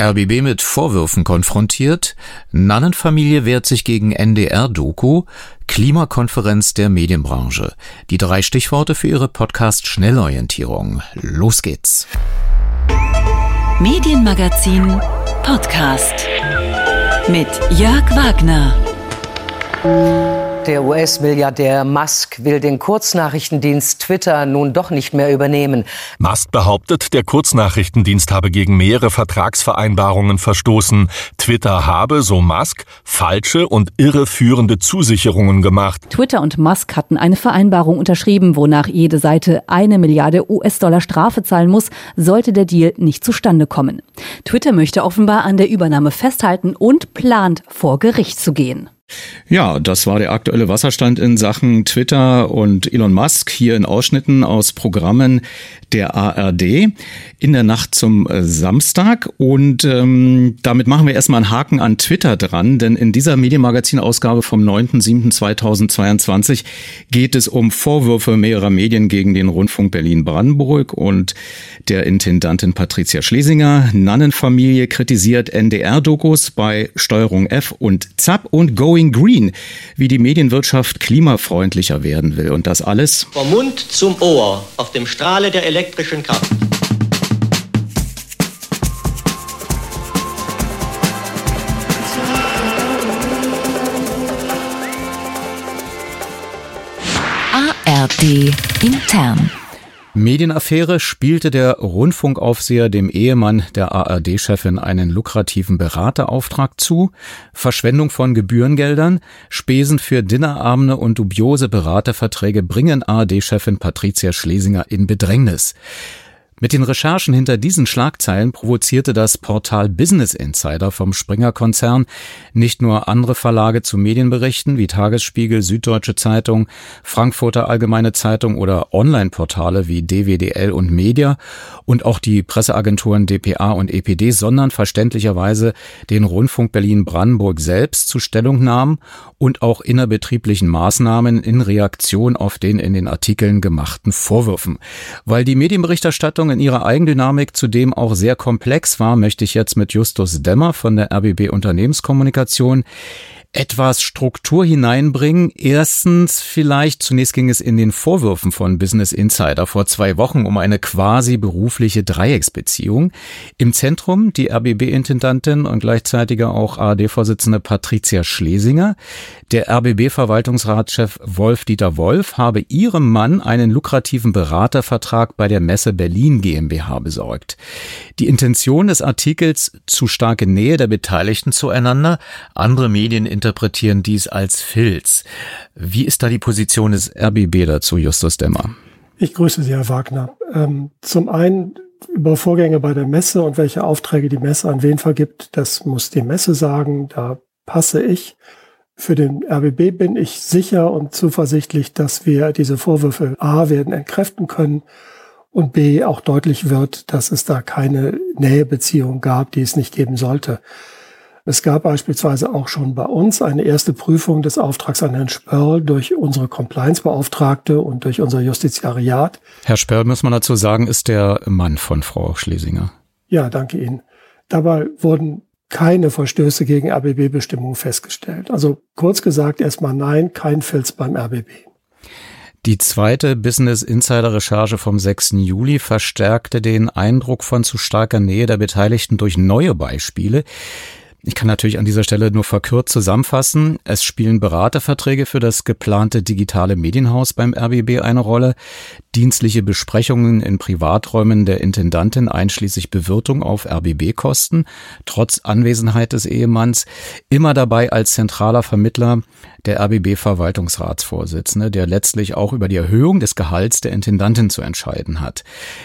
RBB mit Vorwürfen konfrontiert, Nannenfamilie wehrt sich gegen NDR-Doku, Klimakonferenz der Medienbranche. Die drei Stichworte für Ihre Podcast Schnellorientierung. Los geht's. Medienmagazin Podcast mit Jörg Wagner. Der US-Milliardär Musk will den Kurznachrichtendienst Twitter nun doch nicht mehr übernehmen. Musk behauptet, der Kurznachrichtendienst habe gegen mehrere Vertragsvereinbarungen verstoßen. Twitter habe, so Musk, falsche und irreführende Zusicherungen gemacht. Twitter und Musk hatten eine Vereinbarung unterschrieben, wonach jede Seite eine Milliarde US-Dollar Strafe zahlen muss, sollte der Deal nicht zustande kommen. Twitter möchte offenbar an der Übernahme festhalten und plant, vor Gericht zu gehen. Ja, das war der aktuelle Wasserstand in Sachen Twitter und Elon Musk hier in Ausschnitten aus Programmen der ARD in der Nacht zum äh, Samstag. Und ähm, damit machen wir erstmal einen Haken an Twitter dran, denn in dieser Medienmagazin-Ausgabe vom 9.7.2022 geht es um Vorwürfe mehrerer Medien gegen den Rundfunk Berlin-Brandenburg und der Intendantin Patricia Schlesinger. Nannenfamilie kritisiert NDR-Dokus bei Steuerung F und ZAP und Going Green, wie die Medienwirtschaft klimafreundlicher werden will. Und das alles vom Mund zum Ohr auf dem Strahle der elektrischen Kraft. ARD intern. Medienaffäre spielte der Rundfunkaufseher dem Ehemann der ARD-Chefin einen lukrativen Beraterauftrag zu, Verschwendung von Gebührengeldern, Spesen für Dinnerabende und dubiose Beraterverträge bringen ARD-Chefin Patricia Schlesinger in Bedrängnis. Mit den Recherchen hinter diesen Schlagzeilen provozierte das Portal Business Insider vom Springer-Konzern nicht nur andere Verlage zu Medienberichten wie Tagesspiegel, Süddeutsche Zeitung, Frankfurter Allgemeine Zeitung oder Online-Portale wie DWDL und Media und auch die Presseagenturen dpa und EPD, sondern verständlicherweise den Rundfunk Berlin-Brandenburg selbst zu Stellungnahmen und auch innerbetrieblichen Maßnahmen in Reaktion auf den in den Artikeln gemachten Vorwürfen. Weil die Medienberichterstattung in ihrer Eigendynamik zudem auch sehr komplex war, möchte ich jetzt mit Justus Dämmer von der RBB Unternehmenskommunikation etwas Struktur hineinbringen. Erstens vielleicht, zunächst ging es in den Vorwürfen von Business Insider vor zwei Wochen um eine quasi berufliche Dreiecksbeziehung. Im Zentrum die RBB-Intendantin und gleichzeitige auch ARD-Vorsitzende Patricia Schlesinger. Der RBB-Verwaltungsratschef Wolf-Dieter Wolf habe ihrem Mann einen lukrativen Beratervertrag bei der Messe Berlin GmbH besorgt. Die Intention des Artikels zu starke Nähe der Beteiligten zueinander. Andere Medien interpretieren dies als Filz. Wie ist da die Position des RBB dazu, Justus Dämmer? Ich grüße Sie, Herr Wagner. Ähm, zum einen über Vorgänge bei der Messe und welche Aufträge die Messe an wen vergibt, das muss die Messe sagen. Da passe ich. Für den RBB bin ich sicher und zuversichtlich, dass wir diese Vorwürfe A werden entkräften können und B auch deutlich wird, dass es da keine Nähebeziehung gab, die es nicht geben sollte. Es gab beispielsweise auch schon bei uns eine erste Prüfung des Auftrags an Herrn Spörl durch unsere Compliance-Beauftragte und durch unser Justiziariat. Herr Spörl, muss man dazu sagen, ist der Mann von Frau Schlesinger. Ja, danke Ihnen. Dabei wurden keine Verstöße gegen RBB-Bestimmungen festgestellt. Also kurz gesagt erstmal nein, kein Filz beim RBB. Die zweite Business Insider Recherche vom 6. Juli verstärkte den Eindruck von zu starker Nähe der Beteiligten durch neue Beispiele. Ich kann natürlich an dieser Stelle nur verkürzt zusammenfassen. Es spielen Beraterverträge für das geplante digitale Medienhaus beim RBB eine Rolle, dienstliche Besprechungen in Privaträumen der Intendantin einschließlich Bewirtung auf RBB-Kosten, trotz Anwesenheit des Ehemanns, immer dabei als zentraler Vermittler der RBB-Verwaltungsratsvorsitzende, der letztlich auch über die Erhöhung des Gehalts der Intendantin zu entscheiden hat.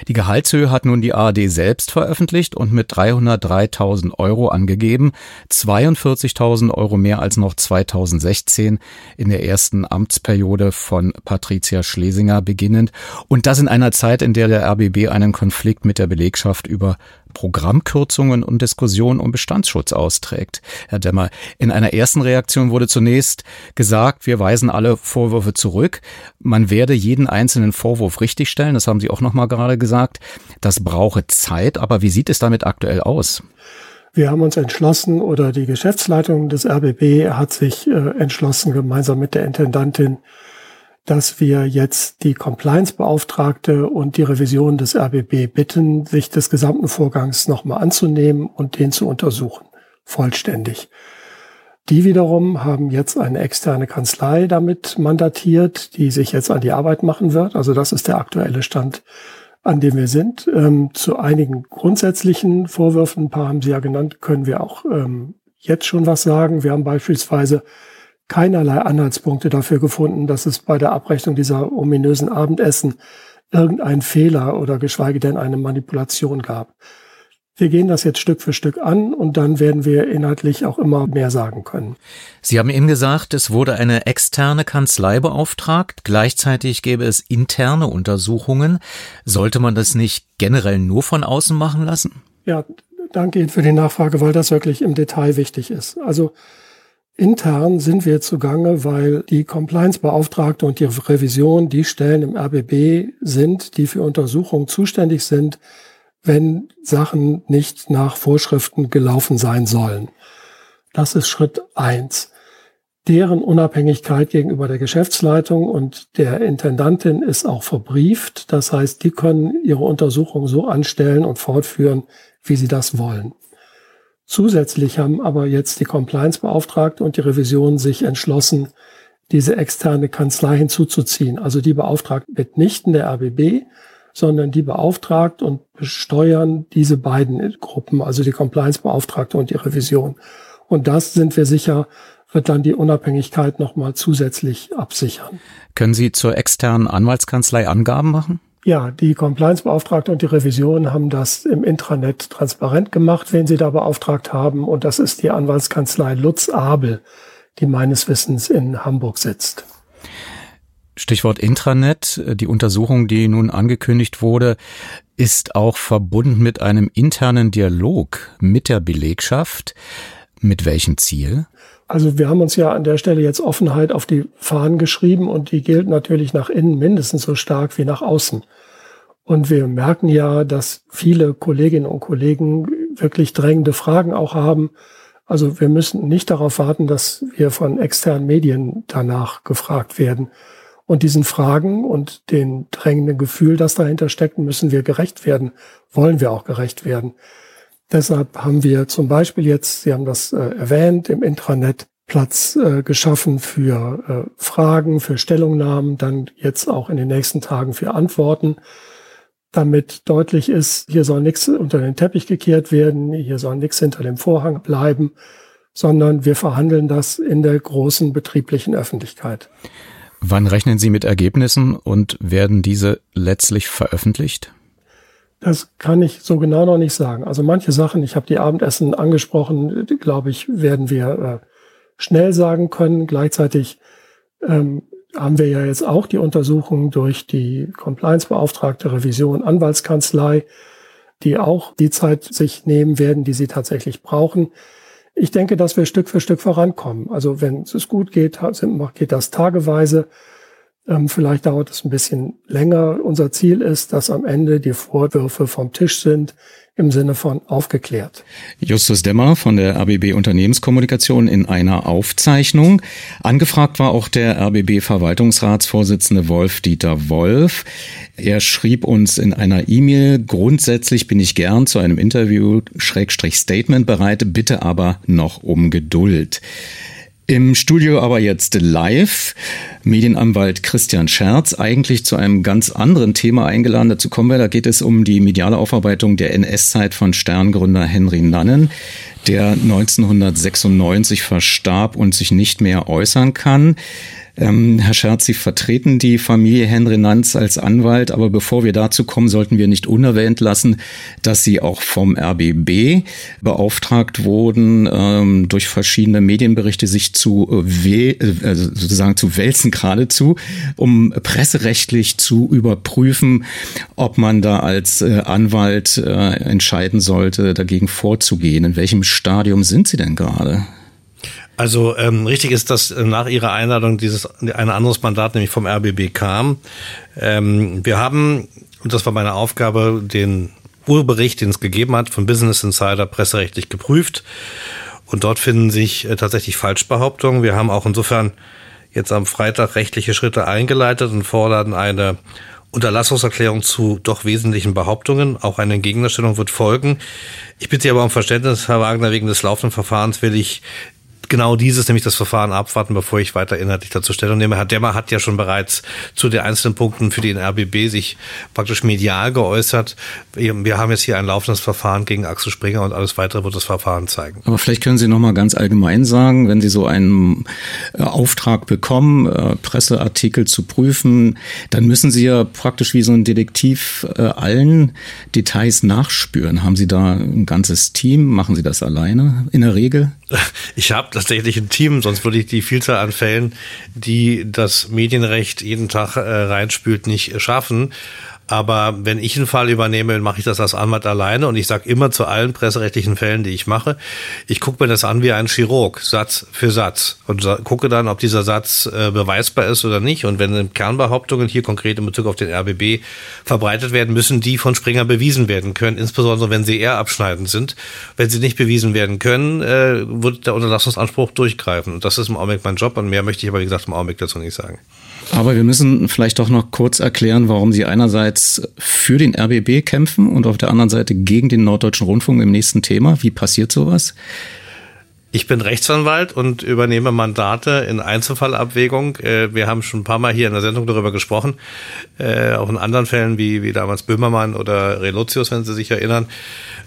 Die Gehaltshöhe hat nun die ARD selbst veröffentlicht und mit 303.000 Euro angegeben, 42.000 Euro mehr als noch 2016 in der ersten Amtsperiode von Patricia Schlesinger beginnend und das in einer Zeit, in der der RBB einen Konflikt mit der Belegschaft über Programmkürzungen und Diskussionen um Bestandsschutz austrägt. Herr Demmer, in einer ersten Reaktion wurde zunächst gesagt, wir weisen alle Vorwürfe zurück. Man werde jeden einzelnen Vorwurf richtigstellen. Das haben Sie auch noch mal gerade gesagt. Das brauche Zeit. Aber wie sieht es damit aktuell aus? Wir haben uns entschlossen oder die Geschäftsleitung des RBB hat sich äh, entschlossen, gemeinsam mit der Intendantin, dass wir jetzt die Compliance-Beauftragte und die Revision des RBB bitten, sich des gesamten Vorgangs nochmal anzunehmen und den zu untersuchen, vollständig. Die wiederum haben jetzt eine externe Kanzlei damit mandatiert, die sich jetzt an die Arbeit machen wird. Also das ist der aktuelle Stand, an dem wir sind. Ähm, zu einigen grundsätzlichen Vorwürfen, ein paar haben Sie ja genannt, können wir auch ähm, jetzt schon was sagen. Wir haben beispielsweise keinerlei Anhaltspunkte dafür gefunden, dass es bei der Abrechnung dieser ominösen Abendessen irgendeinen Fehler oder geschweige denn eine Manipulation gab. Wir gehen das jetzt Stück für Stück an und dann werden wir inhaltlich auch immer mehr sagen können. Sie haben eben gesagt, es wurde eine externe Kanzlei beauftragt. Gleichzeitig gäbe es interne Untersuchungen. Sollte man das nicht generell nur von außen machen lassen? Ja, danke Ihnen für die Nachfrage, weil das wirklich im Detail wichtig ist. Also Intern sind wir zugange, weil die Compliance-Beauftragte und die Revision die Stellen im RBB sind, die für Untersuchungen zuständig sind, wenn Sachen nicht nach Vorschriften gelaufen sein sollen. Das ist Schritt eins. Deren Unabhängigkeit gegenüber der Geschäftsleitung und der Intendantin ist auch verbrieft. Das heißt, die können ihre Untersuchung so anstellen und fortführen, wie sie das wollen. Zusätzlich haben aber jetzt die Compliance-Beauftragte und die Revision sich entschlossen, diese externe Kanzlei hinzuzuziehen. Also die beauftragt mitnichten der RBB, sondern die beauftragt und besteuern diese beiden Gruppen, also die Compliance-Beauftragte und die Revision. Und das sind wir sicher, wird dann die Unabhängigkeit nochmal zusätzlich absichern. Können Sie zur externen Anwaltskanzlei Angaben machen? Ja, die Compliance-Beauftragte und die Revision haben das im Intranet transparent gemacht, wen sie da beauftragt haben. Und das ist die Anwaltskanzlei Lutz Abel, die meines Wissens in Hamburg sitzt. Stichwort Intranet. Die Untersuchung, die nun angekündigt wurde, ist auch verbunden mit einem internen Dialog mit der Belegschaft. Mit welchem Ziel? Also wir haben uns ja an der Stelle jetzt Offenheit auf die Fahnen geschrieben und die gilt natürlich nach innen mindestens so stark wie nach außen. Und wir merken ja, dass viele Kolleginnen und Kollegen wirklich drängende Fragen auch haben. Also wir müssen nicht darauf warten, dass wir von externen Medien danach gefragt werden. Und diesen Fragen und den drängenden Gefühl, das dahinter steckt, müssen wir gerecht werden, wollen wir auch gerecht werden. Deshalb haben wir zum Beispiel jetzt, Sie haben das äh, erwähnt, im Intranet Platz äh, geschaffen für äh, Fragen, für Stellungnahmen, dann jetzt auch in den nächsten Tagen für Antworten, damit deutlich ist, hier soll nichts unter den Teppich gekehrt werden, hier soll nichts hinter dem Vorhang bleiben, sondern wir verhandeln das in der großen betrieblichen Öffentlichkeit. Wann rechnen Sie mit Ergebnissen und werden diese letztlich veröffentlicht? Das kann ich so genau noch nicht sagen. Also manche Sachen, ich habe die Abendessen angesprochen, glaube ich, werden wir äh, schnell sagen können. Gleichzeitig ähm, haben wir ja jetzt auch die Untersuchung durch die Compliance-Beauftragte Revision Anwaltskanzlei, die auch die Zeit sich nehmen werden, die sie tatsächlich brauchen ich denke, dass wir Stück für Stück vorankommen. Also wenn es gut geht, geht das tageweise. Ähm, vielleicht dauert es ein bisschen länger. Unser Ziel ist, dass am Ende die Vorwürfe vom Tisch sind, im Sinne von aufgeklärt. Justus Demmer von der RBB Unternehmenskommunikation in einer Aufzeichnung. Angefragt war auch der RBB Verwaltungsratsvorsitzende Wolf-Dieter Wolf. Er schrieb uns in einer E-Mail, grundsätzlich bin ich gern zu einem Interview Schrägstrich Statement bereit, bitte aber noch um Geduld. Im Studio aber jetzt live Medienanwalt Christian Scherz, eigentlich zu einem ganz anderen Thema eingeladen. Dazu kommen wir, da geht es um die mediale Aufarbeitung der NS-Zeit von Sterngründer Henry Nannen, der 1996 verstarb und sich nicht mehr äußern kann. Ähm, Herr Scherz, Sie vertreten die Familie Henry Nanz als Anwalt, aber bevor wir dazu kommen, sollten wir nicht unerwähnt lassen, dass Sie auch vom RBB beauftragt wurden, ähm, durch verschiedene Medienberichte sich zu äh, also sozusagen zu wälzen geradezu, um presserechtlich zu überprüfen, ob man da als äh, Anwalt äh, entscheiden sollte, dagegen vorzugehen. In welchem Stadium sind Sie denn gerade? Also ähm, richtig ist, dass äh, nach ihrer Einladung dieses ein anderes Mandat nämlich vom RBB kam. Ähm, wir haben und das war meine Aufgabe, den Urbericht, den es gegeben hat, von Business Insider presserechtlich geprüft. Und dort finden sich äh, tatsächlich Falschbehauptungen. Wir haben auch insofern jetzt am Freitag rechtliche Schritte eingeleitet und fordern eine Unterlassungserklärung zu doch wesentlichen Behauptungen. Auch eine Gegendarstellung wird folgen. Ich bitte Sie aber um Verständnis, Herr Wagner, wegen des laufenden Verfahrens will ich genau dieses, nämlich das Verfahren abwarten, bevor ich weiter inhaltlich dazu Stellung nehme. Herr Demmer hat ja schon bereits zu den einzelnen Punkten für den RBB sich praktisch medial geäußert. Wir haben jetzt hier ein laufendes Verfahren gegen Axel Springer und alles weitere wird das Verfahren zeigen. Aber vielleicht können Sie noch mal ganz allgemein sagen, wenn Sie so einen äh, Auftrag bekommen, äh, Presseartikel zu prüfen, dann müssen Sie ja praktisch wie so ein Detektiv äh, allen Details nachspüren. Haben Sie da ein ganzes Team? Machen Sie das alleine in der Regel? Ich habe tatsächlich ein Team, sonst würde ich die Vielzahl an Fällen, die das Medienrecht jeden Tag äh, reinspült, nicht schaffen. Aber wenn ich einen Fall übernehme, dann mache ich das als Anwalt alleine und ich sage immer zu allen presserechtlichen Fällen, die ich mache, ich gucke mir das an wie ein Chirurg, Satz für Satz und gucke dann, ob dieser Satz äh, beweisbar ist oder nicht. Und wenn Kernbehauptungen hier konkret in Bezug auf den RBB verbreitet werden, müssen die von Springer bewiesen werden können, insbesondere wenn sie eher abschneidend sind. Wenn sie nicht bewiesen werden können, äh, wird der Unterlassungsanspruch durchgreifen. Und das ist im Augenblick mein Job und mehr möchte ich aber, wie gesagt, im Augenblick dazu nicht sagen. Aber wir müssen vielleicht doch noch kurz erklären, warum Sie einerseits für den RBB kämpfen und auf der anderen Seite gegen den Norddeutschen Rundfunk im nächsten Thema. Wie passiert sowas? Ich bin Rechtsanwalt und übernehme Mandate in Einzelfallabwägung. Äh, wir haben schon ein paar Mal hier in der Sendung darüber gesprochen, äh, auch in anderen Fällen wie, wie damals Böhmermann oder Relotius, wenn Sie sich erinnern.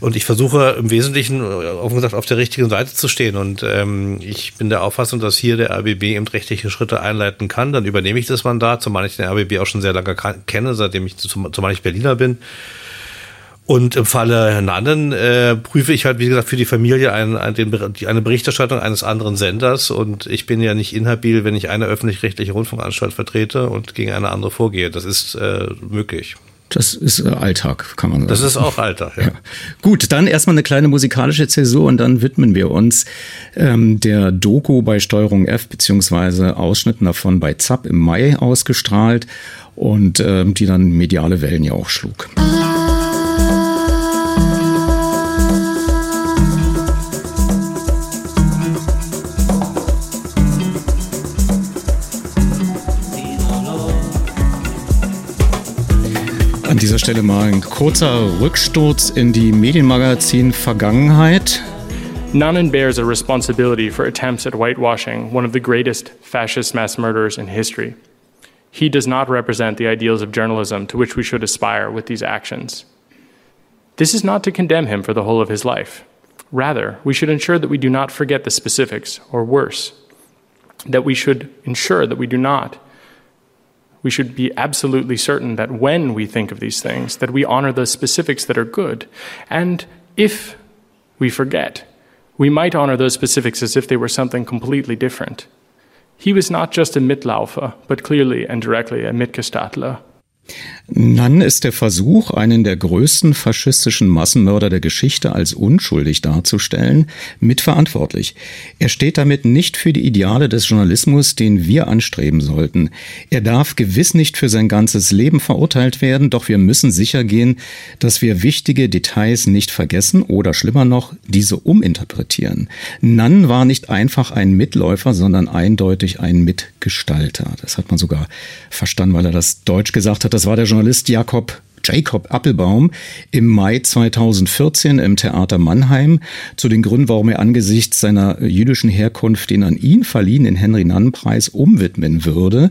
Und ich versuche im Wesentlichen, äh, offen gesagt, auf der richtigen Seite zu stehen. Und ähm, ich bin der Auffassung, dass hier der RBB eben rechtliche Schritte einleiten kann. Dann übernehme ich das Mandat, zumal ich den RBB auch schon sehr lange kenne, seitdem ich zumal ich Berliner bin. Und im Falle Nannen äh, prüfe ich halt, wie gesagt, für die Familie ein, ein, den, eine Berichterstattung eines anderen Senders. Und ich bin ja nicht inhabil, wenn ich eine öffentlich-rechtliche Rundfunkanstalt vertrete und gegen eine andere vorgehe. Das ist äh, möglich. Das ist äh, Alltag, kann man sagen. Das ist auch Alltag, ja. ja. Gut, dann erstmal eine kleine musikalische Zäsur und dann widmen wir uns ähm, der Doku bei Steuerung F, beziehungsweise Ausschnitten davon bei ZAP im Mai ausgestrahlt und ähm, die dann mediale Wellen ja auch schlug. An dieser Stelle mal ein kurzer Rücksturz in die Medienmagazin-Vergangenheit. Bears a responsibility for attempts at whitewashing one of the greatest fascist mass murderers in history. He does not represent the ideals of journalism to which we should aspire with these actions. This is not to condemn him for the whole of his life. Rather, we should ensure that we do not forget the specifics, or worse, that we should ensure that we do not we should be absolutely certain that when we think of these things, that we honor the specifics that are good. And if we forget, we might honor those specifics as if they were something completely different. He was not just a Mitlaufer, but clearly and directly a Mitgestatler. Nan ist der Versuch, einen der größten faschistischen Massenmörder der Geschichte als unschuldig darzustellen, mitverantwortlich. Er steht damit nicht für die Ideale des Journalismus, den wir anstreben sollten. Er darf gewiss nicht für sein ganzes Leben verurteilt werden, doch wir müssen sicher gehen, dass wir wichtige Details nicht vergessen oder schlimmer noch, diese uminterpretieren. Nan war nicht einfach ein Mitläufer, sondern eindeutig ein Mitgestalter. Das hat man sogar verstanden, weil er das Deutsch gesagt hat. Das war der Journalist Jakob Jacob Appelbaum im Mai 2014 im Theater Mannheim. Zu den Gründen, warum er angesichts seiner jüdischen Herkunft den an ihn verliehenen Henry-Nannen-Preis umwidmen würde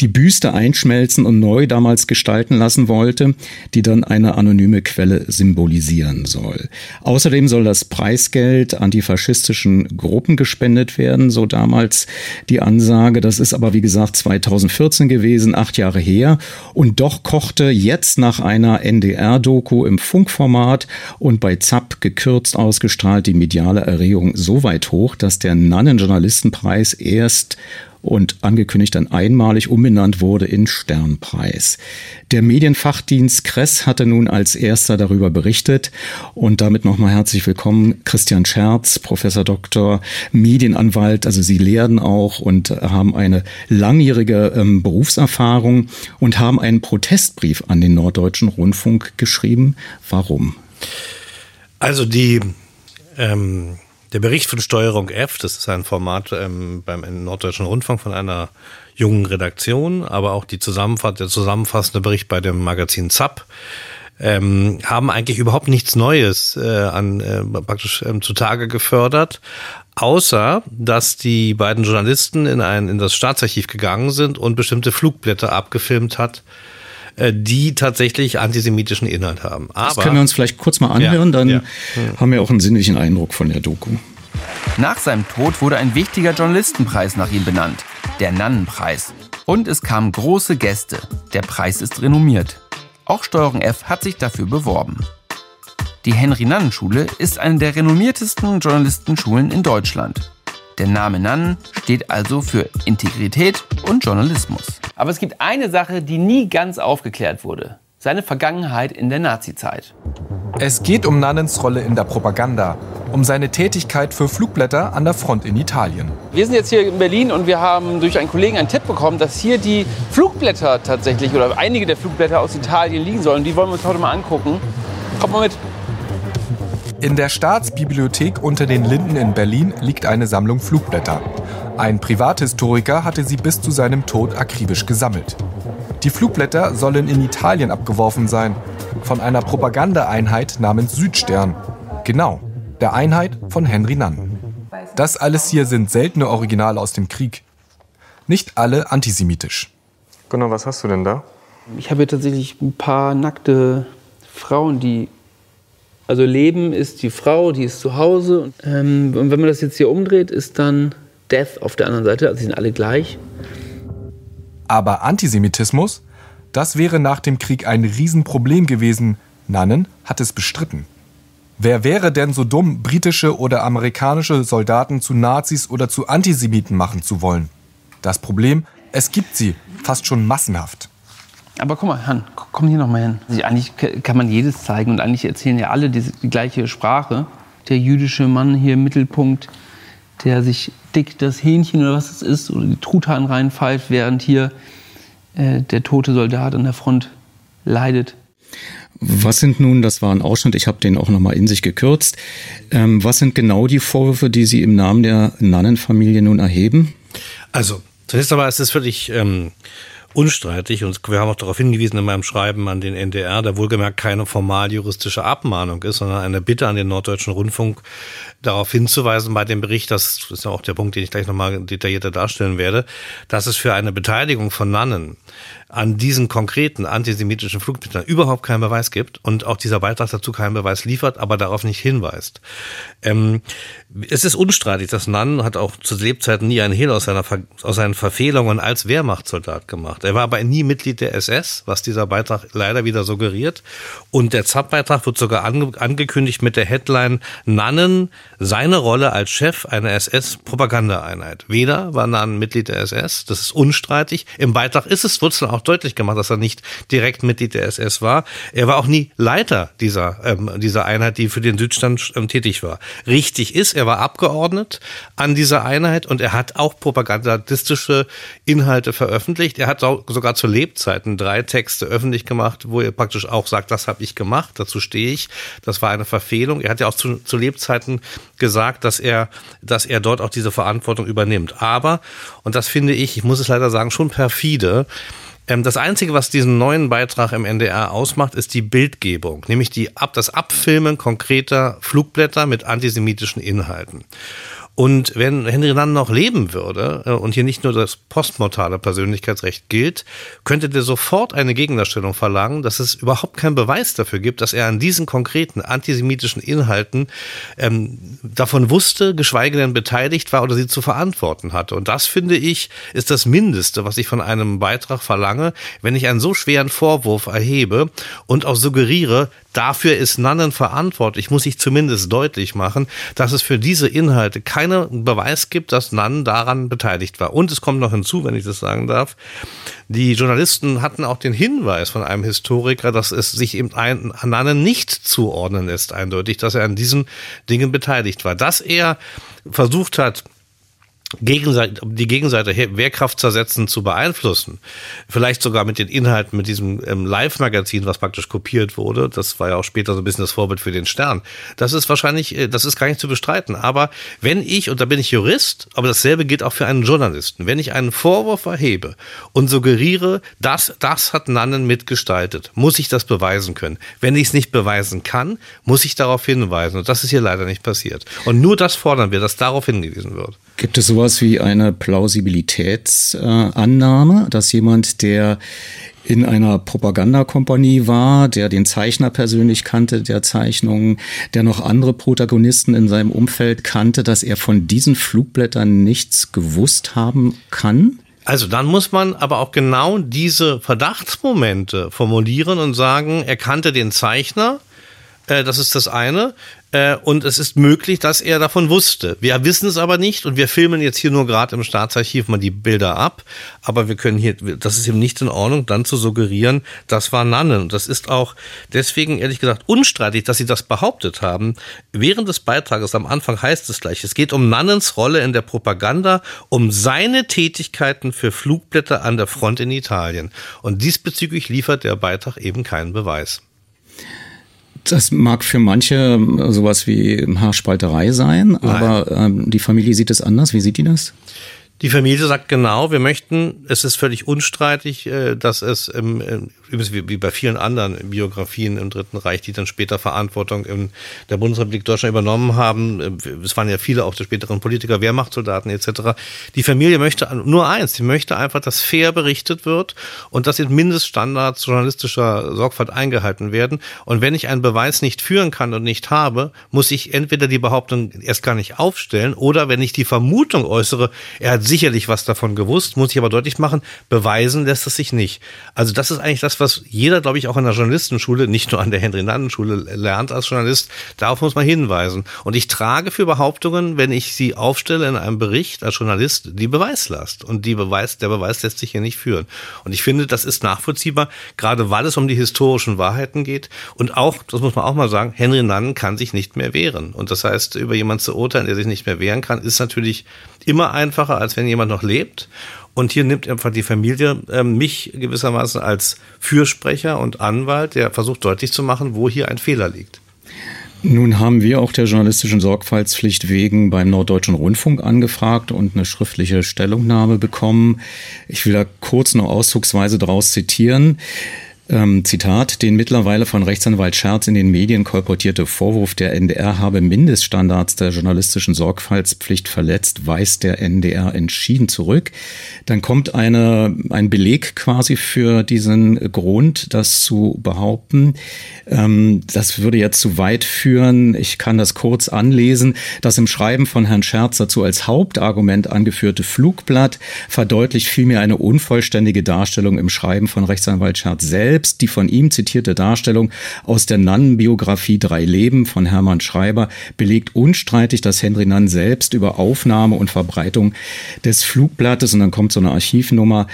die Büste einschmelzen und neu damals gestalten lassen wollte, die dann eine anonyme Quelle symbolisieren soll. Außerdem soll das Preisgeld antifaschistischen Gruppen gespendet werden, so damals die Ansage. Das ist aber wie gesagt 2014 gewesen, acht Jahre her. Und doch kochte jetzt nach einer NDR-Doku im Funkformat und bei ZAP gekürzt ausgestrahlt die mediale Erregung so weit hoch, dass der Nannen-Journalistenpreis erst und angekündigt dann einmalig umbenannt wurde in Sternpreis. Der Medienfachdienst Kress hatte nun als erster darüber berichtet und damit nochmal herzlich willkommen Christian Scherz, Professor Doktor, Medienanwalt, also Sie lehren auch und haben eine langjährige ähm, Berufserfahrung und haben einen Protestbrief an den Norddeutschen Rundfunk geschrieben. Warum? Also die ähm der Bericht von Steuerung F, das ist ein Format ähm, beim Norddeutschen Rundfunk von einer jungen Redaktion, aber auch die Zusammenfass der zusammenfassende Bericht bei dem Magazin ZAP, ähm, haben eigentlich überhaupt nichts Neues äh, an äh, praktisch ähm, zutage gefördert, außer dass die beiden Journalisten in ein in das Staatsarchiv gegangen sind und bestimmte Flugblätter abgefilmt hat, die tatsächlich antisemitischen Inhalt haben. Aber, das können wir uns vielleicht kurz mal anhören, dann ja. haben wir auch einen sinnlichen Eindruck von der Doku. Nach seinem Tod wurde ein wichtiger Journalistenpreis nach ihm benannt, der Nannenpreis. Und es kamen große Gäste. Der Preis ist renommiert. Auch Steuerung F hat sich dafür beworben. Die Henry-Nannen-Schule ist eine der renommiertesten Journalistenschulen in Deutschland. Der Name Nannen steht also für Integrität und Journalismus. Aber es gibt eine Sache, die nie ganz aufgeklärt wurde. Seine Vergangenheit in der Nazizeit. Es geht um Nannens Rolle in der Propaganda, um seine Tätigkeit für Flugblätter an der Front in Italien. Wir sind jetzt hier in Berlin und wir haben durch einen Kollegen einen Tipp bekommen, dass hier die Flugblätter tatsächlich oder einige der Flugblätter aus Italien liegen sollen. Die wollen wir uns heute mal angucken. Kommt mal mit. In der Staatsbibliothek unter den Linden in Berlin liegt eine Sammlung Flugblätter. Ein Privathistoriker hatte sie bis zu seinem Tod akribisch gesammelt. Die Flugblätter sollen in Italien abgeworfen sein, von einer Propagandaeinheit namens Südstern. Genau, der Einheit von Henry Nunn. Das alles hier sind seltene Originale aus dem Krieg. Nicht alle antisemitisch. Genau, was hast du denn da? Ich habe hier tatsächlich ein paar nackte Frauen, die also Leben ist die Frau, die ist zu Hause. Ähm, und wenn man das jetzt hier umdreht, ist dann Death auf der anderen Seite. Also sie sind alle gleich. Aber Antisemitismus, das wäre nach dem Krieg ein Riesenproblem gewesen. Nannen hat es bestritten. Wer wäre denn so dumm, britische oder amerikanische Soldaten zu Nazis oder zu Antisemiten machen zu wollen? Das Problem, es gibt sie, fast schon massenhaft. Aber guck mal, Han, komm hier noch mal hin. Also eigentlich kann man jedes zeigen und eigentlich erzählen ja alle die, die gleiche Sprache. Der jüdische Mann hier im Mittelpunkt, der sich dick das Hähnchen oder was es ist oder die Truthahn reinpfeift, während hier äh, der tote Soldat an der Front leidet. Was sind nun, das war ein Ausschnitt, ich habe den auch nochmal in sich gekürzt, ähm, was sind genau die Vorwürfe, die Sie im Namen der Nannenfamilie nun erheben? Also, zunächst einmal ist es völlig ähm, unstreitig. Und wir haben auch darauf hingewiesen in meinem Schreiben an den NDR, da wohlgemerkt keine formal juristische Abmahnung ist, sondern eine Bitte an den Norddeutschen Rundfunk darauf hinzuweisen bei dem Bericht, das ist ja auch der Punkt, den ich gleich nochmal detaillierter darstellen werde, dass es für eine Beteiligung von Nannen an diesen konkreten antisemitischen Flugblättern überhaupt keinen Beweis gibt und auch dieser Beitrag dazu keinen Beweis liefert, aber darauf nicht hinweist. Ähm, es ist unstreitig, dass Nann hat auch zu Lebzeiten nie einen Hehl aus, seiner, aus seinen Verfehlungen als Wehrmachtssoldat gemacht. Er war aber nie Mitglied der SS, was dieser Beitrag leider wieder suggeriert. Und der ZAP-Beitrag wird sogar ange angekündigt mit der Headline Nannen, seine Rolle als Chef einer SS-Propagandaeinheit. Weder war Nann Mitglied der SS, das ist unstreitig. Im Beitrag ist es, wird es dann auch deutlich gemacht, dass er nicht direkt Mitglied der SS war. Er war auch nie Leiter dieser, ähm, dieser Einheit, die für den Südstand ähm, tätig war. Richtig ist, er war Abgeordnet an dieser Einheit und er hat auch propagandistische Inhalte veröffentlicht. Er hat sogar zu Lebzeiten drei Texte öffentlich gemacht, wo er praktisch auch sagt, das habe ich gemacht, dazu stehe ich. Das war eine Verfehlung. Er hat ja auch zu, zu Lebzeiten gesagt, dass er, dass er dort auch diese Verantwortung übernimmt. Aber, und das finde ich, ich muss es leider sagen, schon perfide, das Einzige, was diesen neuen Beitrag im NDR ausmacht, ist die Bildgebung, nämlich die, das Abfilmen konkreter Flugblätter mit antisemitischen Inhalten. Und wenn Henry Nunn noch leben würde äh, und hier nicht nur das postmortale Persönlichkeitsrecht gilt, könnte der sofort eine Gegendarstellung verlangen, dass es überhaupt keinen Beweis dafür gibt, dass er an diesen konkreten antisemitischen Inhalten ähm, davon wusste, geschweige denn beteiligt war oder sie zu verantworten hatte. Und das finde ich ist das Mindeste, was ich von einem Beitrag verlange, wenn ich einen so schweren Vorwurf erhebe und auch suggeriere, dafür ist Nannen verantwortlich, muss ich zumindest deutlich machen, dass es für diese Inhalte keinen Beweis gibt, dass Nannen daran beteiligt war. Und es kommt noch hinzu, wenn ich das sagen darf, die Journalisten hatten auch den Hinweis von einem Historiker, dass es sich eben Nannen nicht zuordnen lässt, eindeutig, dass er an diesen Dingen beteiligt war. Dass er versucht hat, Gegenseite, die Gegenseite Wehrkraft zersetzen zu beeinflussen. Vielleicht sogar mit den Inhalten, mit diesem ähm, Live-Magazin, was praktisch kopiert wurde. Das war ja auch später so ein bisschen das Vorbild für den Stern. Das ist wahrscheinlich, äh, das ist gar nicht zu bestreiten. Aber wenn ich, und da bin ich Jurist, aber dasselbe gilt auch für einen Journalisten, wenn ich einen Vorwurf erhebe und suggeriere, dass das hat Nannen mitgestaltet, muss ich das beweisen können. Wenn ich es nicht beweisen kann, muss ich darauf hinweisen. Und das ist hier leider nicht passiert. Und nur das fordern wir, dass darauf hingewiesen wird. Gibt es sowas wie eine Plausibilitätsannahme, äh, dass jemand, der in einer Propagandakompanie war, der den Zeichner persönlich kannte, der Zeichnungen, der noch andere Protagonisten in seinem Umfeld kannte, dass er von diesen Flugblättern nichts gewusst haben kann? Also dann muss man aber auch genau diese Verdachtsmomente formulieren und sagen, er kannte den Zeichner, äh, das ist das eine. Äh, und es ist möglich, dass er davon wusste. Wir wissen es aber nicht und wir filmen jetzt hier nur gerade im Staatsarchiv mal die Bilder ab. Aber wir können hier, das ist eben nicht in Ordnung, dann zu suggerieren, das war Nannen. Und das ist auch deswegen ehrlich gesagt unstreitig, dass sie das behauptet haben. Während des Beitrages am Anfang heißt es gleich, es geht um Nannens Rolle in der Propaganda, um seine Tätigkeiten für Flugblätter an der Front in Italien. Und diesbezüglich liefert der Beitrag eben keinen Beweis. Das mag für manche ähm, sowas wie Haarspalterei sein, Nein. aber ähm, die Familie sieht es anders. Wie sieht die das? Die Familie sagt genau, wir möchten, es ist völlig unstreitig, äh, dass es im, übrigens wie bei vielen anderen Biografien im Dritten Reich, die dann später Verantwortung in der Bundesrepublik Deutschland übernommen haben, äh, es waren ja viele auch der späteren Politiker, Wehrmachtssoldaten etc. Die Familie möchte nur eins, sie möchte einfach, dass fair berichtet wird und dass in Mindeststandards journalistischer Sorgfalt eingehalten werden. Und wenn ich einen Beweis nicht führen kann und nicht habe, muss ich entweder die Behauptung erst gar nicht aufstellen oder wenn ich die Vermutung äußere, er hat sicherlich was davon gewusst, muss ich aber deutlich machen, beweisen lässt es sich nicht. Also das ist eigentlich das, was jeder, glaube ich, auch in der Journalistenschule, nicht nur an der Henry-Nannen-Schule lernt als Journalist. Darauf muss man hinweisen. Und ich trage für Behauptungen, wenn ich sie aufstelle in einem Bericht als Journalist, die Beweislast. Und die Beweis, der Beweis lässt sich hier nicht führen. Und ich finde, das ist nachvollziehbar, gerade weil es um die historischen Wahrheiten geht. Und auch, das muss man auch mal sagen, Henry Nannen kann sich nicht mehr wehren. Und das heißt, über jemanden zu urteilen, der sich nicht mehr wehren kann, ist natürlich immer einfacher, als wenn jemand noch lebt. Und hier nimmt einfach die Familie äh, mich gewissermaßen als Fürsprecher und Anwalt, der versucht deutlich zu machen, wo hier ein Fehler liegt. Nun haben wir auch der journalistischen Sorgfaltspflicht wegen beim Norddeutschen Rundfunk angefragt und eine schriftliche Stellungnahme bekommen. Ich will da kurz noch auszugsweise daraus zitieren. Ähm, Zitat, den mittlerweile von Rechtsanwalt Scherz in den Medien kolportierte Vorwurf, der NDR habe Mindeststandards der journalistischen Sorgfaltspflicht verletzt, weist der NDR entschieden zurück. Dann kommt eine, ein Beleg quasi für diesen Grund, das zu behaupten. Ähm, das würde jetzt zu weit führen. Ich kann das kurz anlesen. Das im Schreiben von Herrn Scherz dazu als Hauptargument angeführte Flugblatt verdeutlicht vielmehr eine unvollständige Darstellung im Schreiben von Rechtsanwalt Scherz selbst selbst die von ihm zitierte Darstellung aus der Nannenbiografie Drei Leben von Hermann Schreiber belegt unstreitig, dass Henry Nann selbst über Aufnahme und Verbreitung des Flugblattes, und dann kommt so eine Archivnummer,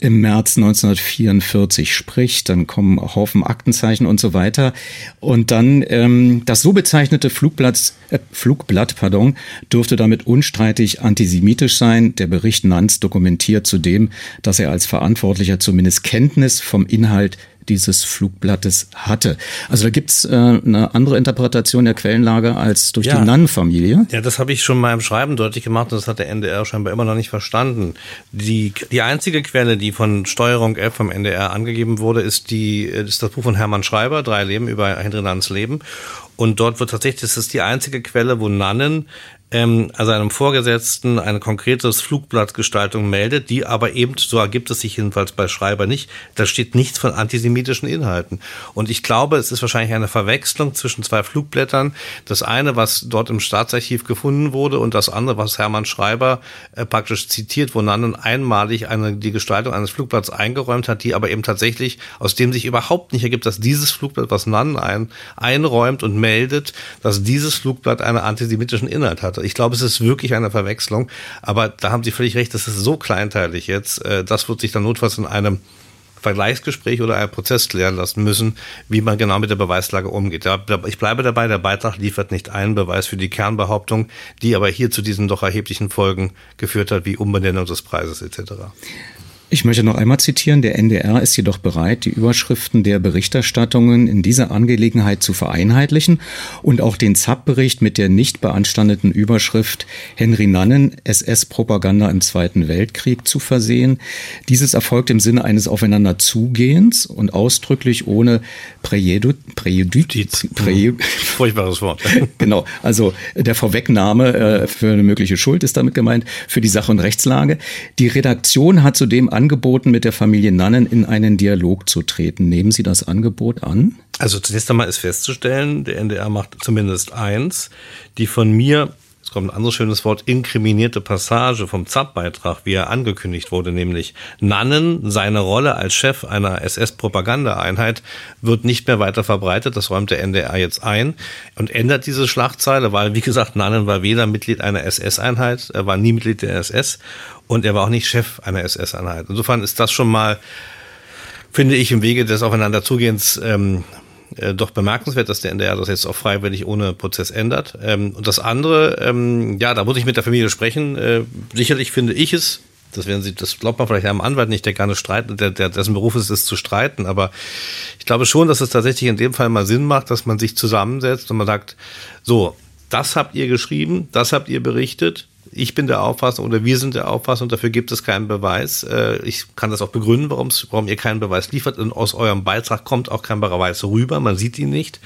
im März 1944 spricht, dann kommen Haufen Aktenzeichen und so weiter. Und dann ähm, das so bezeichnete Flugblatt, äh, Flugblatt pardon, dürfte damit unstreitig antisemitisch sein. Der Bericht Nanz dokumentiert zudem, dass er als Verantwortlicher zumindest Kenntnis vom Inhalt dieses Flugblattes hatte. Also da gibt's äh, eine andere Interpretation der Quellenlage als durch ja. die Nannenfamilie. Ja, das habe ich schon mal im Schreiben deutlich gemacht und das hat der NDR scheinbar immer noch nicht verstanden. Die, die einzige Quelle, die von Steuerung F vom NDR angegeben wurde, ist, die, ist das Buch von Hermann Schreiber, Drei Leben über Henry Nanns Leben. Und dort wird tatsächlich, das ist die einzige Quelle, wo Nannen ähm, also einem Vorgesetzten eine konkrete Flugblattgestaltung meldet, die aber eben, so ergibt es sich jedenfalls bei Schreiber nicht, da steht nichts von antisemitischen Inhalten. Und ich glaube, es ist wahrscheinlich eine Verwechslung zwischen zwei Flugblättern. Das eine, was dort im Staatsarchiv gefunden wurde und das andere, was Hermann Schreiber äh, praktisch zitiert, wo Nannen einmalig eine, die Gestaltung eines Flugblatts eingeräumt hat, die aber eben tatsächlich, aus dem sich überhaupt nicht ergibt, dass dieses Flugblatt, was Nannen ein, einräumt und meldet, dass dieses Flugblatt einen antisemitischen Inhalt hat. Ich glaube, es ist wirklich eine Verwechslung. Aber da haben Sie völlig recht, das ist so kleinteilig jetzt. Äh, das wird sich dann notfalls in einem Vergleichsgespräch oder einem Prozess klären lassen müssen, wie man genau mit der Beweislage umgeht. Ich bleibe dabei, der Beitrag liefert nicht einen Beweis für die Kernbehauptung, die aber hier zu diesen doch erheblichen Folgen geführt hat, wie Umbenennung des Preises etc. Ich möchte noch einmal zitieren, der NDR ist jedoch bereit, die Überschriften der Berichterstattungen in dieser Angelegenheit zu vereinheitlichen und auch den ZAP-Bericht mit der nicht beanstandeten Überschrift Henry Nannen, SS-Propaganda im Zweiten Weltkrieg zu versehen. Dieses erfolgt im Sinne eines Aufeinanderzugehens und ausdrücklich ohne Präjudiz. Präjudiz. Furchtbares Wort. genau, also der Vorwegnahme äh, für eine mögliche Schuld ist damit gemeint, für die Sache und Rechtslage. Die Redaktion hat zudem angeboten, mit der Familie Nannen in einen Dialog zu treten. Nehmen Sie das Angebot an? Also zunächst einmal ist festzustellen, der NDR macht zumindest eins, die von mir es kommt ein anderes schönes Wort, inkriminierte Passage vom ZAP-Beitrag, wie er angekündigt wurde, nämlich Nannen, seine Rolle als Chef einer SS-Propagandaeinheit wird nicht mehr weiter verbreitet, das räumt der NDR jetzt ein und ändert diese Schlagzeile, weil, wie gesagt, Nannen war weder Mitglied einer SS-Einheit, er war nie Mitglied der SS und er war auch nicht Chef einer SS-Einheit. Insofern ist das schon mal, finde ich, im Wege des Aufeinanderzugehens ähm, äh, doch bemerkenswert, dass der NDR das jetzt auch freiwillig ohne Prozess ändert. Ähm, und das andere, ähm, ja, da muss ich mit der Familie sprechen. Äh, sicherlich finde ich es das werden Sie, das glaubt man vielleicht einem Anwalt nicht, der gerne streiten, der, der, dessen Beruf ist es zu streiten. Aber ich glaube schon, dass es tatsächlich in dem Fall mal Sinn macht, dass man sich zusammensetzt und man sagt, so, das habt ihr geschrieben, das habt ihr berichtet, ich bin der Auffassung oder wir sind der Auffassung, dafür gibt es keinen Beweis. Äh, ich kann das auch begründen, warum ihr keinen Beweis liefert. Und aus eurem Beitrag kommt auch kein Beweis rüber, man sieht ihn nicht.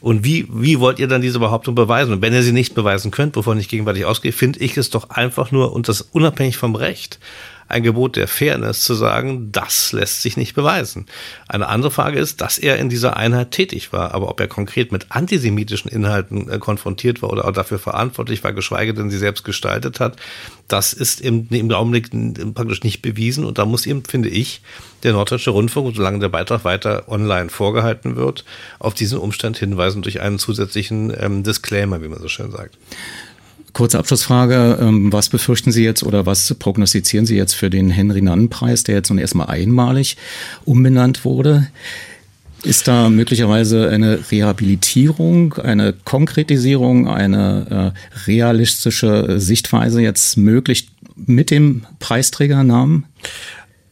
Und wie, wie wollt ihr dann diese Behauptung beweisen? Und wenn ihr sie nicht beweisen könnt, wovon ich gegenwärtig ausgehe, finde ich es doch einfach nur, und das unabhängig vom Recht, ein Gebot der Fairness zu sagen, das lässt sich nicht beweisen. Eine andere Frage ist, dass er in dieser Einheit tätig war, aber ob er konkret mit antisemitischen Inhalten äh, konfrontiert war oder auch dafür verantwortlich war, geschweige denn sie selbst gestaltet hat, das ist im, im Augenblick praktisch nicht bewiesen und da muss ihm, finde ich, der Norddeutsche Rundfunk, solange der Beitrag weiter online vorgehalten wird, auf diesen Umstand hinweisen durch einen zusätzlichen ähm, Disclaimer, wie man so schön sagt. Kurze Abschlussfrage. Ähm, was befürchten Sie jetzt oder was prognostizieren Sie jetzt für den Henry-Nannen-Preis, der jetzt nun erstmal einmalig umbenannt wurde? Ist da möglicherweise eine Rehabilitierung, eine Konkretisierung, eine äh, realistische Sichtweise jetzt möglich mit dem Preisträgernamen?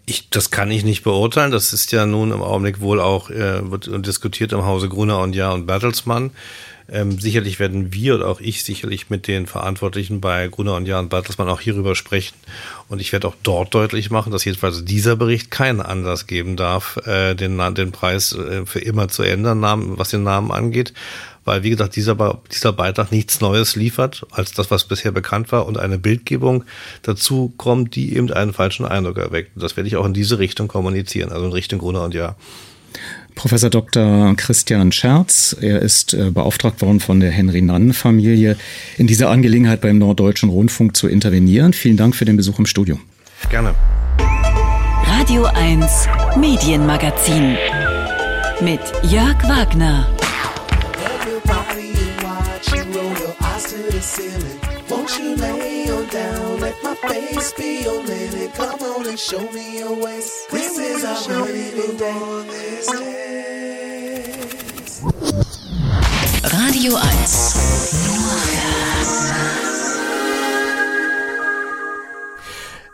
Ich, das kann ich nicht beurteilen. Das ist ja nun im Augenblick wohl auch, äh, wird diskutiert im Hause Gruner und Jahr und Bertelsmann. Ähm, sicherlich werden wir oder auch ich sicherlich mit den Verantwortlichen bei Gruner und Jan Bartelsmann auch hierüber sprechen. Und ich werde auch dort deutlich machen, dass jedenfalls dieser Bericht keinen Anlass geben darf, äh, den, den Preis äh, für immer zu ändern, was den Namen angeht. Weil, wie gesagt, dieser, dieser Beitrag nichts Neues liefert, als das, was bisher bekannt war, und eine Bildgebung dazu kommt, die eben einen falschen Eindruck erweckt. Das werde ich auch in diese Richtung kommunizieren, also in Richtung Gruner und Ja. Professor Dr. Christian Scherz. Er ist äh, beauftragt worden von der Henry-Nannen-Familie, in dieser Angelegenheit beim Norddeutschen Rundfunk zu intervenieren. Vielen Dank für den Besuch im Studio. Gerne. Radio 1 Medienmagazin mit Jörg Wagner. Won't you lay on down, let my face be your linen. Come on and show me your waist. This is our honeymoon day. Radio 1.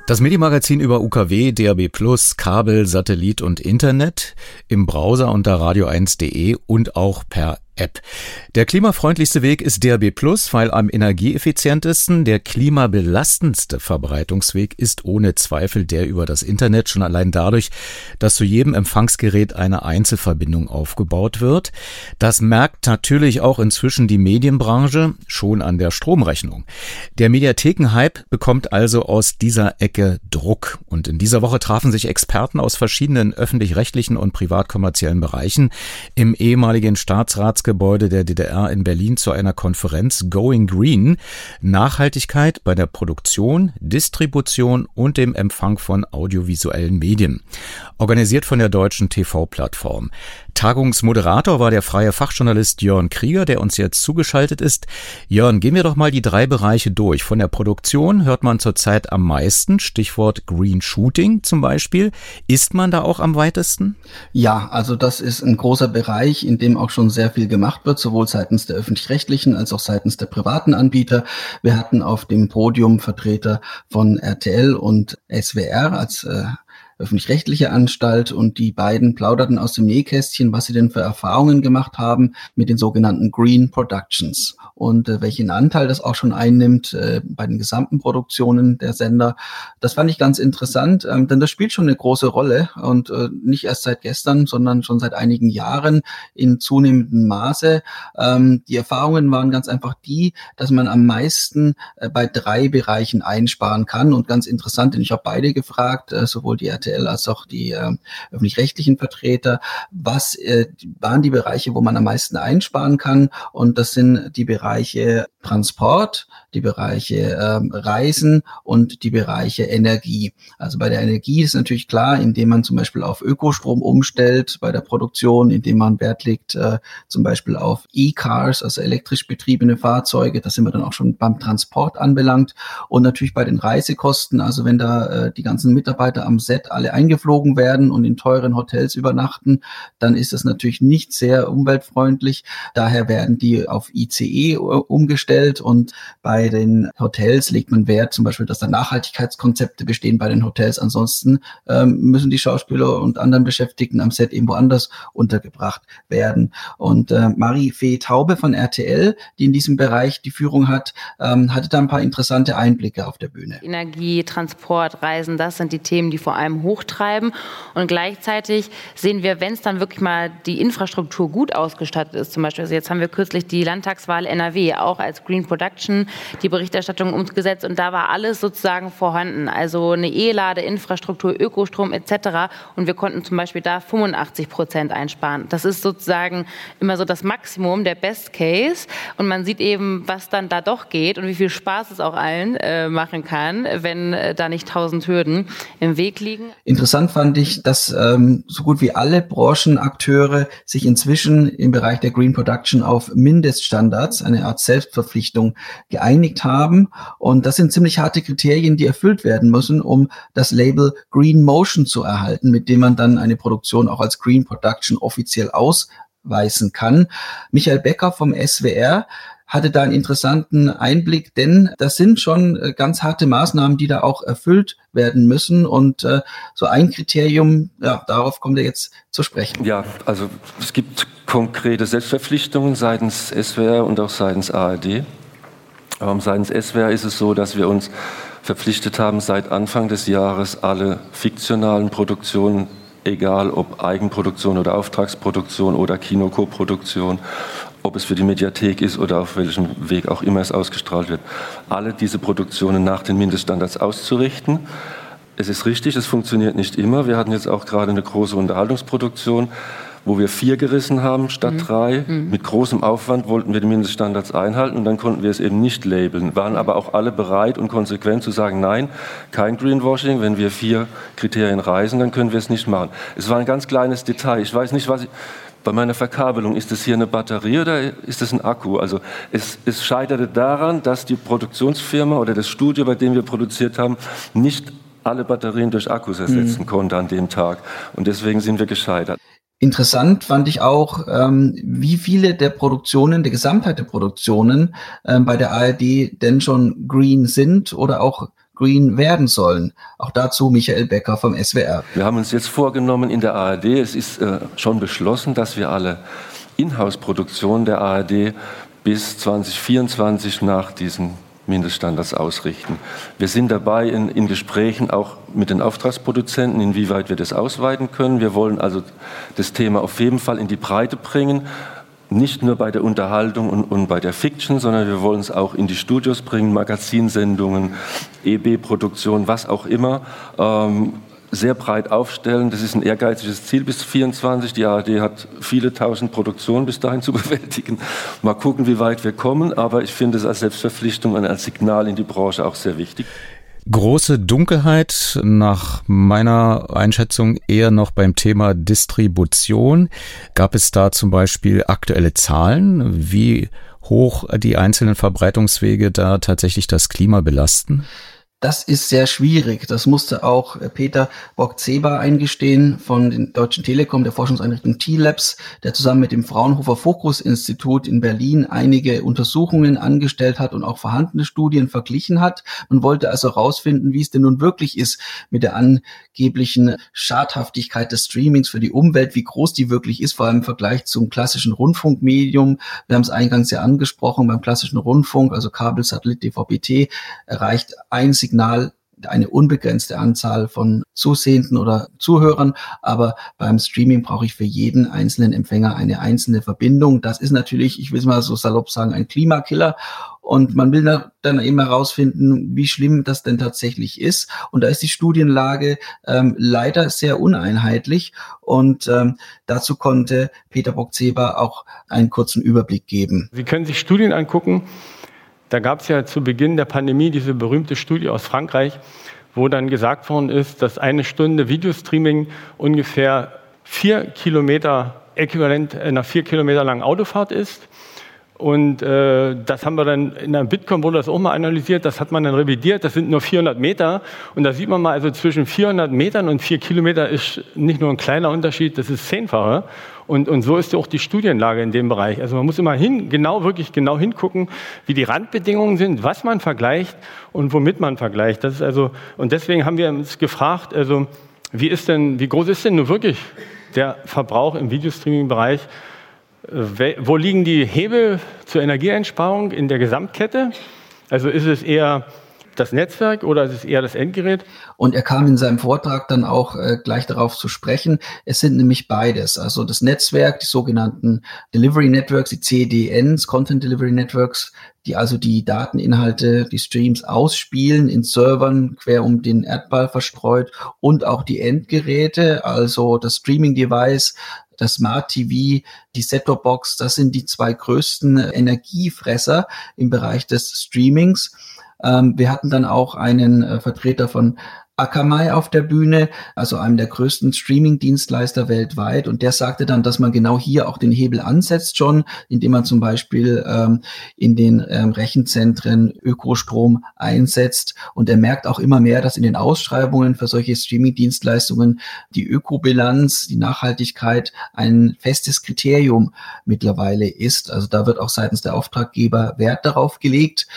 Das Medienmagazin über UKW, DAB+, Kabel, Satellit und Internet im Browser unter radio1.de und auch per App. Der klimafreundlichste Weg ist DRB Plus, weil am energieeffizientesten der klimabelastendste Verbreitungsweg ist ohne Zweifel der über das Internet, schon allein dadurch, dass zu jedem Empfangsgerät eine Einzelverbindung aufgebaut wird. Das merkt natürlich auch inzwischen die Medienbranche schon an der Stromrechnung. Der Mediathekenhype bekommt also aus dieser Ecke Druck. Und in dieser Woche trafen sich Experten aus verschiedenen öffentlich-rechtlichen und privatkommerziellen Bereichen im ehemaligen Staatsrats Staatsgebäude der DDR in Berlin zu einer Konferenz Going Green Nachhaltigkeit bei der Produktion, Distribution und dem Empfang von audiovisuellen Medien. Organisiert von der deutschen TV-Plattform. Tagungsmoderator war der freie Fachjournalist Jörn Krieger, der uns jetzt zugeschaltet ist. Jörn, gehen wir doch mal die drei Bereiche durch. Von der Produktion hört man zurzeit am meisten, Stichwort Green Shooting zum Beispiel. Ist man da auch am weitesten? Ja, also das ist ein großer Bereich, in dem auch schon sehr viel gemacht wird, sowohl seitens der öffentlich-rechtlichen als auch seitens der privaten Anbieter. Wir hatten auf dem Podium Vertreter von RTL und SWR als äh, öffentlich-rechtliche Anstalt und die beiden plauderten aus dem Nähkästchen, was sie denn für Erfahrungen gemacht haben mit den sogenannten Green Productions und äh, welchen Anteil das auch schon einnimmt äh, bei den gesamten Produktionen der Sender. Das fand ich ganz interessant, ähm, denn das spielt schon eine große Rolle und äh, nicht erst seit gestern, sondern schon seit einigen Jahren in zunehmendem Maße. Ähm, die Erfahrungen waren ganz einfach die, dass man am meisten äh, bei drei Bereichen einsparen kann und ganz interessant, denn ich habe beide gefragt, äh, sowohl die RTL als auch die äh, öffentlich-rechtlichen Vertreter, was äh, waren die Bereiche, wo man am meisten einsparen kann und das sind die Bereiche Bereiche Transport, die Bereiche ähm, Reisen und die Bereiche Energie. Also bei der Energie ist natürlich klar, indem man zum Beispiel auf Ökostrom umstellt, bei der Produktion, indem man Wert legt äh, zum Beispiel auf E-Cars, also elektrisch betriebene Fahrzeuge, da sind wir dann auch schon beim Transport anbelangt und natürlich bei den Reisekosten, also wenn da äh, die ganzen Mitarbeiter am Set alle eingeflogen werden und in teuren Hotels übernachten, dann ist das natürlich nicht sehr umweltfreundlich. Daher werden die auf ICE umgestellt und bei den Hotels legt man Wert zum Beispiel, dass da Nachhaltigkeitskonzepte bestehen bei den Hotels. Ansonsten ähm, müssen die Schauspieler und anderen Beschäftigten am Set irgendwo anders untergebracht werden. Und äh, Marie-Fee Taube von RTL, die in diesem Bereich die Führung hat, ähm, hatte da ein paar interessante Einblicke auf der Bühne. Energie, Transport, Reisen, das sind die Themen, die vor allem hochtreiben. Und gleichzeitig sehen wir, wenn es dann wirklich mal die Infrastruktur gut ausgestattet ist, zum Beispiel, also jetzt haben wir kürzlich die Landtagswahl NRW auch als Green Production die Berichterstattung umgesetzt und da war alles sozusagen vorhanden. Also eine E-Ladeinfrastruktur, Ökostrom etc. Und wir konnten zum Beispiel da 85 Prozent einsparen. Das ist sozusagen immer so das Maximum, der Best Case. Und man sieht eben, was dann da doch geht und wie viel Spaß es auch allen äh, machen kann, wenn äh, da nicht tausend Hürden im Weg liegen. Interessant fand ich, dass ähm, so gut wie alle Branchenakteure sich inzwischen im Bereich der Green Production auf Mindeststandards, eine Art Selbstverpflichtung geeinigt haben. Und das sind ziemlich harte Kriterien, die erfüllt werden müssen, um das Label Green Motion zu erhalten, mit dem man dann eine Produktion auch als Green Production offiziell ausweisen kann. Michael Becker vom SWR hatte da einen interessanten Einblick, denn das sind schon äh, ganz harte Maßnahmen, die da auch erfüllt werden müssen. Und äh, so ein Kriterium, ja, darauf kommt er jetzt zu sprechen. Ja, also es gibt konkrete Selbstverpflichtungen seitens SWR und auch seitens ARD. Ähm, seitens SWR ist es so, dass wir uns verpflichtet haben, seit Anfang des Jahres alle fiktionalen Produktionen, egal ob Eigenproduktion oder Auftragsproduktion oder Kinokoproduktion, ob es für die Mediathek ist oder auf welchem Weg auch immer es ausgestrahlt wird, alle diese Produktionen nach den Mindeststandards auszurichten. Es ist richtig, es funktioniert nicht immer. Wir hatten jetzt auch gerade eine große Unterhaltungsproduktion wo wir vier gerissen haben statt mhm. drei. Mhm. Mit großem Aufwand wollten wir die Mindeststandards einhalten und dann konnten wir es eben nicht labeln. Waren aber auch alle bereit und konsequent zu sagen, nein, kein Greenwashing. Wenn wir vier Kriterien reisen, dann können wir es nicht machen. Es war ein ganz kleines Detail. Ich weiß nicht, was ich, bei meiner Verkabelung, ist das hier eine Batterie oder ist das ein Akku? Also es, es scheiterte daran, dass die Produktionsfirma oder das Studio, bei dem wir produziert haben, nicht alle Batterien durch Akkus ersetzen mhm. konnte an dem Tag. Und deswegen sind wir gescheitert. Interessant fand ich auch, ähm, wie viele der Produktionen, der Gesamtheit der Produktionen ähm, bei der ARD denn schon green sind oder auch green werden sollen. Auch dazu Michael Becker vom SWR. Wir haben uns jetzt vorgenommen in der ARD, es ist äh, schon beschlossen, dass wir alle Inhouse-Produktion der ARD bis 2024 nach diesen Mindeststandards ausrichten. Wir sind dabei in, in, Gesprächen auch mit den Auftragsproduzenten, inwieweit wir das ausweiten können. Wir wollen also das Thema auf jeden Fall in die Breite bringen, nicht nur bei der Unterhaltung und, und bei der Fiction, sondern wir wollen es auch in die Studios bringen, Magazinsendungen, EB-Produktion, was auch immer. Ähm, sehr breit aufstellen. Das ist ein ehrgeiziges Ziel bis 24. Die ARD hat viele tausend Produktionen bis dahin zu bewältigen. Mal gucken, wie weit wir kommen. Aber ich finde es als Selbstverpflichtung und als Signal in die Branche auch sehr wichtig. Große Dunkelheit nach meiner Einschätzung eher noch beim Thema Distribution. Gab es da zum Beispiel aktuelle Zahlen, wie hoch die einzelnen Verbreitungswege da tatsächlich das Klima belasten? Das ist sehr schwierig. Das musste auch äh, Peter Bock-Zeba eingestehen von den Deutschen Telekom, der Forschungseinrichtung T-Labs, der zusammen mit dem Fraunhofer Fokus Institut in Berlin einige Untersuchungen angestellt hat und auch vorhandene Studien verglichen hat. Man wollte also herausfinden, wie es denn nun wirklich ist mit der angeblichen Schadhaftigkeit des Streamings für die Umwelt, wie groß die wirklich ist, vor allem im Vergleich zum klassischen Rundfunkmedium. Wir haben es eingangs ja angesprochen, beim klassischen Rundfunk, also Kabel, Satellit, DVB-T, erreicht ein Signal eine unbegrenzte Anzahl von Zusehenden oder Zuhörern, aber beim Streaming brauche ich für jeden einzelnen Empfänger eine einzelne Verbindung. Das ist natürlich, ich will es mal so salopp sagen, ein Klimakiller. Und man will dann eben herausfinden, wie schlimm das denn tatsächlich ist. Und da ist die Studienlage ähm, leider sehr uneinheitlich. Und ähm, dazu konnte Peter Bock-Zeber auch einen kurzen Überblick geben. Sie können sich Studien angucken, da gab es ja zu Beginn der Pandemie diese berühmte Studie aus Frankreich, wo dann gesagt worden ist, dass eine Stunde Videostreaming ungefähr vier Kilometer äquivalent einer vier Kilometer langen Autofahrt ist. Und äh, das haben wir dann in der Bitcoin wurde das auch mal analysiert, das hat man dann revidiert, das sind nur 400 Meter. Und da sieht man mal, also zwischen 400 Metern und 4 Kilometer ist nicht nur ein kleiner Unterschied, das ist zehnfache. Und, und so ist ja auch die Studienlage in dem Bereich. Also man muss immer hin, genau, wirklich genau hingucken, wie die Randbedingungen sind, was man vergleicht und womit man vergleicht. Das ist also, und deswegen haben wir uns gefragt, also, wie ist denn, wie groß ist denn nun wirklich der Verbrauch im Videostreaming-Bereich? Wo liegen die Hebel zur Energieeinsparung in der Gesamtkette? Also ist es eher das Netzwerk oder ist es eher das Endgerät? Und er kam in seinem Vortrag dann auch äh, gleich darauf zu sprechen. Es sind nämlich beides. Also das Netzwerk, die sogenannten Delivery Networks, die CDNs, Content Delivery Networks, die also die Dateninhalte, die Streams ausspielen in Servern quer um den Erdball verstreut und auch die Endgeräte, also das Streaming Device, das Smart TV, die Set-Top-Box, das sind die zwei größten Energiefresser im Bereich des Streamings. Ähm, wir hatten dann auch einen äh, Vertreter von Akamai auf der Bühne, also einem der größten Streaming-Dienstleister weltweit. Und der sagte dann, dass man genau hier auch den Hebel ansetzt schon, indem man zum Beispiel ähm, in den ähm, Rechenzentren Ökostrom einsetzt. Und er merkt auch immer mehr, dass in den Ausschreibungen für solche Streaming-Dienstleistungen die Ökobilanz, die Nachhaltigkeit ein festes Kriterium mittlerweile ist. Also da wird auch seitens der Auftraggeber Wert darauf gelegt.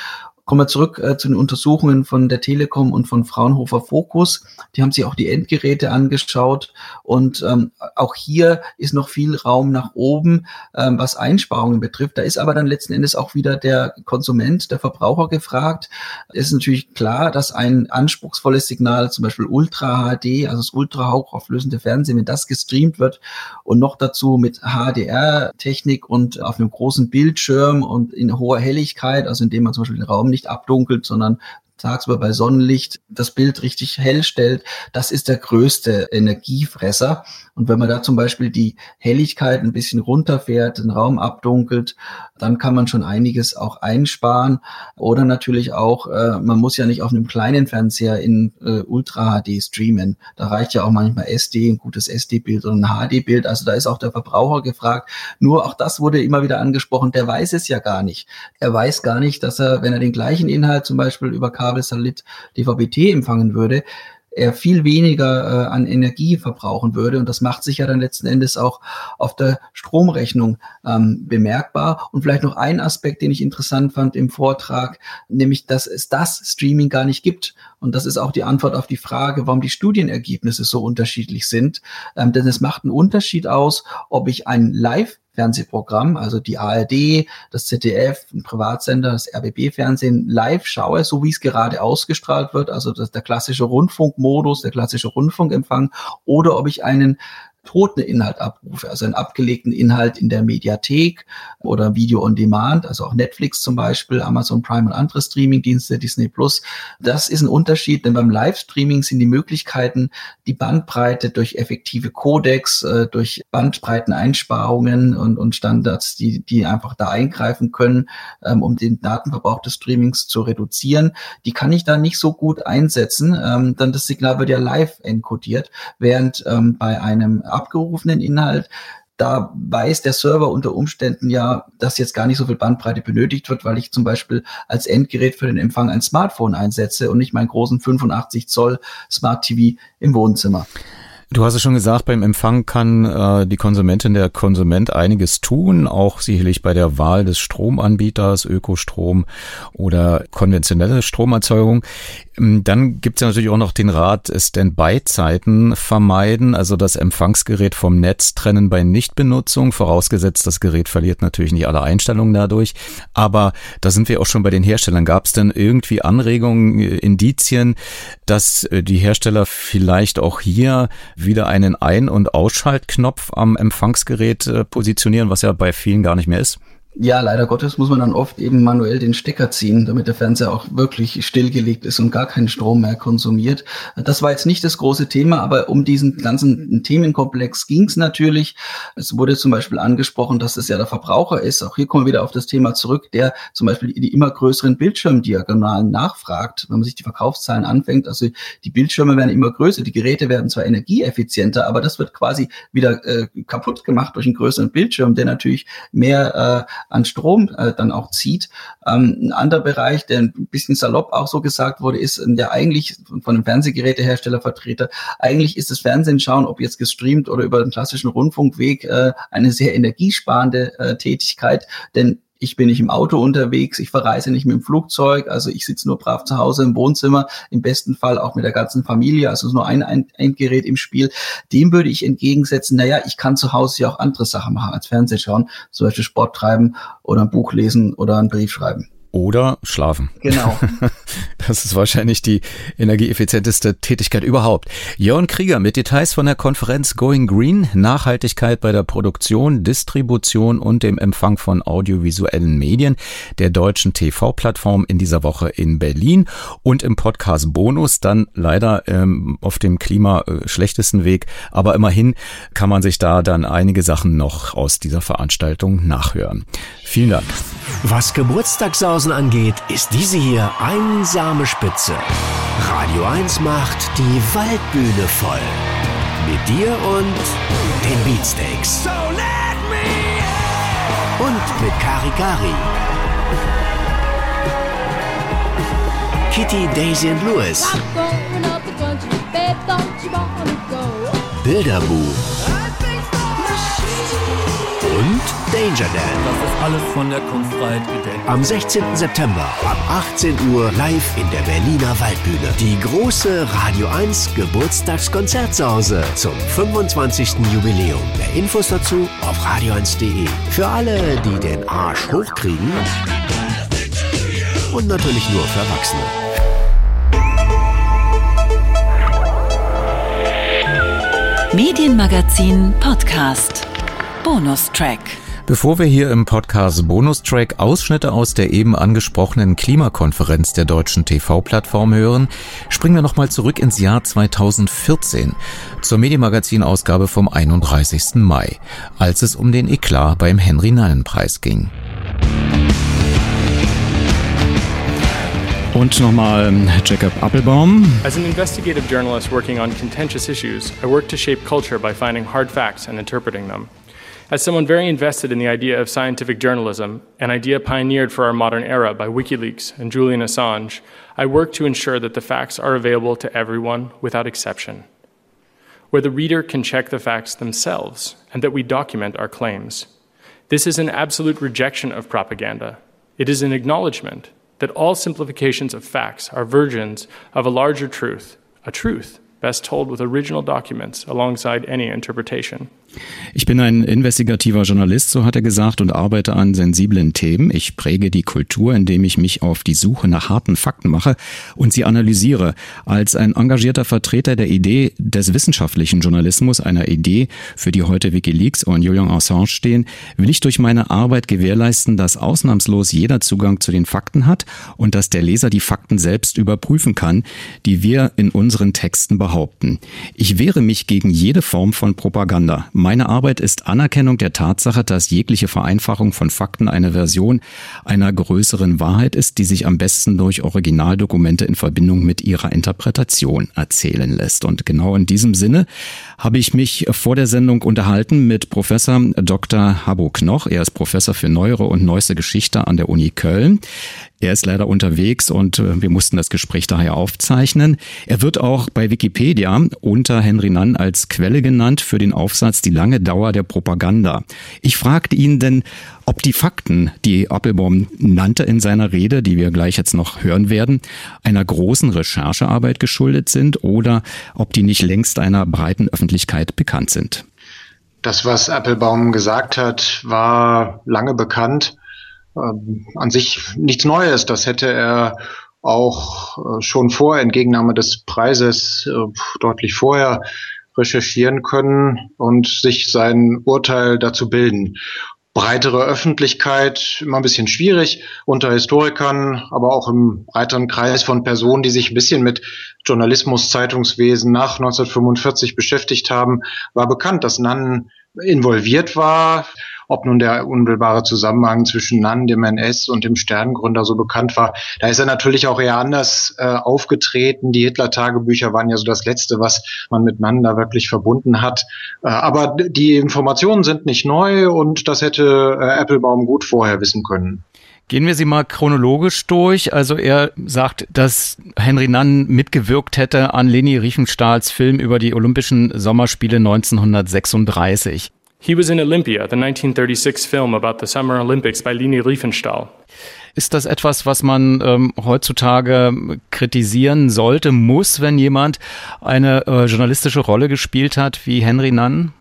Kommen wir zurück äh, zu den Untersuchungen von der Telekom und von Fraunhofer Focus. Die haben sich auch die Endgeräte angeschaut und ähm, auch hier ist noch viel Raum nach oben, ähm, was Einsparungen betrifft. Da ist aber dann letzten Endes auch wieder der Konsument, der Verbraucher gefragt. Es ist natürlich klar, dass ein anspruchsvolles Signal, zum Beispiel Ultra HD, also das ultra hochauflösende Fernsehen, wenn das gestreamt wird und noch dazu mit HDR-Technik und auf einem großen Bildschirm und in hoher Helligkeit, also indem man zum Beispiel den Raum nicht nicht abdunkelt, sondern tagsüber bei Sonnenlicht das Bild richtig hell stellt, das ist der größte Energiefresser. Und wenn man da zum Beispiel die Helligkeit ein bisschen runterfährt, den Raum abdunkelt, dann kann man schon einiges auch einsparen. Oder natürlich auch, äh, man muss ja nicht auf einem kleinen Fernseher in äh, Ultra HD streamen. Da reicht ja auch manchmal SD, ein gutes SD-Bild oder ein HD-Bild. Also da ist auch der Verbraucher gefragt. Nur auch das wurde immer wieder angesprochen, der weiß es ja gar nicht. Er weiß gar nicht, dass er, wenn er den gleichen Inhalt zum Beispiel über Kabel, Satellit, DVB-T empfangen würde, er viel weniger äh, an Energie verbrauchen würde. Und das macht sich ja dann letzten Endes auch auf der Stromrechnung ähm, bemerkbar. Und vielleicht noch ein Aspekt, den ich interessant fand im Vortrag, nämlich, dass es das Streaming gar nicht gibt. Und das ist auch die Antwort auf die Frage, warum die Studienergebnisse so unterschiedlich sind. Ähm, denn es macht einen Unterschied aus, ob ich ein Live Fernsehprogramm, also die ARD, das ZDF, ein Privatsender, das RBB-Fernsehen live schaue, so wie es gerade ausgestrahlt wird, also das, der klassische Rundfunkmodus, der klassische Rundfunkempfang, oder ob ich einen toten Inhalt abrufe, also einen abgelegten Inhalt in der Mediathek oder Video on Demand, also auch Netflix zum Beispiel, Amazon Prime und andere Streamingdienste, Disney Plus. Das ist ein Unterschied, denn beim Livestreaming sind die Möglichkeiten, die Bandbreite durch effektive Codecs, äh, durch Bandbreiteneinsparungen und, und Standards, die, die einfach da eingreifen können, ähm, um den Datenverbrauch des Streamings zu reduzieren, die kann ich da nicht so gut einsetzen, ähm, dann das Signal wird ja live encodiert, während ähm, bei einem abgerufenen Inhalt da weiß der Server unter Umständen ja, dass jetzt gar nicht so viel Bandbreite benötigt wird, weil ich zum Beispiel als Endgerät für den Empfang ein Smartphone einsetze und nicht meinen großen 85 Zoll Smart TV im Wohnzimmer. Du hast es schon gesagt, beim Empfang kann äh, die Konsumentin, der Konsument einiges tun, auch sicherlich bei der Wahl des Stromanbieters, Ökostrom oder konventionelle Stromerzeugung. Ähm, dann gibt es ja natürlich auch noch den Rat, Standby-Zeiten vermeiden, also das Empfangsgerät vom Netz trennen bei Nichtbenutzung, vorausgesetzt, das Gerät verliert natürlich nicht alle Einstellungen dadurch. Aber da sind wir auch schon bei den Herstellern. Gab es denn irgendwie Anregungen, äh, Indizien, dass äh, die Hersteller vielleicht auch hier wieder einen Ein- und Ausschaltknopf am Empfangsgerät äh, positionieren, was ja bei vielen gar nicht mehr ist? Ja, leider Gottes muss man dann oft eben manuell den Stecker ziehen, damit der Fernseher auch wirklich stillgelegt ist und gar keinen Strom mehr konsumiert. Das war jetzt nicht das große Thema, aber um diesen ganzen Themenkomplex ging es natürlich. Es wurde zum Beispiel angesprochen, dass es ja der Verbraucher ist. Auch hier kommen wir wieder auf das Thema zurück, der zum Beispiel die immer größeren Bildschirmdiagonalen nachfragt. Wenn man sich die Verkaufszahlen anfängt, also die Bildschirme werden immer größer, die Geräte werden zwar energieeffizienter, aber das wird quasi wieder äh, kaputt gemacht durch einen größeren Bildschirm, der natürlich mehr äh, an Strom äh, dann auch zieht. Ähm, ein anderer Bereich, der ein bisschen salopp auch so gesagt wurde, ist ähm, der eigentlich von einem Fernsehgeräteherstellervertreter, eigentlich ist das Fernsehen schauen, ob jetzt gestreamt oder über den klassischen Rundfunkweg, äh, eine sehr energiesparende äh, Tätigkeit, denn ich bin nicht im Auto unterwegs, ich verreise nicht mit dem Flugzeug, also ich sitze nur brav zu Hause im Wohnzimmer, im besten Fall auch mit der ganzen Familie, also nur ein, ein Endgerät im Spiel. Dem würde ich entgegensetzen, naja, ich kann zu Hause ja auch andere Sachen machen als Fernsehen schauen, zum Beispiel Sport treiben oder ein Buch lesen oder einen Brief schreiben oder schlafen. Genau. Das ist wahrscheinlich die energieeffizienteste Tätigkeit überhaupt. Jörn Krieger mit Details von der Konferenz Going Green, Nachhaltigkeit bei der Produktion, Distribution und dem Empfang von audiovisuellen Medien der deutschen TV-Plattform in dieser Woche in Berlin und im Podcast Bonus dann leider ähm, auf dem Klima äh, schlechtesten Weg, aber immerhin kann man sich da dann einige Sachen noch aus dieser Veranstaltung nachhören. Vielen Dank. Was Geburtstagssausen angeht, ist diese hier einsame Spitze. Radio 1 macht die Waldbühne voll. Mit dir und den Beatsteaks. So und mit Kari Kari. Kitty, Daisy und Louis. Bilderbuch. Und Danger Dan. Das ist alles von der Kunstfreiheit gedeckt. Am 16. September ab 18 Uhr live in der Berliner Waldbühne. Die große Radio 1 Geburtstagskonzertsause zum 25. Jubiläum. Mehr Infos dazu auf radio1.de. Für alle, die den Arsch hochkriegen. Und natürlich nur für Erwachsene. Medienmagazin Podcast. Bonustrack. Bevor wir hier im Podcast Bonustrack Ausschnitte aus der eben angesprochenen Klimakonferenz der deutschen TV-Plattform hören, springen wir nochmal zurück ins Jahr 2014 zur Medienmagazin-Ausgabe vom 31. Mai, als es um den Eklat beim Henry-Nannen-Preis ging. Und nochmal Jacob Appelbaum. As an investigative journalist working on contentious issues, I work to shape culture by finding hard facts and interpreting them. As someone very invested in the idea of scientific journalism, an idea pioneered for our modern era by WikiLeaks and Julian Assange, I work to ensure that the facts are available to everyone without exception, where the reader can check the facts themselves and that we document our claims. This is an absolute rejection of propaganda. It is an acknowledgement that all simplifications of facts are versions of a larger truth, a truth best told with original documents alongside any interpretation. Ich bin ein investigativer Journalist, so hat er gesagt, und arbeite an sensiblen Themen. Ich präge die Kultur, indem ich mich auf die Suche nach harten Fakten mache und sie analysiere. Als ein engagierter Vertreter der Idee des wissenschaftlichen Journalismus, einer Idee, für die heute Wikileaks und Julian Assange stehen, will ich durch meine Arbeit gewährleisten, dass ausnahmslos jeder Zugang zu den Fakten hat und dass der Leser die Fakten selbst überprüfen kann, die wir in unseren Texten behaupten. Ich wehre mich gegen jede Form von Propaganda. Meine Arbeit ist Anerkennung der Tatsache, dass jegliche Vereinfachung von Fakten eine Version einer größeren Wahrheit ist, die sich am besten durch Originaldokumente in Verbindung mit ihrer Interpretation erzählen lässt. Und genau in diesem Sinne habe ich mich vor der Sendung unterhalten mit Professor Dr. Habo Knoch. Er ist Professor für Neuere und Neueste Geschichte an der Uni Köln. Er ist leider unterwegs und äh, wir mussten das Gespräch daher aufzeichnen. Er wird auch bei Wikipedia unter Henry Nunn als Quelle genannt für den Aufsatz Die lange Dauer der Propaganda. Ich fragte ihn denn, ob die Fakten, die Appelbaum nannte in seiner Rede, die wir gleich jetzt noch hören werden, einer großen Recherchearbeit geschuldet sind oder ob die nicht längst einer breiten Öffentlichkeit bekannt sind. Das, was Appelbaum gesagt hat, war lange bekannt an sich nichts Neues. Das hätte er auch äh, schon vor Entgegennahme des Preises äh, deutlich vorher recherchieren können und sich sein Urteil dazu bilden. Breitere Öffentlichkeit immer ein bisschen schwierig unter Historikern, aber auch im breiteren Kreis von Personen, die sich ein bisschen mit Journalismus, Zeitungswesen nach 1945 beschäftigt haben, war bekannt, dass Nannen involviert war ob nun der unmittelbare Zusammenhang zwischen Nann, dem NS und dem Sterngründer so bekannt war. Da ist er natürlich auch eher anders äh, aufgetreten. Die Hitler-Tagebücher waren ja so das Letzte, was man mit Nann da wirklich verbunden hat. Äh, aber die Informationen sind nicht neu und das hätte äh, Applebaum gut vorher wissen können. Gehen wir sie mal chronologisch durch. Also er sagt, dass Henry Nunn mitgewirkt hätte an Leni Riefenstahls Film über die Olympischen Sommerspiele 1936. He was in Olympia, the 1936 film about the Summer Olympics by Leni Riefenstahl. Ist das etwas, was man ähm, heutzutage kritisieren sollte, muss, wenn jemand eine äh, journalistische Rolle gespielt hat wie Henry Nunn?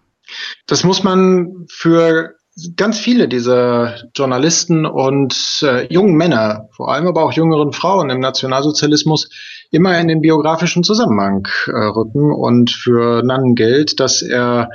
Das muss man für ganz viele dieser Journalisten und äh, jungen Männer, vor allem aber auch jüngeren Frauen im Nationalsozialismus, immer in den biografischen Zusammenhang äh, rücken. Und für Nannen gilt, dass er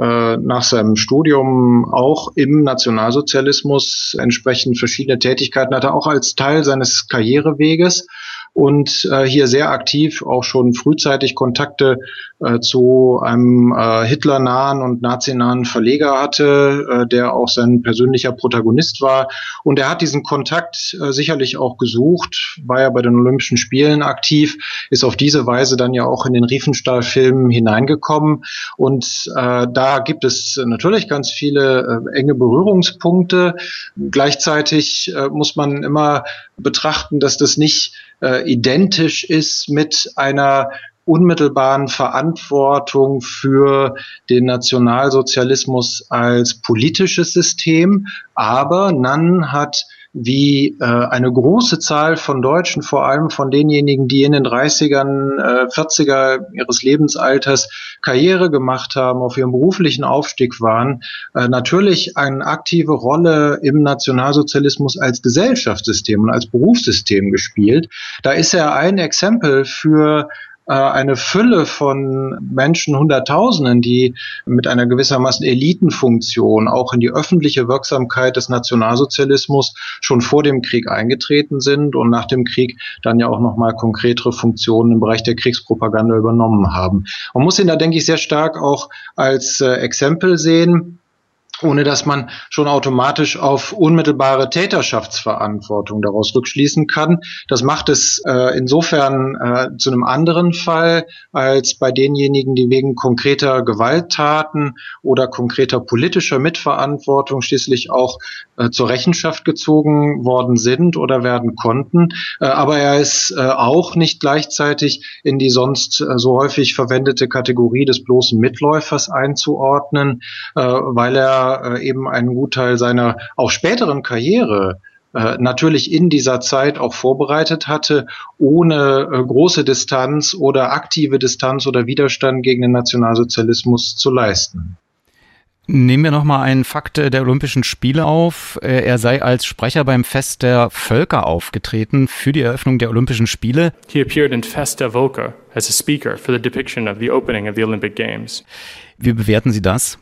äh, nach seinem Studium auch im Nationalsozialismus entsprechend verschiedene Tätigkeiten hatte, auch als Teil seines Karriereweges und äh, hier sehr aktiv auch schon frühzeitig Kontakte äh, zu einem äh, Hitler-nahen und Nazi-nahen Verleger hatte, äh, der auch sein persönlicher Protagonist war. Und er hat diesen Kontakt äh, sicherlich auch gesucht, war ja bei den Olympischen Spielen aktiv, ist auf diese Weise dann ja auch in den Riefenstahl-Film hineingekommen. Und äh, da gibt es natürlich ganz viele äh, enge Berührungspunkte. Gleichzeitig äh, muss man immer betrachten, dass das nicht äh, identisch ist mit einer unmittelbaren Verantwortung für den Nationalsozialismus als politisches System. Aber Nunn hat wie äh, eine große Zahl von Deutschen, vor allem von denjenigen, die in den 30ern, äh, 40er ihres Lebensalters Karriere gemacht haben, auf ihrem beruflichen Aufstieg waren, äh, natürlich eine aktive Rolle im Nationalsozialismus als Gesellschaftssystem und als Berufssystem gespielt. Da ist er ein Exempel für eine Fülle von Menschen, Hunderttausenden, die mit einer gewissermaßen Elitenfunktion auch in die öffentliche Wirksamkeit des Nationalsozialismus schon vor dem Krieg eingetreten sind und nach dem Krieg dann ja auch nochmal konkretere Funktionen im Bereich der Kriegspropaganda übernommen haben. Man muss ihn da, denke ich, sehr stark auch als äh, Exempel sehen ohne dass man schon automatisch auf unmittelbare Täterschaftsverantwortung daraus rückschließen kann. Das macht es äh, insofern äh, zu einem anderen Fall als bei denjenigen, die wegen konkreter Gewalttaten oder konkreter politischer Mitverantwortung schließlich auch äh, zur Rechenschaft gezogen worden sind oder werden konnten. Äh, aber er ist äh, auch nicht gleichzeitig in die sonst äh, so häufig verwendete Kategorie des bloßen Mitläufers einzuordnen, weil er äh, eben einen Gutteil seiner auch späteren Karriere äh, natürlich in dieser Zeit auch vorbereitet hatte, ohne äh, große Distanz oder aktive Distanz oder Widerstand gegen den Nationalsozialismus zu leisten. Nehmen wir nochmal einen Fakt der Olympischen Spiele auf. Er sei als Sprecher beim Fest der Völker aufgetreten für die Eröffnung der Olympischen Spiele. He appeared in Fest der Völker as a speaker for the depiction of the opening of the Olympic Games. Wie bewerten Sie das?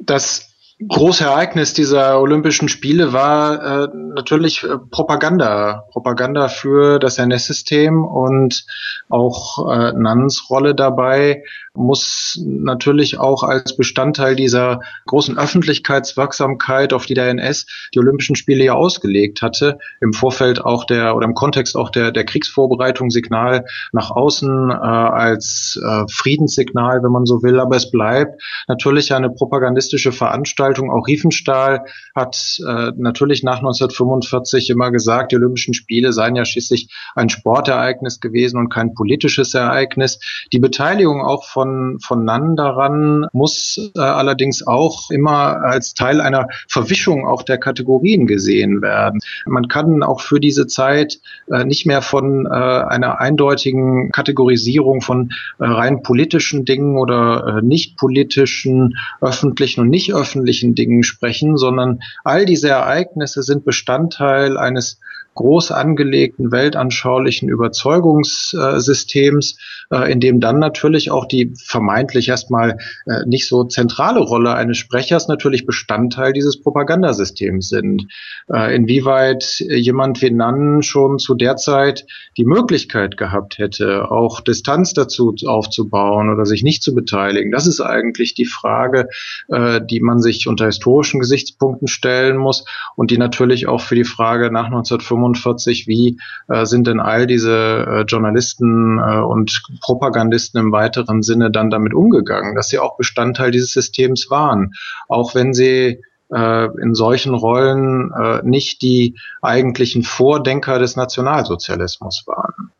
Das große Ereignis dieser Olympischen Spiele war äh, natürlich äh, Propaganda. Propaganda für das NS-System und auch äh, Nans Rolle dabei muss natürlich auch als Bestandteil dieser großen Öffentlichkeitswirksamkeit, auf die der NS die Olympischen Spiele ja ausgelegt hatte, im Vorfeld auch der oder im Kontext auch der, der Kriegsvorbereitung Signal nach außen äh, als äh, Friedenssignal, wenn man so will. Aber es bleibt natürlich eine propagandistische Veranstaltung. Auch Riefenstahl hat äh, natürlich nach 1945 immer gesagt, die Olympischen Spiele seien ja schließlich ein Sportereignis gewesen und kein politisches Ereignis. Die Beteiligung auch von von, Nan daran muss äh, allerdings auch immer als Teil einer Verwischung auch der Kategorien gesehen werden. Man kann auch für diese Zeit äh, nicht mehr von äh, einer eindeutigen Kategorisierung von äh, rein politischen Dingen oder äh, nicht politischen, öffentlichen und nicht öffentlichen Dingen sprechen, sondern all diese Ereignisse sind Bestandteil eines groß angelegten weltanschaulichen Überzeugungssystems, äh, in dem dann natürlich auch die vermeintlich erstmal äh, nicht so zentrale Rolle eines Sprechers natürlich Bestandteil dieses Propagandasystems sind. Äh, inwieweit jemand wie Nann schon zu der Zeit die Möglichkeit gehabt hätte, auch Distanz dazu aufzubauen oder sich nicht zu beteiligen, das ist eigentlich die Frage, die man sich unter historischen Gesichtspunkten stellen muss und die natürlich auch für die Frage nach 1945 45, wie äh, sind denn all diese äh, Journalisten äh, und Propagandisten im weiteren Sinne dann damit umgegangen, dass sie auch Bestandteil dieses Systems waren, auch wenn sie äh, in solchen Rollen äh, nicht die eigentlichen Vordenker des Nationalsozialismus waren.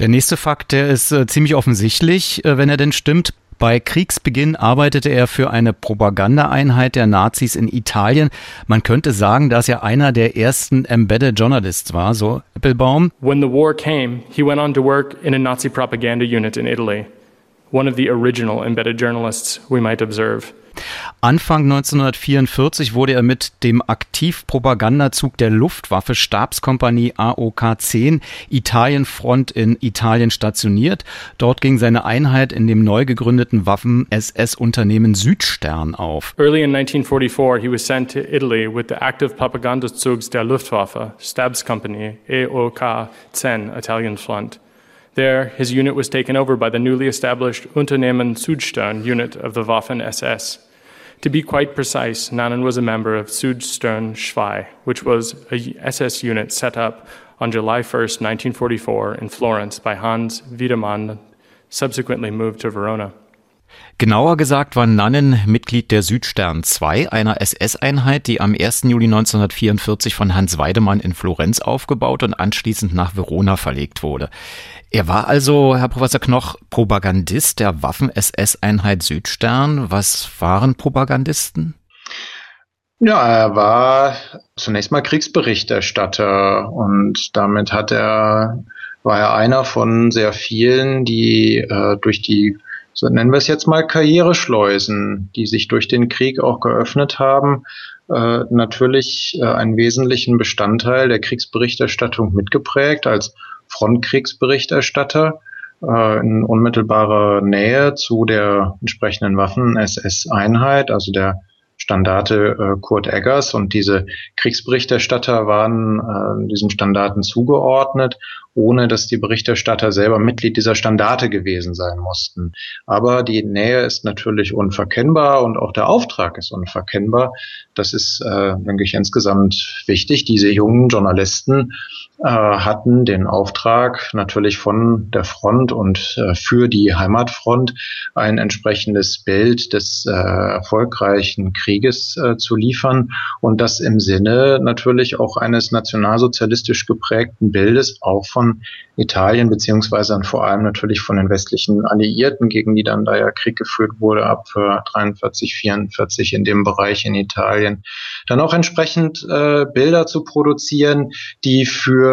Der nächste Fakt, der ist äh, ziemlich offensichtlich, wenn er denn stimmt. Bei Kriegsbeginn arbeitete er für eine Propagandaeinheit der Nazis in Italien. Man könnte sagen, dass er einer der ersten Embedded Journalists war, so Applebaum. When the war came, he went on to work in a Nazi propaganda unit in Italy. One of the original embedded journalists we might observe. Anfang 1944 wurde er mit dem Aktivpropagandazug der Luftwaffe Stabskompanie AOK 10 Italienfront in Italien stationiert. Dort ging seine Einheit in dem neu gegründeten Waffen-SS-Unternehmen Südstern auf. Early in 1944 he was sent to Italy with the active Propagandazugs der Luftwaffe Stabskompanie AOK 10 Italian Front. There, his unit was taken over by the newly established Unternehmen Südstern unit of the Waffen SS. To be quite precise, Nannen was a member of Südstern Schwei, which was a SS unit set up on July 1, 1944, in Florence by Hans Wiedemann, subsequently moved to Verona. Genauer gesagt war Nannen Mitglied der Südstern 2, einer SS-Einheit, die am 1. Juli 1944 von Hans Weidemann in Florenz aufgebaut und anschließend nach Verona verlegt wurde. Er war also, Herr Professor Knoch, Propagandist der Waffen-SS-Einheit Südstern. Was waren Propagandisten? Ja, er war zunächst mal Kriegsberichterstatter und damit hat er, war er einer von sehr vielen, die äh, durch die so nennen wir es jetzt mal Karriereschleusen, die sich durch den Krieg auch geöffnet haben, äh, natürlich äh, einen wesentlichen Bestandteil der Kriegsberichterstattung mitgeprägt als Frontkriegsberichterstatter äh, in unmittelbarer Nähe zu der entsprechenden Waffen-SS-Einheit, also der Standarte äh, Kurt Eggers und diese Kriegsberichterstatter waren äh, diesen Standarten zugeordnet, ohne dass die Berichterstatter selber Mitglied dieser Standarte gewesen sein mussten. Aber die Nähe ist natürlich unverkennbar und auch der Auftrag ist unverkennbar. Das ist, äh, denke ich, insgesamt wichtig. Diese jungen Journalisten hatten den Auftrag natürlich von der Front und äh, für die Heimatfront ein entsprechendes Bild des äh, erfolgreichen Krieges äh, zu liefern und das im Sinne natürlich auch eines nationalsozialistisch geprägten Bildes auch von Italien beziehungsweise vor allem natürlich von den westlichen Alliierten, gegen die dann da ja Krieg geführt wurde ab 43, 44 in dem Bereich in Italien. Dann auch entsprechend äh, Bilder zu produzieren, die für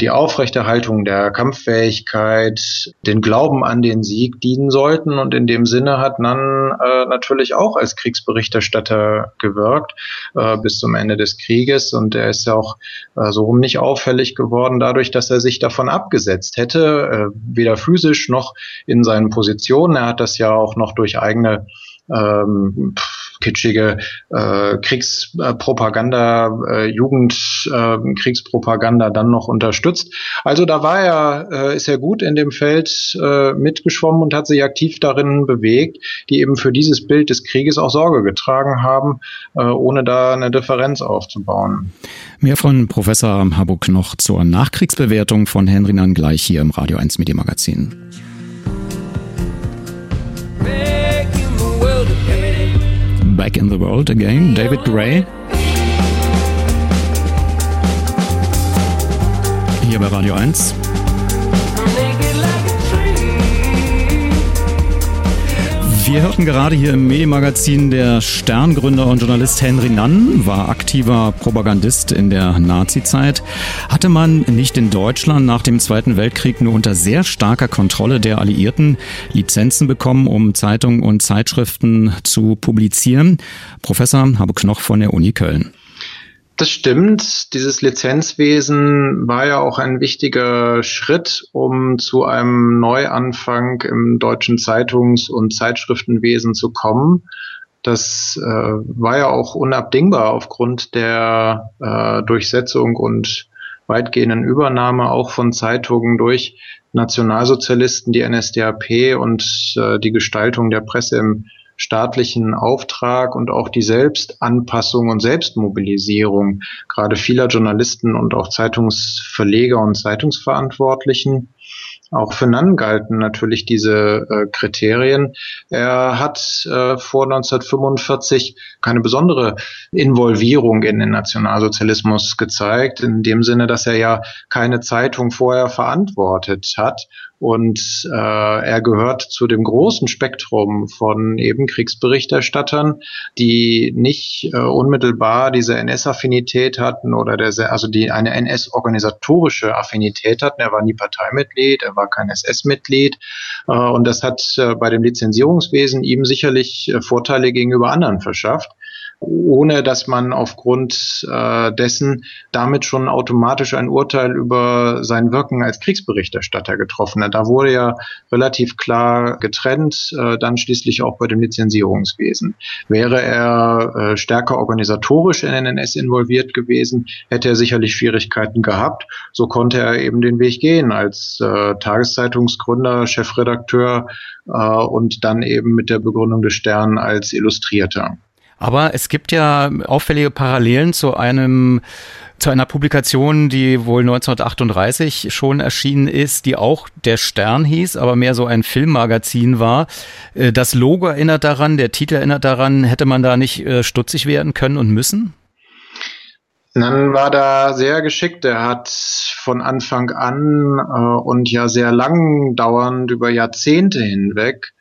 die Aufrechterhaltung der Kampffähigkeit, den Glauben an den Sieg dienen sollten. Und in dem Sinne hat Nann äh, natürlich auch als Kriegsberichterstatter gewirkt äh, bis zum Ende des Krieges. Und er ist ja auch äh, so rum nicht auffällig geworden, dadurch, dass er sich davon abgesetzt hätte, äh, weder physisch noch in seinen Positionen. Er hat das ja auch noch durch eigene ähm, kitschige äh, Kriegspropaganda, äh, Jugendkriegspropaganda äh, dann noch unterstützt. Also da war er, äh, ist er gut in dem Feld äh, mitgeschwommen und hat sich aktiv darin bewegt, die eben für dieses Bild des Krieges auch Sorge getragen haben, äh, ohne da eine Differenz aufzubauen. Mehr von Professor Habuk noch zur Nachkriegsbewertung von Henry Nann gleich hier im Radio 1 Medienmagazin. Back in the World Again, David Gray. Hier bei Radio 1. Wir hörten gerade hier im Medienmagazin, der Sterngründer und Journalist Henry Nann war aktiver Propagandist in der Nazizeit. Hatte man nicht in Deutschland nach dem Zweiten Weltkrieg nur unter sehr starker Kontrolle der Alliierten Lizenzen bekommen, um Zeitungen und Zeitschriften zu publizieren? Professor Habe Knoch von der Uni Köln. Das stimmt. Dieses Lizenzwesen war ja auch ein wichtiger Schritt, um zu einem Neuanfang im deutschen Zeitungs- und Zeitschriftenwesen zu kommen. Das äh, war ja auch unabdingbar aufgrund der äh, Durchsetzung und weitgehenden Übernahme auch von Zeitungen durch Nationalsozialisten, die NSDAP und äh, die Gestaltung der Presse im staatlichen Auftrag und auch die Selbstanpassung und Selbstmobilisierung gerade vieler Journalisten und auch Zeitungsverleger und Zeitungsverantwortlichen. Auch für Nann galten natürlich diese äh, Kriterien. Er hat äh, vor 1945 keine besondere Involvierung in den Nationalsozialismus gezeigt, in dem Sinne, dass er ja keine Zeitung vorher verantwortet hat und äh, er gehört zu dem großen Spektrum von eben Kriegsberichterstattern, die nicht äh, unmittelbar diese NS-Affinität hatten oder der, also die eine NS-organisatorische Affinität hatten. Er war nie Parteimitglied, er war kein SS-Mitglied. Äh, und das hat äh, bei dem Lizenzierungswesen ihm sicherlich äh, Vorteile gegenüber anderen verschafft ohne dass man aufgrund äh, dessen damit schon automatisch ein Urteil über sein Wirken als Kriegsberichterstatter getroffen hat. Da wurde ja relativ klar getrennt, äh, dann schließlich auch bei dem Lizenzierungswesen. Wäre er äh, stärker organisatorisch in den NS involviert gewesen, hätte er sicherlich Schwierigkeiten gehabt. So konnte er eben den Weg gehen als äh, Tageszeitungsgründer, Chefredakteur äh, und dann eben mit der Begründung des Stern als Illustrierter. Aber es gibt ja auffällige Parallelen zu einem zu einer Publikation, die wohl 1938 schon erschienen ist, die auch der Stern hieß, aber mehr so ein Filmmagazin war. Äh, das Logo erinnert daran, der Titel erinnert daran, hätte man da nicht äh, stutzig werden können und müssen? Dann war da sehr geschickt. Er hat von Anfang an äh, und ja sehr lang dauernd über Jahrzehnte hinweg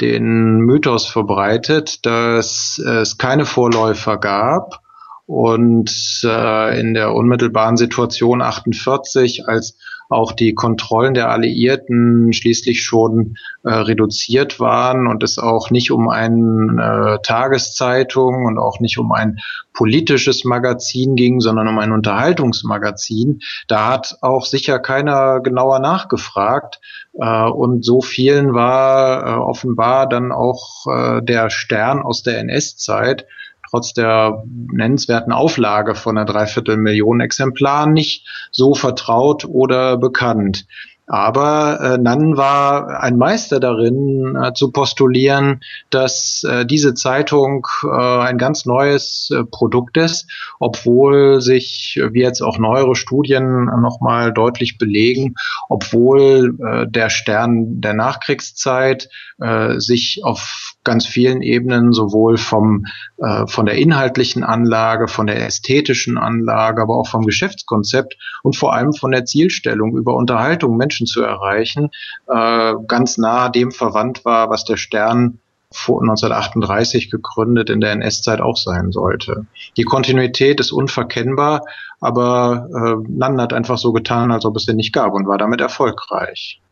den Mythos verbreitet, dass es keine Vorläufer gab und äh, in der unmittelbaren Situation 48, als auch die Kontrollen der Alliierten schließlich schon äh, reduziert waren und es auch nicht um eine äh, Tageszeitung und auch nicht um ein politisches Magazin ging, sondern um ein Unterhaltungsmagazin. Da hat auch sicher keiner genauer nachgefragt. Äh, und so vielen war äh, offenbar dann auch äh, der Stern aus der NS-Zeit trotz der nennenswerten Auflage von einer Dreiviertelmillion Exemplaren nicht so vertraut oder bekannt. Aber äh, Nann war ein Meister darin, äh, zu postulieren, dass äh, diese Zeitung äh, ein ganz neues äh, Produkt ist, obwohl sich, wie jetzt auch neuere Studien nochmal deutlich belegen, obwohl äh, der Stern der Nachkriegszeit äh, sich auf ganz vielen Ebenen sowohl vom, äh, von der inhaltlichen Anlage, von der ästhetischen Anlage, aber auch vom Geschäftskonzept und vor allem von der Zielstellung über Unterhaltung Menschen zu erreichen, äh, ganz nah dem verwandt war, was der Stern vor 1938 gegründet in der NS-Zeit auch sein sollte. Die Kontinuität ist unverkennbar, aber äh, Nanden hat einfach so getan, als ob es den nicht gab und war damit erfolgreich.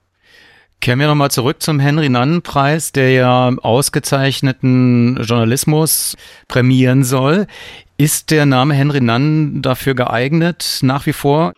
Kehren wir nochmal zurück zum Henry-Nannen-Preis, der ja ausgezeichneten Journalismus prämieren soll. Ist der Name Henry Nannen dafür geeignet, nach wie vor?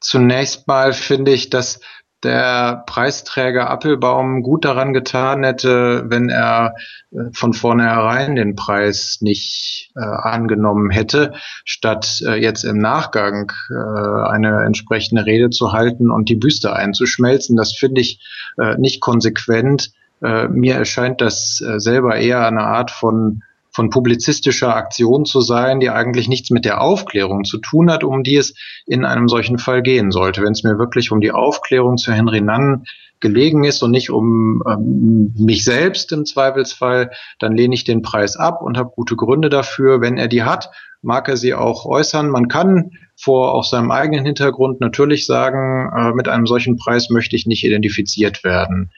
Zunächst mal finde ich, dass der Preisträger Appelbaum gut daran getan hätte, wenn er äh, von vornherein den Preis nicht äh, angenommen hätte, statt äh, jetzt im Nachgang äh, eine entsprechende Rede zu halten und die Büste einzuschmelzen. Das finde ich äh, nicht konsequent. Äh, mir erscheint das selber eher eine Art von von publizistischer Aktion zu sein, die eigentlich nichts mit der Aufklärung zu tun hat, um die es in einem solchen Fall gehen sollte. Wenn es mir wirklich um die Aufklärung zu Henry Nannen gelegen ist und nicht um ähm, mich selbst im Zweifelsfall, dann lehne ich den Preis ab und habe gute Gründe dafür. Wenn er die hat, mag er sie auch äußern. Man kann vor auch seinem eigenen Hintergrund natürlich sagen, äh, mit einem solchen Preis möchte ich nicht identifiziert werden.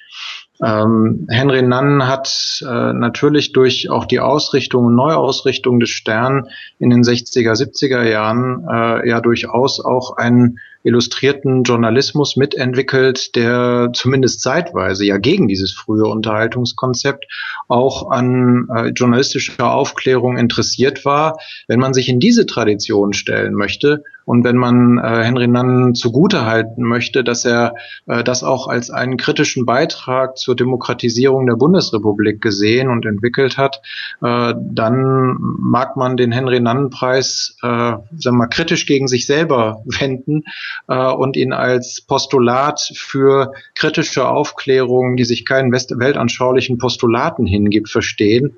Ähm, Henry Nunn hat äh, natürlich durch auch die Ausrichtung und Neuausrichtung des Stern in den 60er, 70er Jahren äh, ja durchaus auch einen illustrierten Journalismus mitentwickelt, der zumindest zeitweise ja gegen dieses frühe Unterhaltungskonzept auch an äh, journalistischer Aufklärung interessiert war. Wenn man sich in diese Tradition stellen möchte, und wenn man äh, Henry Nunn zugutehalten möchte, dass er äh, das auch als einen kritischen Beitrag zur Demokratisierung der Bundesrepublik gesehen und entwickelt hat, äh, dann mag man den Henry Nunn Preis, äh, sagen wir mal, kritisch gegen sich selber wenden äh, und ihn als Postulat für kritische Aufklärung, die sich keinen weltanschaulichen Postulaten hingibt, verstehen.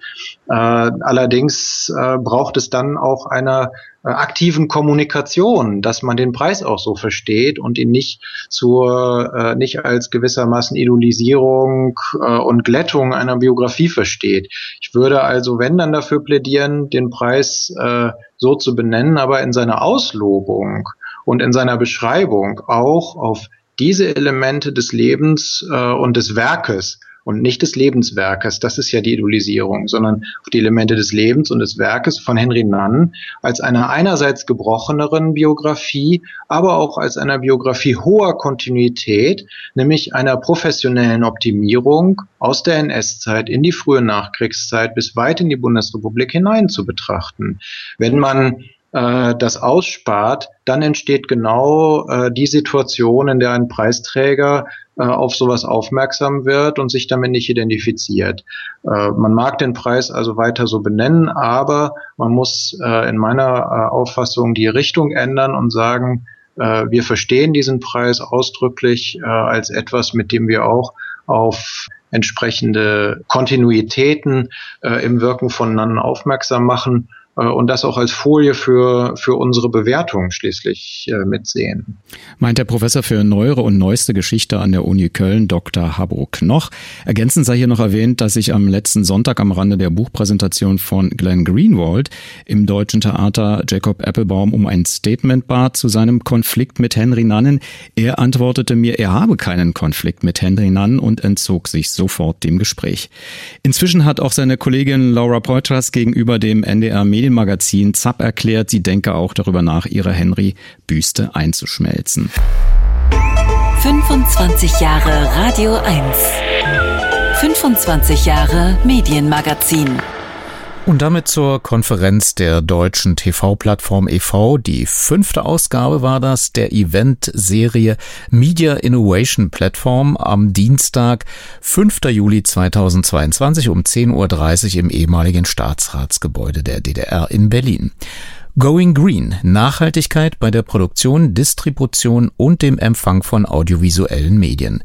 Äh, allerdings äh, braucht es dann auch einer aktiven Kommunikation, dass man den Preis auch so versteht und ihn nicht zur äh, nicht als gewissermaßen Idolisierung äh, und Glättung einer Biografie versteht. Ich würde also, wenn dann dafür plädieren, den Preis äh, so zu benennen, aber in seiner Auslobung und in seiner Beschreibung auch auf diese Elemente des Lebens äh, und des Werkes und nicht des Lebenswerkes, das ist ja die Idolisierung, sondern auf die Elemente des Lebens und des Werkes von Henry Nunn als einer einerseits gebrocheneren Biografie, aber auch als einer Biografie hoher Kontinuität, nämlich einer professionellen Optimierung aus der NS-Zeit in die frühe Nachkriegszeit bis weit in die Bundesrepublik hinein zu betrachten. Wenn man äh, das ausspart, dann entsteht genau äh, die Situation, in der ein Preisträger auf sowas aufmerksam wird und sich damit nicht identifiziert. Äh, man mag den Preis also weiter so benennen, aber man muss äh, in meiner äh, Auffassung die Richtung ändern und sagen, äh, wir verstehen diesen Preis ausdrücklich äh, als etwas, mit dem wir auch auf entsprechende Kontinuitäten äh, im Wirken voneinander aufmerksam machen äh, und das auch als Folie für, für unsere Bewertung schließlich äh, mitsehen. Meint der Professor für neuere und neueste Geschichte an der Uni Köln, Dr. Habro Knoch. Ergänzend sei hier noch erwähnt, dass sich am letzten Sonntag am Rande der Buchpräsentation von Glenn Greenwald im deutschen Theater Jacob Applebaum um ein Statement bat zu seinem Konflikt mit Henry Nannen. Er antwortete mir, er habe keinen Konflikt mit Henry Nannen und entzog sich sofort dem Gespräch. Inzwischen hat auch seine Kollegin Laura Poitras gegenüber dem NDR Medien Medienmagazin ZAP erklärt, sie denke auch darüber nach, ihre Henry-Büste einzuschmelzen. 25 Jahre Radio 1. 25 Jahre Medienmagazin. Und damit zur Konferenz der deutschen TV-Plattform e.V. Die fünfte Ausgabe war das der Event-Serie Media Innovation Platform am Dienstag, 5. Juli 2022 um 10.30 Uhr im ehemaligen Staatsratsgebäude der DDR in Berlin. Going Green, Nachhaltigkeit bei der Produktion, Distribution und dem Empfang von audiovisuellen Medien.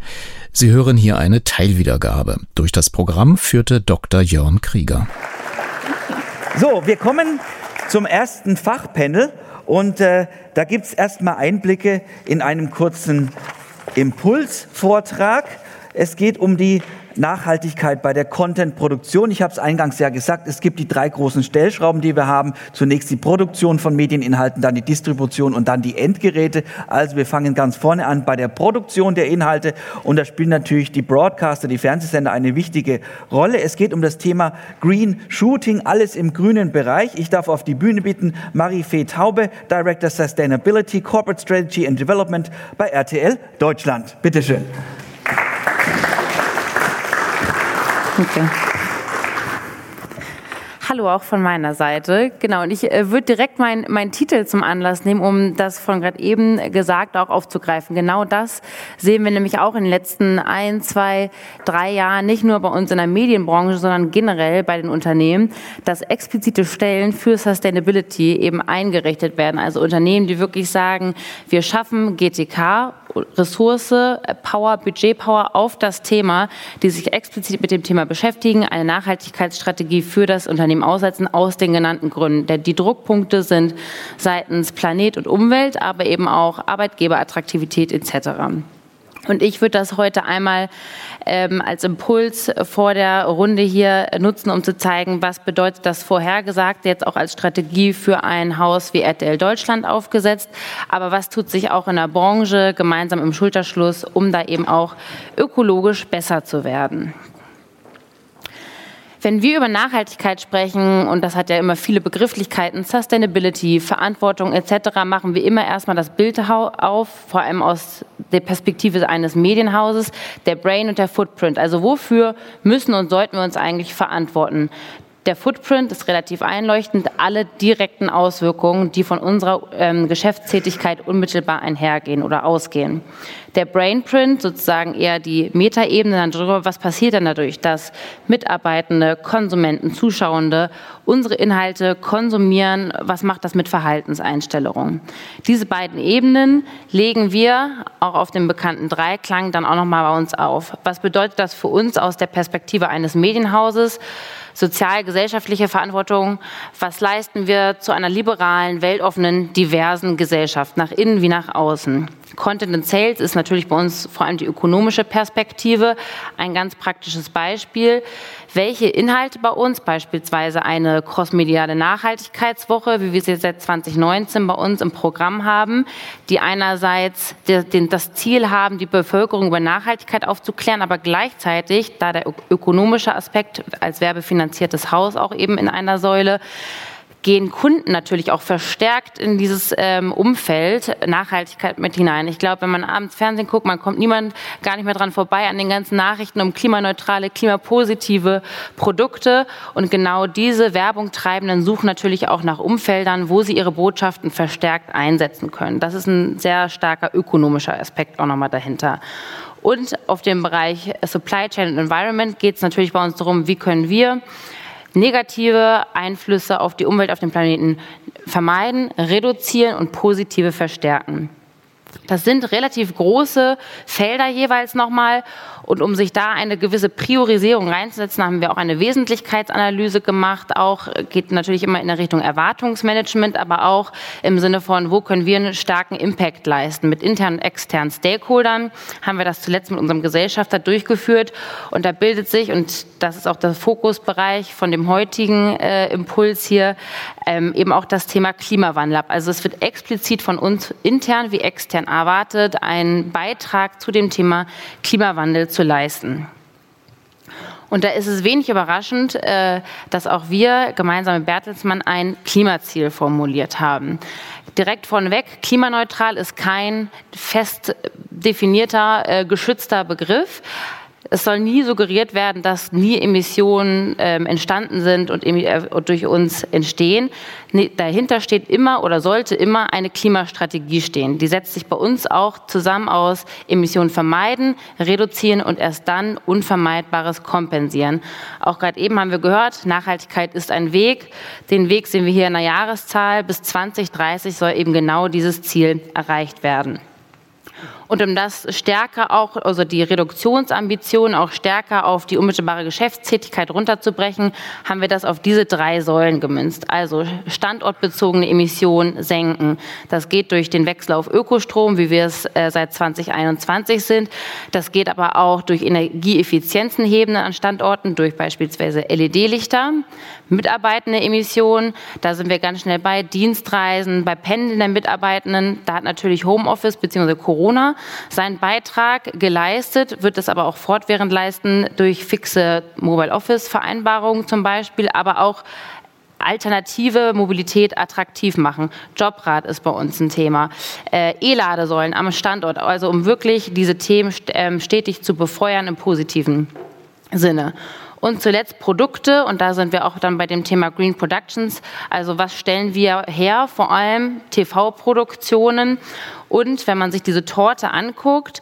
Sie hören hier eine Teilwiedergabe. Durch das Programm führte Dr. Jörn Krieger. So, wir kommen zum ersten Fachpanel und äh, da gibt es erstmal Einblicke in einem kurzen Impulsvortrag. Es geht um die Nachhaltigkeit bei der Content-Produktion. Ich habe es eingangs ja gesagt, es gibt die drei großen Stellschrauben, die wir haben. Zunächst die Produktion von Medieninhalten, dann die Distribution und dann die Endgeräte. Also wir fangen ganz vorne an bei der Produktion der Inhalte und da spielen natürlich die Broadcaster, die Fernsehsender eine wichtige Rolle. Es geht um das Thema Green Shooting, alles im grünen Bereich. Ich darf auf die Bühne bitten Marie-Fee Taube, Director Sustainability, Corporate Strategy and Development bei RTL Deutschland. Bitte schön. Okay. Hallo auch von meiner Seite. Genau, und ich äh, würde direkt meinen mein Titel zum Anlass nehmen, um das von gerade eben gesagt auch aufzugreifen. Genau das sehen wir nämlich auch in den letzten ein, zwei, drei Jahren, nicht nur bei uns in der Medienbranche, sondern generell bei den Unternehmen, dass explizite Stellen für Sustainability eben eingerichtet werden. Also Unternehmen, die wirklich sagen, wir schaffen GTK Ressource, Power, Budgetpower auf das Thema, die sich explizit mit dem Thema beschäftigen, eine Nachhaltigkeitsstrategie für das Unternehmen aussetzen, aus den genannten Gründen. Die Druckpunkte sind seitens Planet und Umwelt, aber eben auch Arbeitgeberattraktivität etc. Und ich würde das heute einmal ähm, als Impuls vor der Runde hier nutzen, um zu zeigen, was bedeutet das Vorhergesagte jetzt auch als Strategie für ein Haus wie RTL Deutschland aufgesetzt. Aber was tut sich auch in der Branche gemeinsam im Schulterschluss, um da eben auch ökologisch besser zu werden? Wenn wir über Nachhaltigkeit sprechen, und das hat ja immer viele Begrifflichkeiten, Sustainability, Verantwortung etc., machen wir immer erstmal das Bild auf, vor allem aus der Perspektive eines Medienhauses, der Brain und der Footprint. Also wofür müssen und sollten wir uns eigentlich verantworten? Der Footprint ist relativ einleuchtend, alle direkten Auswirkungen, die von unserer ähm, Geschäftstätigkeit unmittelbar einhergehen oder ausgehen. Der Brainprint, sozusagen eher die Metaebene dann darüber, was passiert denn dadurch, dass Mitarbeitende, Konsumenten, Zuschauende unsere Inhalte konsumieren, was macht das mit Verhaltenseinstellungen. Diese beiden Ebenen legen wir auch auf dem bekannten Dreiklang dann auch nochmal bei uns auf. Was bedeutet das für uns aus der Perspektive eines Medienhauses? sozial-gesellschaftliche Verantwortung. Was leisten wir zu einer liberalen, weltoffenen, diversen Gesellschaft, nach innen wie nach außen? Content and Sales ist natürlich bei uns vor allem die ökonomische Perspektive. Ein ganz praktisches Beispiel. Welche Inhalte bei uns, beispielsweise eine crossmediale Nachhaltigkeitswoche, wie wir sie seit 2019 bei uns im Programm haben, die einerseits das Ziel haben, die Bevölkerung über Nachhaltigkeit aufzuklären, aber gleichzeitig, da der ökonomische Aspekt als werbefinanziertes Haus auch eben in einer Säule gehen Kunden natürlich auch verstärkt in dieses ähm, Umfeld Nachhaltigkeit mit hinein. Ich glaube, wenn man abends Fernsehen guckt, man kommt niemand gar nicht mehr dran vorbei an den ganzen Nachrichten um klimaneutrale, klimapositive Produkte. Und genau diese Werbung treibenden suchen natürlich auch nach Umfeldern, wo sie ihre Botschaften verstärkt einsetzen können. Das ist ein sehr starker ökonomischer Aspekt auch nochmal dahinter. Und auf dem Bereich Supply Chain und Environment geht es natürlich bei uns darum, wie können wir negative Einflüsse auf die Umwelt auf dem Planeten vermeiden, reduzieren und positive verstärken. Das sind relativ große Felder jeweils nochmal. Und um sich da eine gewisse Priorisierung reinzusetzen, haben wir auch eine Wesentlichkeitsanalyse gemacht. Auch geht natürlich immer in der Richtung Erwartungsmanagement, aber auch im Sinne von, wo können wir einen starken Impact leisten. Mit internen und externen Stakeholdern haben wir das zuletzt mit unserem Gesellschafter durchgeführt. Und da bildet sich, und das ist auch der Fokusbereich von dem heutigen äh, Impuls hier, ähm, eben auch das Thema Klimawandel ab. Also es wird explizit von uns intern wie extern erwartet, einen Beitrag zu dem Thema Klimawandel zu leisten. Und da ist es wenig überraschend, äh, dass auch wir gemeinsam mit Bertelsmann ein Klimaziel formuliert haben. Direkt vorneweg, klimaneutral ist kein fest definierter, äh, geschützter Begriff. Es soll nie suggeriert werden, dass nie Emissionen ähm, entstanden sind und äh, durch uns entstehen. Nee, dahinter steht immer oder sollte immer eine Klimastrategie stehen. Die setzt sich bei uns auch zusammen aus Emissionen vermeiden, reduzieren und erst dann Unvermeidbares kompensieren. Auch gerade eben haben wir gehört, Nachhaltigkeit ist ein Weg. Den Weg sehen wir hier in der Jahreszahl. Bis 2030 soll eben genau dieses Ziel erreicht werden. Und um das stärker auch, also die Reduktionsambitionen auch stärker auf die unmittelbare Geschäftstätigkeit runterzubrechen, haben wir das auf diese drei Säulen gemünzt. Also standortbezogene Emissionen senken. Das geht durch den Wechsel auf Ökostrom, wie wir es äh, seit 2021 sind. Das geht aber auch durch Energieeffizienzen heben an Standorten, durch beispielsweise LED-Lichter. Mitarbeitende Emissionen, da sind wir ganz schnell bei Dienstreisen, bei Pendeln der Mitarbeitenden. Da hat natürlich Homeoffice bzw. Corona seinen Beitrag geleistet, wird es aber auch fortwährend leisten durch fixe Mobile Office Vereinbarungen zum Beispiel, aber auch alternative Mobilität attraktiv machen. Jobrad ist bei uns ein Thema. Äh, E-Ladesäulen am Standort, also um wirklich diese Themen ähm, stetig zu befeuern im positiven Sinne. Und zuletzt Produkte, und da sind wir auch dann bei dem Thema Green Productions. Also was stellen wir her? Vor allem TV-Produktionen. Und wenn man sich diese Torte anguckt,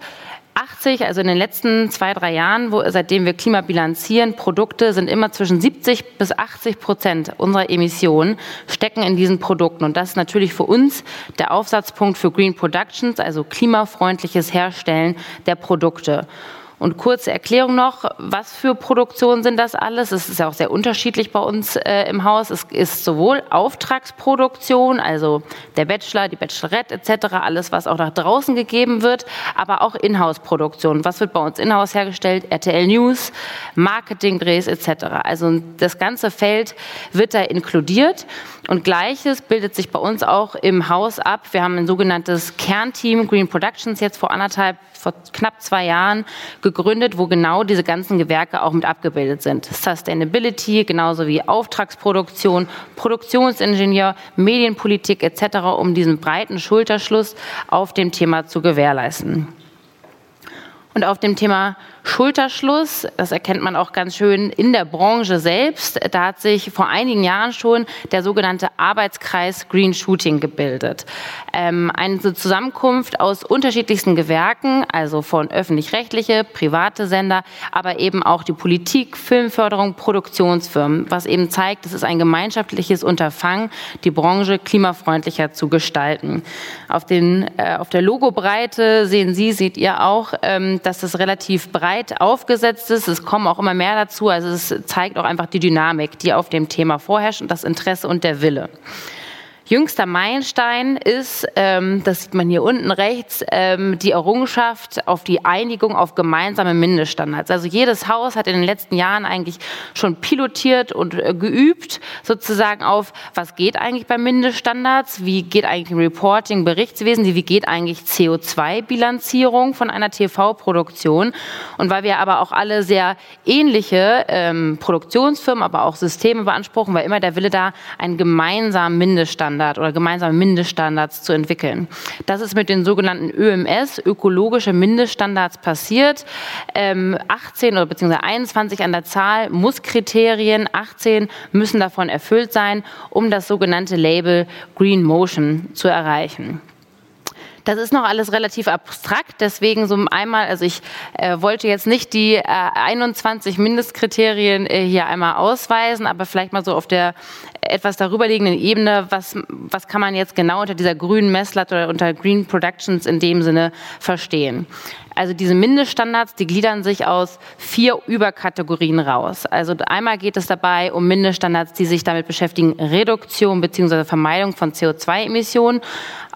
80, also in den letzten zwei, drei Jahren, wo, seitdem wir Klima bilanzieren, Produkte sind immer zwischen 70 bis 80 Prozent unserer Emissionen stecken in diesen Produkten. Und das ist natürlich für uns der Aufsatzpunkt für Green Productions, also klimafreundliches Herstellen der Produkte. Und kurze Erklärung noch, was für Produktionen sind das alles? Es ist ja auch sehr unterschiedlich bei uns äh, im Haus. Es ist sowohl Auftragsproduktion, also der Bachelor, die Bachelorette etc., alles, was auch nach draußen gegeben wird, aber auch Inhouse-Produktion. Was wird bei uns Inhouse hergestellt? RTL News, Marketingdrehs etc. Also das ganze Feld wird da inkludiert. Und Gleiches bildet sich bei uns auch im Haus ab. Wir haben ein sogenanntes Kernteam Green Productions jetzt vor anderthalb vor knapp zwei Jahren gegründet, wo genau diese ganzen Gewerke auch mit abgebildet sind. Sustainability, genauso wie Auftragsproduktion, Produktionsingenieur, Medienpolitik etc., um diesen breiten Schulterschluss auf dem Thema zu gewährleisten. Und auf dem Thema Schulterschluss, das erkennt man auch ganz schön in der Branche selbst, da hat sich vor einigen Jahren schon der sogenannte Arbeitskreis Green Shooting gebildet. Ähm, eine Zusammenkunft aus unterschiedlichsten Gewerken, also von öffentlich-rechtliche, private Sender, aber eben auch die Politik, Filmförderung, Produktionsfirmen, was eben zeigt, es ist ein gemeinschaftliches Unterfangen, die Branche klimafreundlicher zu gestalten. Auf, den, äh, auf der Logobreite sehen Sie, seht ihr auch, ähm, dass das relativ breit aufgesetzt ist. Es kommen auch immer mehr dazu. Also es zeigt auch einfach die Dynamik, die auf dem Thema vorherrscht und das Interesse und der Wille. Jüngster Meilenstein ist, ähm, das sieht man hier unten rechts, ähm, die Errungenschaft auf die Einigung auf gemeinsame Mindeststandards. Also jedes Haus hat in den letzten Jahren eigentlich schon pilotiert und äh, geübt, sozusagen auf, was geht eigentlich bei Mindeststandards, wie geht eigentlich Reporting, Berichtswesen, wie geht eigentlich CO2-Bilanzierung von einer TV-Produktion. Und weil wir aber auch alle sehr ähnliche ähm, Produktionsfirmen, aber auch Systeme beanspruchen, war immer der Wille da, einen gemeinsamen Mindeststandard Mindeststandard oder gemeinsame Mindeststandards zu entwickeln. Das ist mit den sogenannten ÖMS, ökologische Mindeststandards, passiert. Ähm, 18 oder beziehungsweise 21 an der Zahl muss Kriterien, 18 müssen davon erfüllt sein, um das sogenannte Label Green Motion zu erreichen. Das ist noch alles relativ abstrakt, deswegen so einmal, also ich äh, wollte jetzt nicht die äh, 21 Mindestkriterien äh, hier einmal ausweisen, aber vielleicht mal so auf der etwas darüber liegenden Ebene, was, was kann man jetzt genau unter dieser grünen Messlatte oder unter Green Productions in dem Sinne verstehen. Also diese Mindeststandards, die gliedern sich aus vier Überkategorien raus. Also einmal geht es dabei um Mindeststandards, die sich damit beschäftigen, Reduktion bzw. Vermeidung von CO2-Emissionen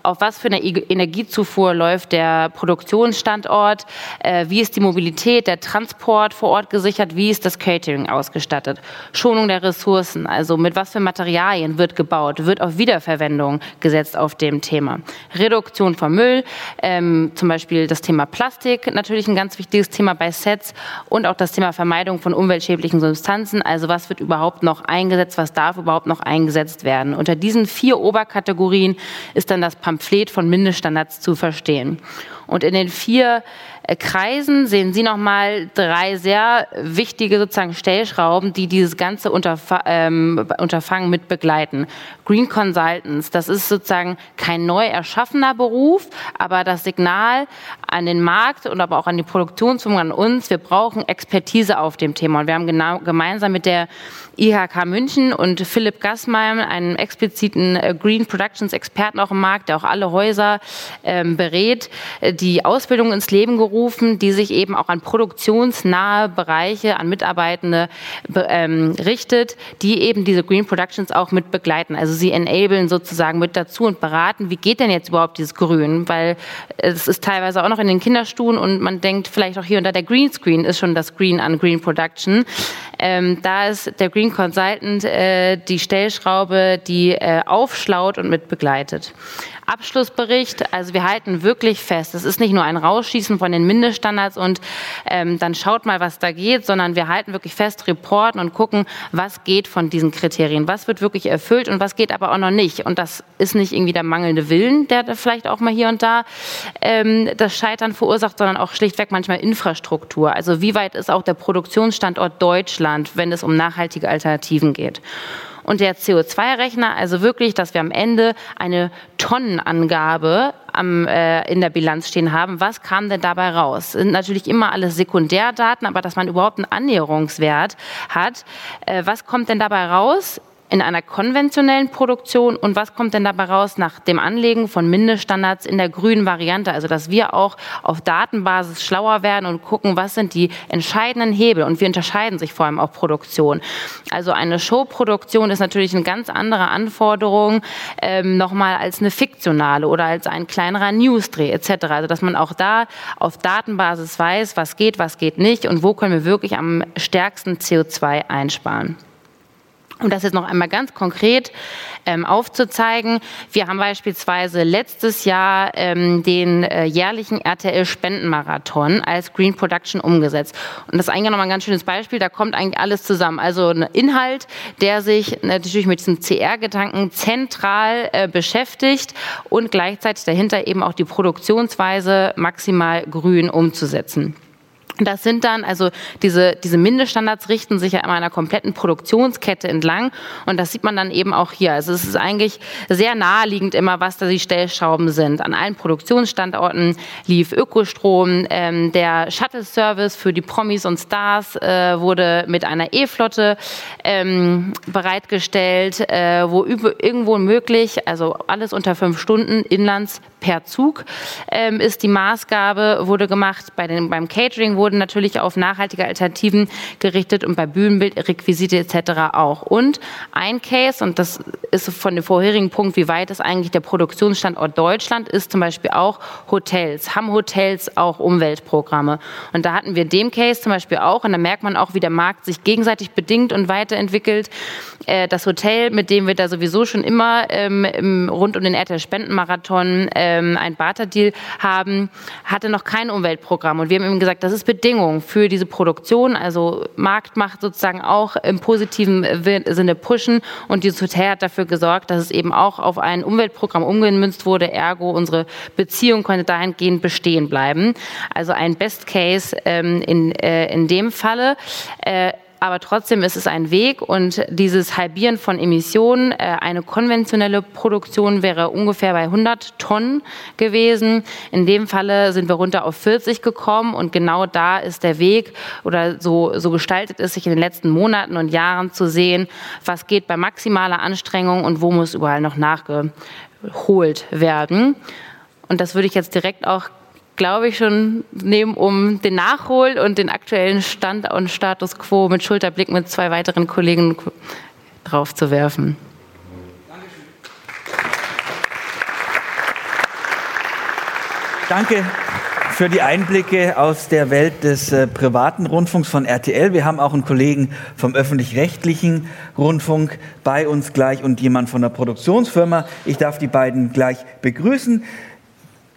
auf was für eine Energiezufuhr läuft der Produktionsstandort, äh, wie ist die Mobilität, der Transport vor Ort gesichert, wie ist das Catering ausgestattet, Schonung der Ressourcen, also mit was für Materialien wird gebaut, wird auf Wiederverwendung gesetzt auf dem Thema. Reduktion von Müll, ähm, zum Beispiel das Thema Plastik, natürlich ein ganz wichtiges Thema bei Sets und auch das Thema Vermeidung von umweltschädlichen Substanzen, also was wird überhaupt noch eingesetzt, was darf überhaupt noch eingesetzt werden. Unter diesen vier Oberkategorien ist dann das Pamphlet von Mindeststandards zu verstehen. Und in den vier Kreisen sehen Sie nochmal drei sehr wichtige sozusagen Stellschrauben, die dieses ganze Unterf ähm, Unterfangen mit begleiten. Green Consultants, das ist sozusagen kein neu erschaffener Beruf, aber das Signal an den Markt und aber auch an die Produktionsfirmen, an uns, wir brauchen Expertise auf dem Thema. Und wir haben genau gemeinsam mit der IHK München und Philipp Gassmeim, einen expliziten äh, Green Productions Experten auch im Markt, der auch alle Häuser ähm, berät, äh, die Ausbildung ins Leben gerufen, die sich eben auch an produktionsnahe Bereiche, an Mitarbeitende ähm, richtet, die eben diese Green Productions auch mit begleiten. Also sie enablen sozusagen mit dazu und beraten, wie geht denn jetzt überhaupt dieses Grün? Weil es ist teilweise auch noch in den Kinderstuhlen und man denkt vielleicht auch hier und da, der Greenscreen ist schon das Green an Green Production. Ähm, da ist der Green Consultant äh, die Stellschraube, die äh, aufschlaut und mit begleitet. Abschlussbericht. Also wir halten wirklich fest, es ist nicht nur ein Rausschießen von den Mindeststandards und ähm, dann schaut mal, was da geht, sondern wir halten wirklich fest, reporten und gucken, was geht von diesen Kriterien, was wird wirklich erfüllt und was geht aber auch noch nicht. Und das ist nicht irgendwie der mangelnde Willen, der vielleicht auch mal hier und da ähm, das Scheitern verursacht, sondern auch schlichtweg manchmal Infrastruktur. Also wie weit ist auch der Produktionsstandort Deutschland, wenn es um nachhaltige Alternativen geht? Und der CO2-Rechner, also wirklich, dass wir am Ende eine Tonnenangabe am, äh, in der Bilanz stehen haben. Was kam denn dabei raus? Sind natürlich immer alles Sekundärdaten, aber dass man überhaupt einen Annäherungswert hat. Äh, was kommt denn dabei raus? In einer konventionellen Produktion und was kommt denn dabei raus nach dem Anlegen von Mindeststandards in der grünen Variante? Also, dass wir auch auf Datenbasis schlauer werden und gucken, was sind die entscheidenden Hebel und wir unterscheiden sich vor allem auch Produktion. Also eine Showproduktion ist natürlich eine ganz andere Anforderung ähm, nochmal als eine fiktionale oder als ein kleinerer Newsdreh etc. Also, dass man auch da auf Datenbasis weiß, was geht, was geht nicht und wo können wir wirklich am stärksten CO2 einsparen. Um das jetzt noch einmal ganz konkret ähm, aufzuzeigen, wir haben beispielsweise letztes Jahr ähm, den äh, jährlichen RTL-Spendenmarathon als Green Production umgesetzt. Und das ist eigentlich nochmal ein ganz schönes Beispiel, da kommt eigentlich alles zusammen. Also ein Inhalt, der sich natürlich mit diesem CR-Gedanken zentral äh, beschäftigt und gleichzeitig dahinter eben auch die Produktionsweise maximal grün umzusetzen. Das sind dann, also diese, diese Mindeststandards richten sich ja immer einer kompletten Produktionskette entlang und das sieht man dann eben auch hier. Also es ist eigentlich sehr naheliegend immer, was da die Stellschrauben sind. An allen Produktionsstandorten lief Ökostrom, ähm, der Shuttle-Service für die Promis und Stars äh, wurde mit einer E-Flotte ähm, bereitgestellt, äh, wo irgendwo möglich, also alles unter fünf Stunden inlands per Zug ähm, ist die Maßgabe, wurde gemacht. Bei den, beim Catering wurden natürlich auf nachhaltige Alternativen gerichtet und bei Bühnenbild, Requisite etc. auch. Und ein Case, und das ist von dem vorherigen Punkt, wie weit ist eigentlich der Produktionsstandort Deutschland, ist zum Beispiel auch Hotels. Haben Hotels auch Umweltprogramme? Und da hatten wir dem Case zum Beispiel auch, und da merkt man auch, wie der Markt sich gegenseitig bedingt und weiterentwickelt. Äh, das Hotel, mit dem wir da sowieso schon immer ähm, rund um den RTL-Spendenmarathon äh, ähm, ein Barter-Deal haben, hatte noch kein Umweltprogramm. Und wir haben ihm gesagt, das ist Bedingung für diese Produktion. Also Marktmacht sozusagen auch im positiven Sinne pushen. Und dieses Hotel hat dafür gesorgt, dass es eben auch auf ein Umweltprogramm umgemünzt wurde. Ergo, unsere Beziehung konnte dahingehend bestehen bleiben. Also ein Best Case ähm, in, äh, in dem Falle. Äh, aber trotzdem ist es ein Weg und dieses Halbieren von Emissionen, äh, eine konventionelle Produktion wäre ungefähr bei 100 Tonnen gewesen. In dem Falle sind wir runter auf 40 gekommen und genau da ist der Weg oder so, so gestaltet es sich in den letzten Monaten und Jahren zu sehen, was geht bei maximaler Anstrengung und wo muss überall noch nachgeholt werden. Und das würde ich jetzt direkt auch glaube ich, schon nehmen, um den Nachhol und den aktuellen Stand und Status quo mit Schulterblick mit zwei weiteren Kollegen drauf zu werfen. Danke für die Einblicke aus der Welt des äh, privaten Rundfunks von RTL. Wir haben auch einen Kollegen vom öffentlich-rechtlichen Rundfunk bei uns gleich und jemand von der Produktionsfirma. Ich darf die beiden gleich begrüßen.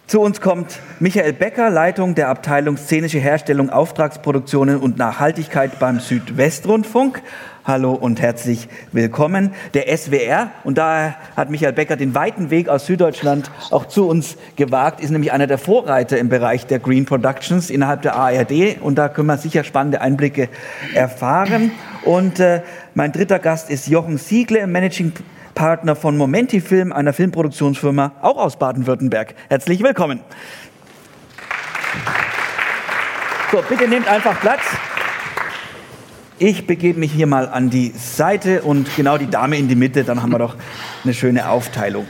Zu uns kommt Michael Becker, Leitung der Abteilung Szenische Herstellung, Auftragsproduktionen und Nachhaltigkeit beim Südwestrundfunk. Hallo und herzlich willkommen. Der SWR, und da hat Michael Becker den weiten Weg aus Süddeutschland auch zu uns gewagt, ist nämlich einer der Vorreiter im Bereich der Green Productions innerhalb der ARD. Und da können wir sicher spannende Einblicke erfahren. Und äh, mein dritter Gast ist Jochen Siegle, Managing Partner von Momenti Film, einer Filmproduktionsfirma, auch aus Baden-Württemberg. Herzlich willkommen. So, bitte nehmt einfach Platz. Ich begebe mich hier mal an die Seite und genau die Dame in die Mitte, dann haben wir doch eine schöne Aufteilung.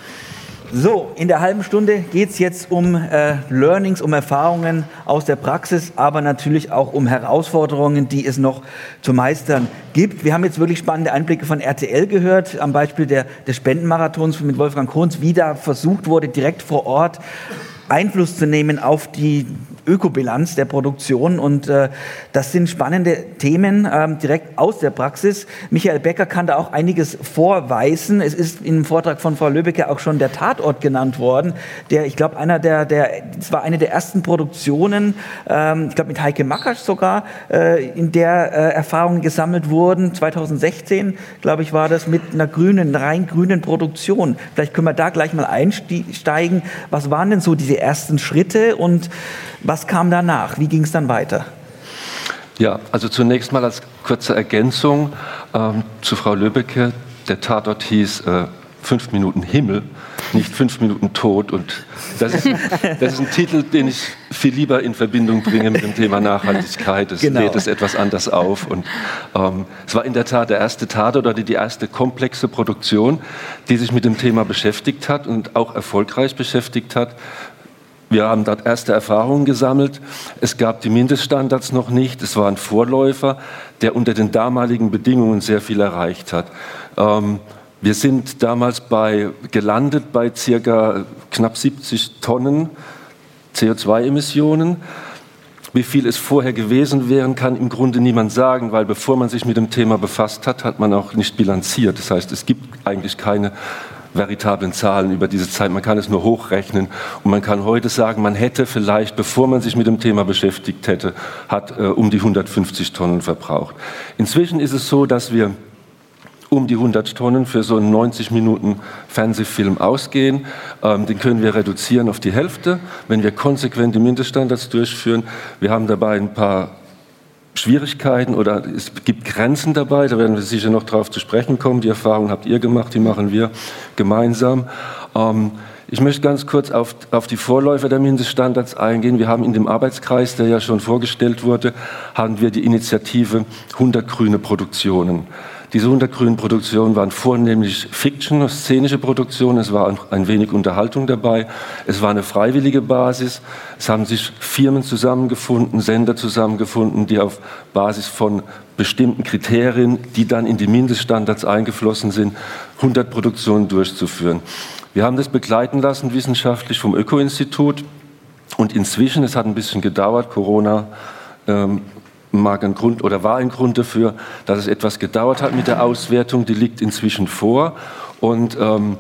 So, in der halben Stunde geht es jetzt um äh, Learnings, um Erfahrungen aus der Praxis, aber natürlich auch um Herausforderungen, die es noch zu meistern gibt. Wir haben jetzt wirklich spannende Einblicke von RTL gehört, am Beispiel der, des Spendenmarathons mit Wolfgang Kohns, wie da versucht wurde, direkt vor Ort Einfluss zu nehmen auf die Ökobilanz der Produktion. Und äh, das sind spannende Themen ähm, direkt aus der Praxis. Michael Becker kann da auch einiges vorweisen. Es ist im Vortrag von Frau Löbecke auch schon der Tatort genannt worden, der, ich glaube, einer der, der, es war eine der ersten Produktionen, ähm, ich glaube mit Heike Makasch sogar, äh, in der äh, Erfahrungen gesammelt wurden. 2016, glaube ich, war das mit einer grünen, rein grünen Produktion. Vielleicht können wir da gleich mal einsteigen. Was waren denn so diese ersten Schritte und was kam danach? Wie ging es dann weiter? Ja, also zunächst mal als kurze Ergänzung ähm, zu Frau Löbecke. Der Tatort hieß äh, Fünf Minuten Himmel, nicht Fünf Minuten Tod. Und das ist, das ist ein Titel, den ich viel lieber in Verbindung bringe mit dem Thema Nachhaltigkeit. Es genau. lädt es etwas anders auf. Und ähm, es war in der Tat der erste Tatort oder die erste komplexe Produktion, die sich mit dem Thema beschäftigt hat und auch erfolgreich beschäftigt hat. Wir haben dort erste Erfahrungen gesammelt. Es gab die Mindeststandards noch nicht. Es war ein Vorläufer, der unter den damaligen Bedingungen sehr viel erreicht hat. Ähm, wir sind damals bei, gelandet bei circa knapp 70 Tonnen CO2-Emissionen. Wie viel es vorher gewesen wären, kann im Grunde niemand sagen, weil bevor man sich mit dem Thema befasst hat, hat man auch nicht bilanziert. Das heißt, es gibt eigentlich keine veritablen Zahlen über diese Zeit. Man kann es nur hochrechnen und man kann heute sagen, man hätte vielleicht, bevor man sich mit dem Thema beschäftigt hätte, hat äh, um die 150 Tonnen verbraucht. Inzwischen ist es so, dass wir um die 100 Tonnen für so einen 90 Minuten Fernsehfilm ausgehen. Ähm, den können wir reduzieren auf die Hälfte, wenn wir konsequent die Mindeststandards durchführen. Wir haben dabei ein paar Schwierigkeiten oder es gibt Grenzen dabei, da werden wir sicher noch darauf zu sprechen kommen. Die Erfahrung habt ihr gemacht, die machen wir gemeinsam. Ähm, ich möchte ganz kurz auf, auf die Vorläufer der Mindeststandards eingehen. Wir haben in dem Arbeitskreis, der ja schon vorgestellt wurde, haben wir die Initiative 100 grüne Produktionen. Diese 100 grünen Produktionen waren vornehmlich Fiction, szenische Produktionen. Es war ein wenig Unterhaltung dabei. Es war eine freiwillige Basis. Es haben sich Firmen zusammengefunden, Sender zusammengefunden, die auf Basis von bestimmten Kriterien, die dann in die Mindeststandards eingeflossen sind, 100 Produktionen durchzuführen. Wir haben das begleiten lassen wissenschaftlich vom Öko-Institut. Und inzwischen, es hat ein bisschen gedauert, Corona ähm, mag ein Grund oder war ein Grund dafür, dass es etwas gedauert hat mit der Auswertung. Die liegt inzwischen vor und ähm,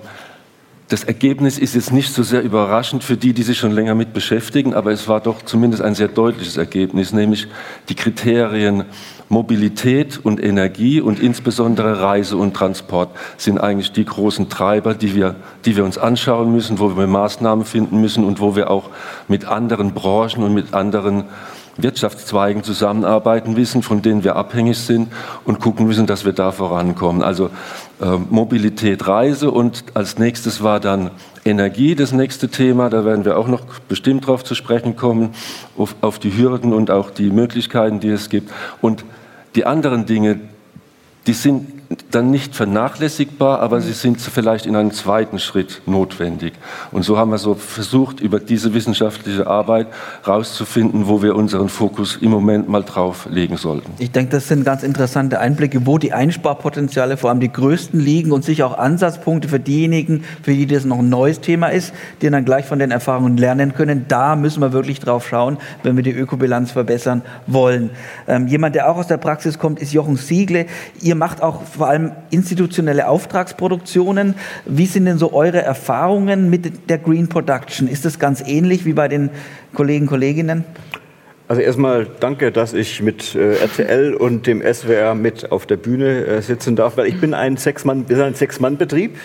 das Ergebnis ist jetzt nicht so sehr überraschend für die, die sich schon länger mit beschäftigen, aber es war doch zumindest ein sehr deutliches Ergebnis, nämlich die Kriterien Mobilität und Energie und insbesondere Reise und Transport sind eigentlich die großen Treiber, die wir, die wir uns anschauen müssen, wo wir Maßnahmen finden müssen und wo wir auch mit anderen Branchen und mit anderen Wirtschaftszweigen zusammenarbeiten müssen, von denen wir abhängig sind und gucken müssen, dass wir da vorankommen. Also äh, Mobilität, Reise und als nächstes war dann Energie das nächste Thema. Da werden wir auch noch bestimmt darauf zu sprechen kommen, auf, auf die Hürden und auch die Möglichkeiten, die es gibt. Und die anderen Dinge, die sind dann nicht vernachlässigbar, aber sie sind vielleicht in einem zweiten Schritt notwendig. Und so haben wir so versucht, über diese wissenschaftliche Arbeit herauszufinden, wo wir unseren Fokus im Moment mal drauf legen sollten. Ich denke, das sind ganz interessante Einblicke, wo die Einsparpotenziale vor allem die größten liegen und sicher auch Ansatzpunkte für diejenigen, für die das noch ein neues Thema ist, die dann gleich von den Erfahrungen lernen können. Da müssen wir wirklich drauf schauen, wenn wir die Ökobilanz verbessern wollen. Ähm, jemand, der auch aus der Praxis kommt, ist Jochen Siegle. Ihr macht auch vor allem institutionelle Auftragsproduktionen. Wie sind denn so eure Erfahrungen mit der Green Production? Ist das ganz ähnlich wie bei den Kollegen, Kolleginnen? Also erstmal danke, dass ich mit äh, RTL und dem SWR mit auf der Bühne äh, sitzen darf, weil ich bin ein Sechs-Mann, ein Sechs-Mann-Betrieb.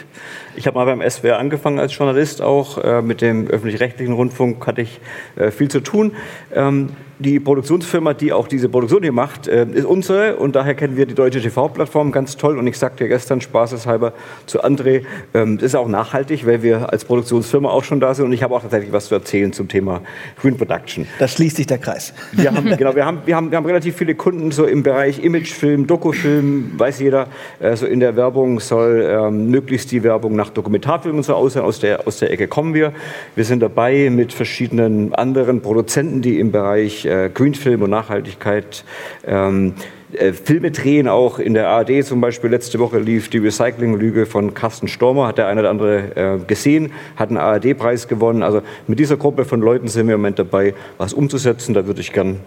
Ich habe mal beim SWR angefangen als Journalist auch. Äh, mit dem öffentlich-rechtlichen Rundfunk hatte ich äh, viel zu tun. Ähm, die Produktionsfirma, die auch diese Produktion hier macht, äh, ist unsere und daher kennen wir die deutsche TV-Plattform ganz toll. Und ich sagte gestern spaßeshalber zu André, ähm, das ist auch nachhaltig, weil wir als Produktionsfirma auch schon da sind und ich habe auch tatsächlich was zu erzählen zum Thema Green Production. Da schließt sich der Kreis. Wir haben, genau, wir haben, wir haben, wir haben relativ viele Kunden so im Bereich Imagefilm, Dokufilm, weiß jeder, äh, so in der Werbung soll ähm, möglichst die Werbung nach Dokumentarfilmen so aussehen. Aus der, aus der Ecke kommen wir. Wir sind dabei mit verschiedenen anderen Produzenten, die im Bereich äh, Greenfilm und Nachhaltigkeit ähm, äh, Filme drehen, auch in der ARD zum Beispiel. Letzte Woche lief die Recycling-Lüge von Carsten Stormer, hat der eine oder andere äh, gesehen, hat einen ARD-Preis gewonnen. Also mit dieser Gruppe von Leuten sind wir im Moment dabei, was umzusetzen. Da würde ich gern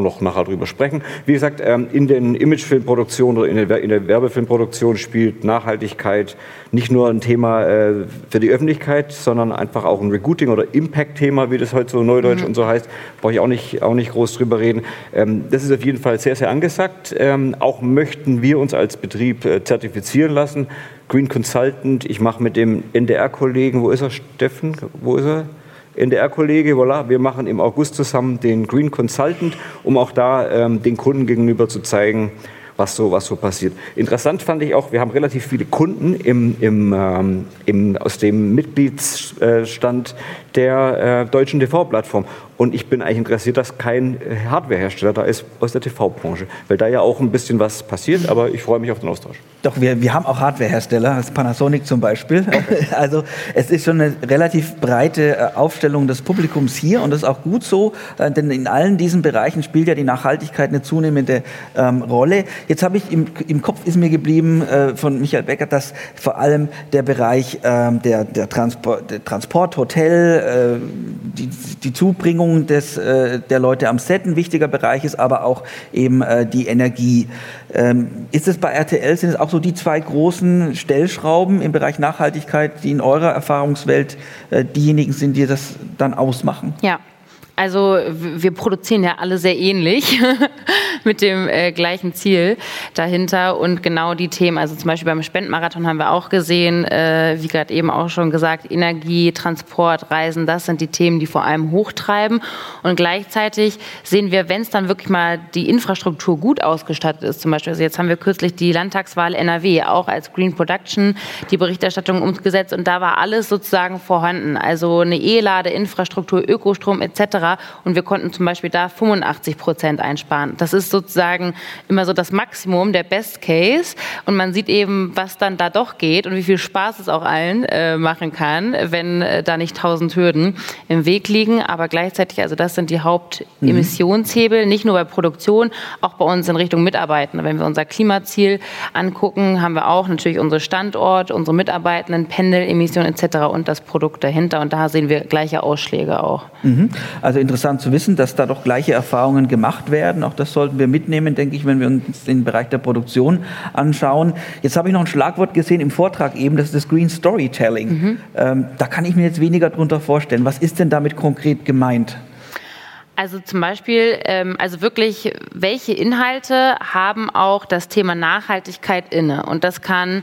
auch noch nachher drüber sprechen. Wie gesagt, ähm, in den Imagefilmproduktionen oder in der Werbefilmproduktion spielt Nachhaltigkeit nicht nur ein Thema äh, für die Öffentlichkeit, sondern einfach auch ein Recruiting- oder Impact-Thema, wie das heute so neudeutsch mhm. und so heißt. Brauche ich auch nicht, auch nicht groß drüber reden. Ähm, das ist auf jeden Fall sehr, sehr angesagt. Ähm, auch möchten wir uns als Betrieb äh, zertifizieren lassen. Green Consultant, ich mache mit dem NDR-Kollegen, wo ist er, Steffen? Wo ist er? NDR-Kollege, voilà, wir machen im August zusammen den Green Consultant, um auch da ähm, den Kunden gegenüber zu zeigen, was so, was so passiert. Interessant fand ich auch, wir haben relativ viele Kunden im, im, ähm, im, aus dem Mitgliedsstand der äh, deutschen TV-Plattform. Und ich bin eigentlich interessiert, dass kein Hardwarehersteller da ist aus der TV-Branche, weil da ja auch ein bisschen was passiert, aber ich freue mich auf den Austausch. Doch, wir, wir haben auch Hardwarehersteller, das Panasonic zum Beispiel. Also es ist schon eine relativ breite äh, Aufstellung des Publikums hier und das ist auch gut so, äh, denn in allen diesen Bereichen spielt ja die Nachhaltigkeit eine zunehmende ähm, Rolle. Jetzt habe ich im, im Kopf ist mir geblieben äh, von Michael Becker, dass vor allem der Bereich ähm, der, der, Transport, der Transport, Hotel, äh, die, die Zubringung des, äh, der Leute am Set ein wichtiger Bereich ist, aber auch eben äh, die Energie. Ähm, ist es bei RTL, sind es auch so die zwei großen Stellschrauben im Bereich Nachhaltigkeit, die in eurer Erfahrungswelt diejenigen sind, die das dann ausmachen? Ja, also wir produzieren ja alle sehr ähnlich mit dem äh, gleichen Ziel dahinter und genau die Themen. Also zum Beispiel beim Spendenmarathon haben wir auch gesehen, äh, wie gerade eben auch schon gesagt, Energie, Transport, Reisen, das sind die Themen, die vor allem hochtreiben. Und gleichzeitig sehen wir, wenn es dann wirklich mal die Infrastruktur gut ausgestattet ist, zum Beispiel, also jetzt haben wir kürzlich die Landtagswahl NRW auch als Green Production die Berichterstattung umgesetzt und da war alles sozusagen vorhanden. Also eine E-Ladeinfrastruktur, Ökostrom etc und wir konnten zum Beispiel da 85 Prozent einsparen. Das ist sozusagen immer so das Maximum, der Best Case und man sieht eben, was dann da doch geht und wie viel Spaß es auch allen äh, machen kann, wenn äh, da nicht tausend Hürden im Weg liegen, aber gleichzeitig, also das sind die Hauptemissionshebel, nicht nur bei Produktion, auch bei uns in Richtung Mitarbeitende. Wenn wir unser Klimaziel angucken, haben wir auch natürlich unsere Standort, unsere Mitarbeitenden, Pendelemissionen etc. und das Produkt dahinter und da sehen wir gleiche Ausschläge auch. Mhm. Also interessant zu wissen, dass da doch gleiche Erfahrungen gemacht werden. Auch das sollten wir mitnehmen, denke ich, wenn wir uns den Bereich der Produktion anschauen. Jetzt habe ich noch ein Schlagwort gesehen im Vortrag eben, das ist das Green Storytelling. Mhm. Ähm, da kann ich mir jetzt weniger darunter vorstellen. Was ist denn damit konkret gemeint? Also zum Beispiel, ähm, also wirklich, welche Inhalte haben auch das Thema Nachhaltigkeit inne? Und das kann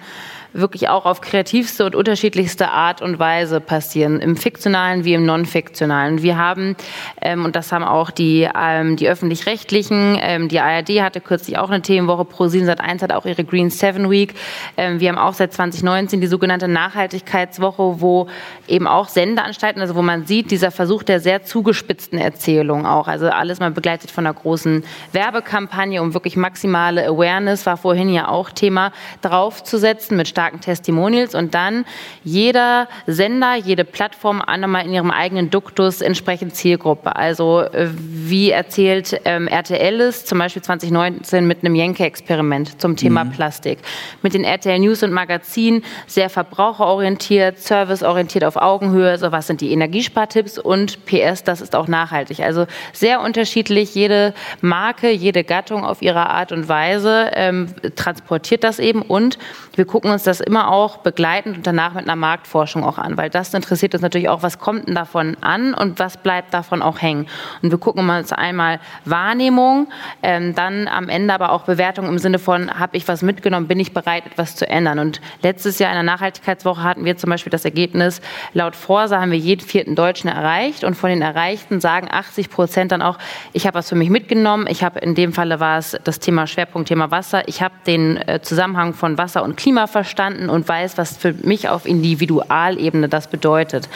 wirklich auch auf kreativste und unterschiedlichste Art und Weise passieren, im fiktionalen wie im non-fiktionalen. Wir haben, ähm, und das haben auch die, ähm, die öffentlich-rechtlichen, ähm, die ARD hatte kürzlich auch eine Themenwoche, ProSieben Sat1 hat auch ihre Green Seven Week. Ähm, wir haben auch seit 2019 die sogenannte Nachhaltigkeitswoche, wo eben auch Sendeanstalten, also wo man sieht, dieser Versuch der sehr zugespitzten Erzählung auch, also alles mal begleitet von einer großen Werbekampagne, um wirklich maximale Awareness, war vorhin ja auch Thema, draufzusetzen mit starken Testimonials und dann jeder Sender, jede Plattform nochmal in ihrem eigenen Duktus entsprechend Zielgruppe. Also äh, wie erzählt ähm, RTL es zum Beispiel 2019 mit einem Jenke-Experiment zum Thema mhm. Plastik. Mit den RTL News und Magazin sehr verbraucherorientiert, serviceorientiert auf Augenhöhe. So was sind die Energiespartipps und PS, das ist auch nachhaltig. Also sehr unterschiedlich. Jede Marke, jede Gattung auf ihre Art und Weise ähm, transportiert das eben und wir gucken uns das immer auch begleitend und danach mit einer Marktforschung auch an, weil das interessiert uns natürlich auch, was kommt denn davon an und was bleibt davon auch hängen. Und wir gucken uns einmal Wahrnehmung, ähm, dann am Ende aber auch Bewertung im Sinne von, habe ich was mitgenommen, bin ich bereit, etwas zu ändern. Und letztes Jahr in der Nachhaltigkeitswoche hatten wir zum Beispiel das Ergebnis, laut Forsa haben wir jeden vierten Deutschen erreicht und von den Erreichten sagen 80 Prozent dann auch, ich habe was für mich mitgenommen, ich habe in dem Falle war es das Thema Schwerpunktthema Wasser, ich habe den äh, Zusammenhang von Wasser und Klima verstanden, verstanden und weiß, was für mich auf Individualebene das bedeutet.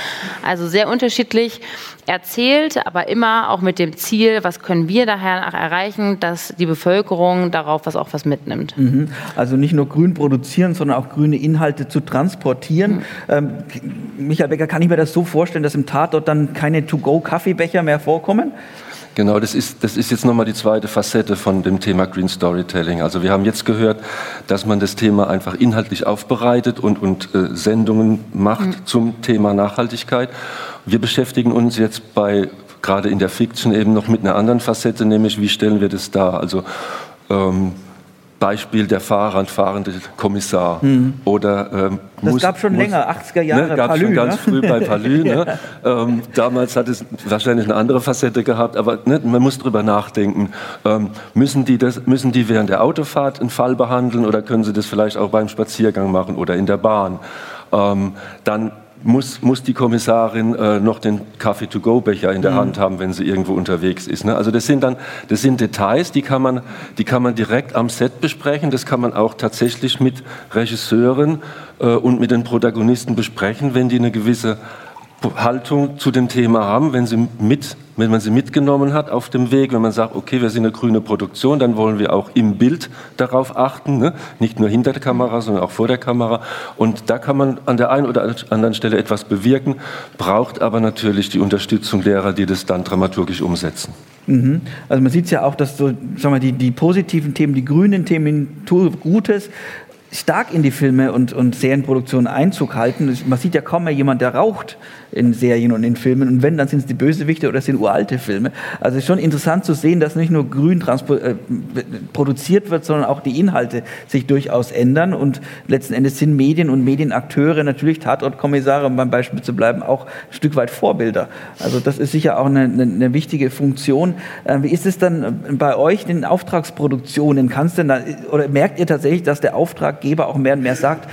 Also sehr unterschiedlich erzählt, aber immer auch mit dem Ziel, was können wir daher erreichen, dass die Bevölkerung darauf was auch was mitnimmt. Mhm. Also nicht nur grün produzieren, sondern auch grüne Inhalte zu transportieren. Mhm. Ähm, Michael Becker, kann ich mir das so vorstellen, dass im Tatort dann keine To-Go-Kaffeebecher mehr vorkommen? Genau, das ist, das ist jetzt nochmal die zweite Facette von dem Thema Green Storytelling. Also wir haben jetzt gehört, dass man das Thema einfach inhaltlich aufbereitet und, und äh, Sendungen macht mhm. zum Thema Nachhaltigkeit. Wir beschäftigen uns jetzt bei, gerade in der Fiction eben noch mit einer anderen Facette, nämlich wie stellen wir das dar? Also ähm, Beispiel der fahrradfahrende Kommissar. Mhm. Oder, ähm, das muss, gab schon muss, länger, 80er Jahre. Ne, gab schon ganz ne? früh bei Palü. ne? ähm, damals hat es wahrscheinlich eine andere Facette gehabt, aber ne, man muss drüber nachdenken. Ähm, müssen, die das, müssen die während der Autofahrt einen Fall behandeln oder können sie das vielleicht auch beim Spaziergang machen oder in der Bahn? Ähm, dann muss, muss die Kommissarin äh, noch den Kaffee-to-go-Becher in der mhm. Hand haben, wenn sie irgendwo unterwegs ist. Ne? Also das sind dann das sind Details, die kann, man, die kann man direkt am Set besprechen. Das kann man auch tatsächlich mit Regisseuren äh, und mit den Protagonisten besprechen, wenn die eine gewisse Haltung zu dem Thema haben, wenn, sie mit, wenn man sie mitgenommen hat auf dem Weg, wenn man sagt, okay, wir sind eine grüne Produktion, dann wollen wir auch im Bild darauf achten, ne? nicht nur hinter der Kamera, sondern auch vor der Kamera. Und da kann man an der einen oder anderen Stelle etwas bewirken, braucht aber natürlich die Unterstützung derer, die das dann dramaturgisch umsetzen. Mhm. Also man sieht ja auch, dass so, sagen wir, die, die positiven Themen, die grünen Themen, Gutes, stark in die Filme und, und Serienproduktionen Einzug halten. Man sieht ja kaum mehr jemand, der raucht in Serien und in Filmen. Und wenn, dann sind es die Bösewichte oder es sind uralte Filme. Also es ist schon interessant zu sehen, dass nicht nur grün äh, produziert wird, sondern auch die Inhalte sich durchaus ändern. Und letzten Endes sind Medien und Medienakteure, natürlich Tatortkommissare, um beim Beispiel zu bleiben, auch ein Stück weit Vorbilder. Also das ist sicher auch eine, eine, eine wichtige Funktion. Äh, wie ist es dann bei euch, den Auftragsproduktionen? Kannst denn da, oder merkt ihr tatsächlich, dass der Auftraggeber auch mehr und mehr sagt,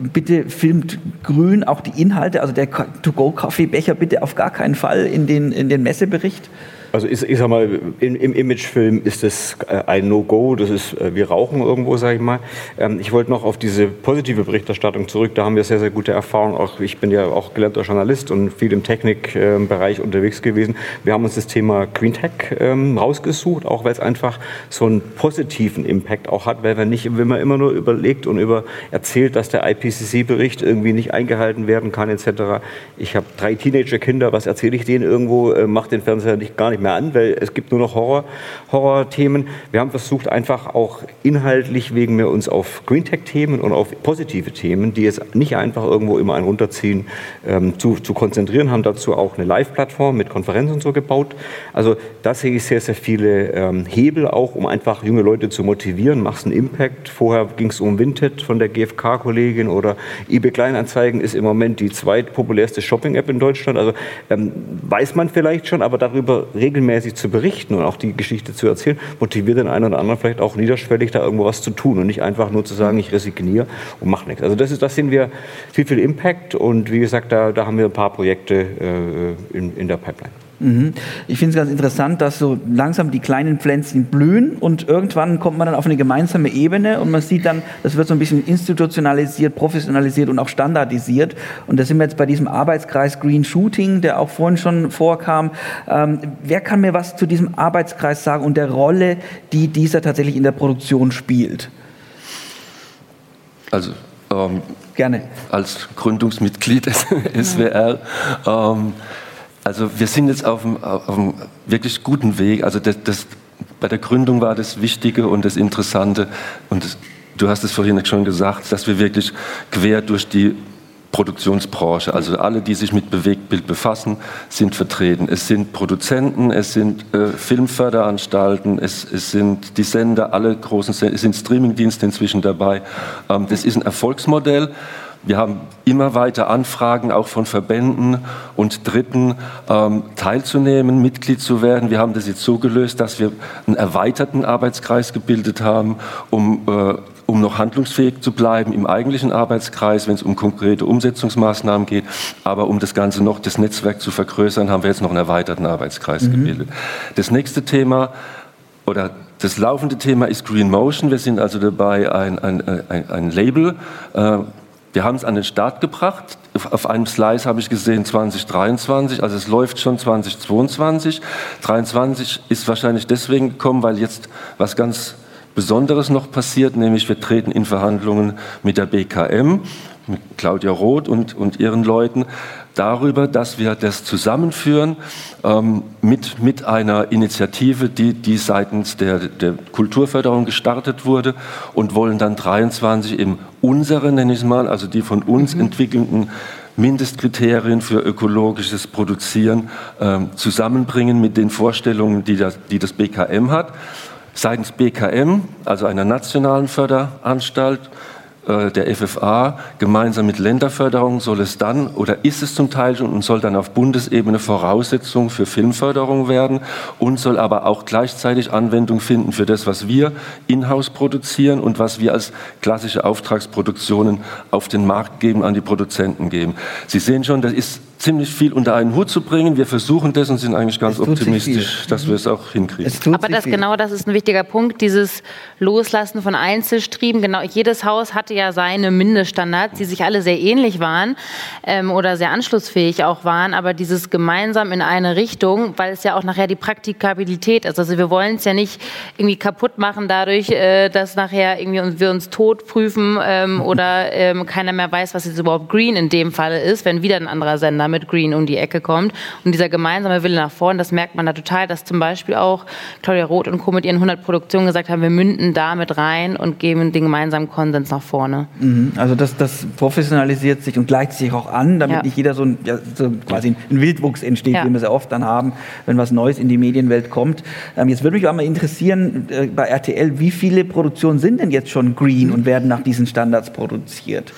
bitte filmt grün auch die Inhalte, also der To-Go-Kaffeebecher bitte auf gar keinen Fall in den, in den Messebericht. Also ich, ich sag mal, in, im Imagefilm ist das äh, ein No-Go, das ist, äh, wir rauchen irgendwo, sage ich mal. Ähm, ich wollte noch auf diese positive Berichterstattung zurück, da haben wir sehr, sehr gute Erfahrungen. Auch ich bin ja auch gelernter Journalist und viel im Technikbereich unterwegs gewesen. Wir haben uns das Thema Green Tech ähm, rausgesucht, auch weil es einfach so einen positiven Impact auch hat, weil wir nicht, wenn man immer nur überlegt und über erzählt, dass der IPCC-Bericht irgendwie nicht eingehalten werden kann, etc. Ich habe drei Teenager-Kinder, was erzähle ich denen irgendwo, äh, macht den Fernseher nicht, gar nicht mehr an, weil es gibt nur noch Horror, Horror-Themen. Wir haben versucht, einfach auch inhaltlich wegen wir uns auf Green Tech-Themen und auf positive Themen, die jetzt nicht einfach irgendwo immer ein runterziehen, ähm, zu, zu konzentrieren, haben dazu auch eine Live-Plattform mit Konferenzen und so gebaut. Also da sehe ich sehr, sehr viele ähm, Hebel auch, um einfach junge Leute zu motivieren. Machst einen Impact. Vorher ging es um Vinted von der GfK-Kollegin oder eBay Kleinanzeigen ist im Moment die zweitpopulärste Shopping-App in Deutschland. Also ähm, weiß man vielleicht schon, aber darüber regeln regelmäßig zu berichten und auch die Geschichte zu erzählen, motiviert den einen oder anderen vielleicht auch niederschwellig da irgendwo was zu tun und nicht einfach nur zu sagen, ich resigniere und mache nichts. Also das ist, das sehen wir viel, viel Impact und wie gesagt, da, da haben wir ein paar Projekte äh, in, in der Pipeline. Mhm. Ich finde es ganz interessant, dass so langsam die kleinen Pflänzchen blühen und irgendwann kommt man dann auf eine gemeinsame Ebene und man sieht dann, das wird so ein bisschen institutionalisiert, professionalisiert und auch standardisiert. Und da sind wir jetzt bei diesem Arbeitskreis Green Shooting, der auch vorhin schon vorkam. Ähm, wer kann mir was zu diesem Arbeitskreis sagen und der Rolle, die dieser tatsächlich in der Produktion spielt? Also ähm, Gerne. Als Gründungsmitglied des SWR ähm, also wir sind jetzt auf einem, auf einem wirklich guten Weg. Also das, das, bei der Gründung war das Wichtige und das Interessante und das, du hast es vorhin schon gesagt, dass wir wirklich quer durch die Produktionsbranche, also alle, die sich mit Bewegtbild befassen, sind vertreten. Es sind Produzenten, es sind äh, Filmförderanstalten, es, es, sind die Sender, alle großen Sender, es sind Streamingdienste inzwischen dabei. Ähm, das ist ein Erfolgsmodell wir haben immer weiter Anfragen, auch von Verbänden und Dritten, ähm, teilzunehmen, Mitglied zu werden. Wir haben das jetzt so gelöst, dass wir einen erweiterten Arbeitskreis gebildet haben, um, äh, um noch handlungsfähig zu bleiben im eigentlichen Arbeitskreis, wenn es um konkrete Umsetzungsmaßnahmen geht. Aber um das Ganze noch, das Netzwerk zu vergrößern, haben wir jetzt noch einen erweiterten Arbeitskreis mhm. gebildet. Das nächste Thema oder Das laufende Thema ist Green Motion. Wir sind also dabei, ein, ein, ein, ein Label. Äh, wir haben es an den Start gebracht. Auf einem Slice habe ich gesehen 2023, also es läuft schon 2022. 2023 ist wahrscheinlich deswegen gekommen, weil jetzt was ganz Besonderes noch passiert, nämlich wir treten in Verhandlungen mit der BKM, mit Claudia Roth und, und ihren Leuten darüber, dass wir das zusammenführen ähm, mit, mit einer Initiative, die, die seitens der, der Kulturförderung gestartet wurde und wollen dann 23 im unseren, nenne ich es mal, also die von uns mhm. entwickelten Mindestkriterien für ökologisches Produzieren ähm, zusammenbringen mit den Vorstellungen, die das, die das BKM hat. Seitens BKM, also einer nationalen Förderanstalt, der FFA gemeinsam mit Länderförderung soll es dann oder ist es zum Teil schon und soll dann auf Bundesebene Voraussetzung für Filmförderung werden und soll aber auch gleichzeitig Anwendung finden für das, was wir in-house produzieren und was wir als klassische Auftragsproduktionen auf den Markt geben, an die Produzenten geben. Sie sehen schon, das ist ziemlich viel unter einen Hut zu bringen. Wir versuchen das und sind eigentlich ganz optimistisch, dass wir es auch hinkriegen. Es Aber das genau, das ist ein wichtiger Punkt, dieses Loslassen von Einzelstrieben. Genau, jedes Haus hatte ja seine Mindeststandards, die sich alle sehr ähnlich waren ähm, oder sehr anschlussfähig auch waren. Aber dieses gemeinsam in eine Richtung, weil es ja auch nachher die Praktikabilität ist. Also wir wollen es ja nicht irgendwie kaputt machen dadurch, äh, dass nachher irgendwie wir uns tot prüfen ähm, oder ähm, keiner mehr weiß, was jetzt überhaupt Green in dem Fall ist, wenn wieder ein anderer Sender mit Green um die Ecke kommt. Und dieser gemeinsame Wille nach vorn, das merkt man da total, dass zum Beispiel auch Claudia Roth und Co. mit ihren 100 Produktionen gesagt haben, wir münden da mit rein und geben den gemeinsamen Konsens nach vorne. Mhm. Also das, das professionalisiert sich und gleicht sich auch an, damit ja. nicht jeder so, ein, ja, so quasi ein Wildwuchs entsteht, ja. wie wir sehr oft dann haben, wenn was Neues in die Medienwelt kommt. Ähm, jetzt würde mich auch mal interessieren, äh, bei RTL, wie viele Produktionen sind denn jetzt schon green und werden nach diesen Standards produziert?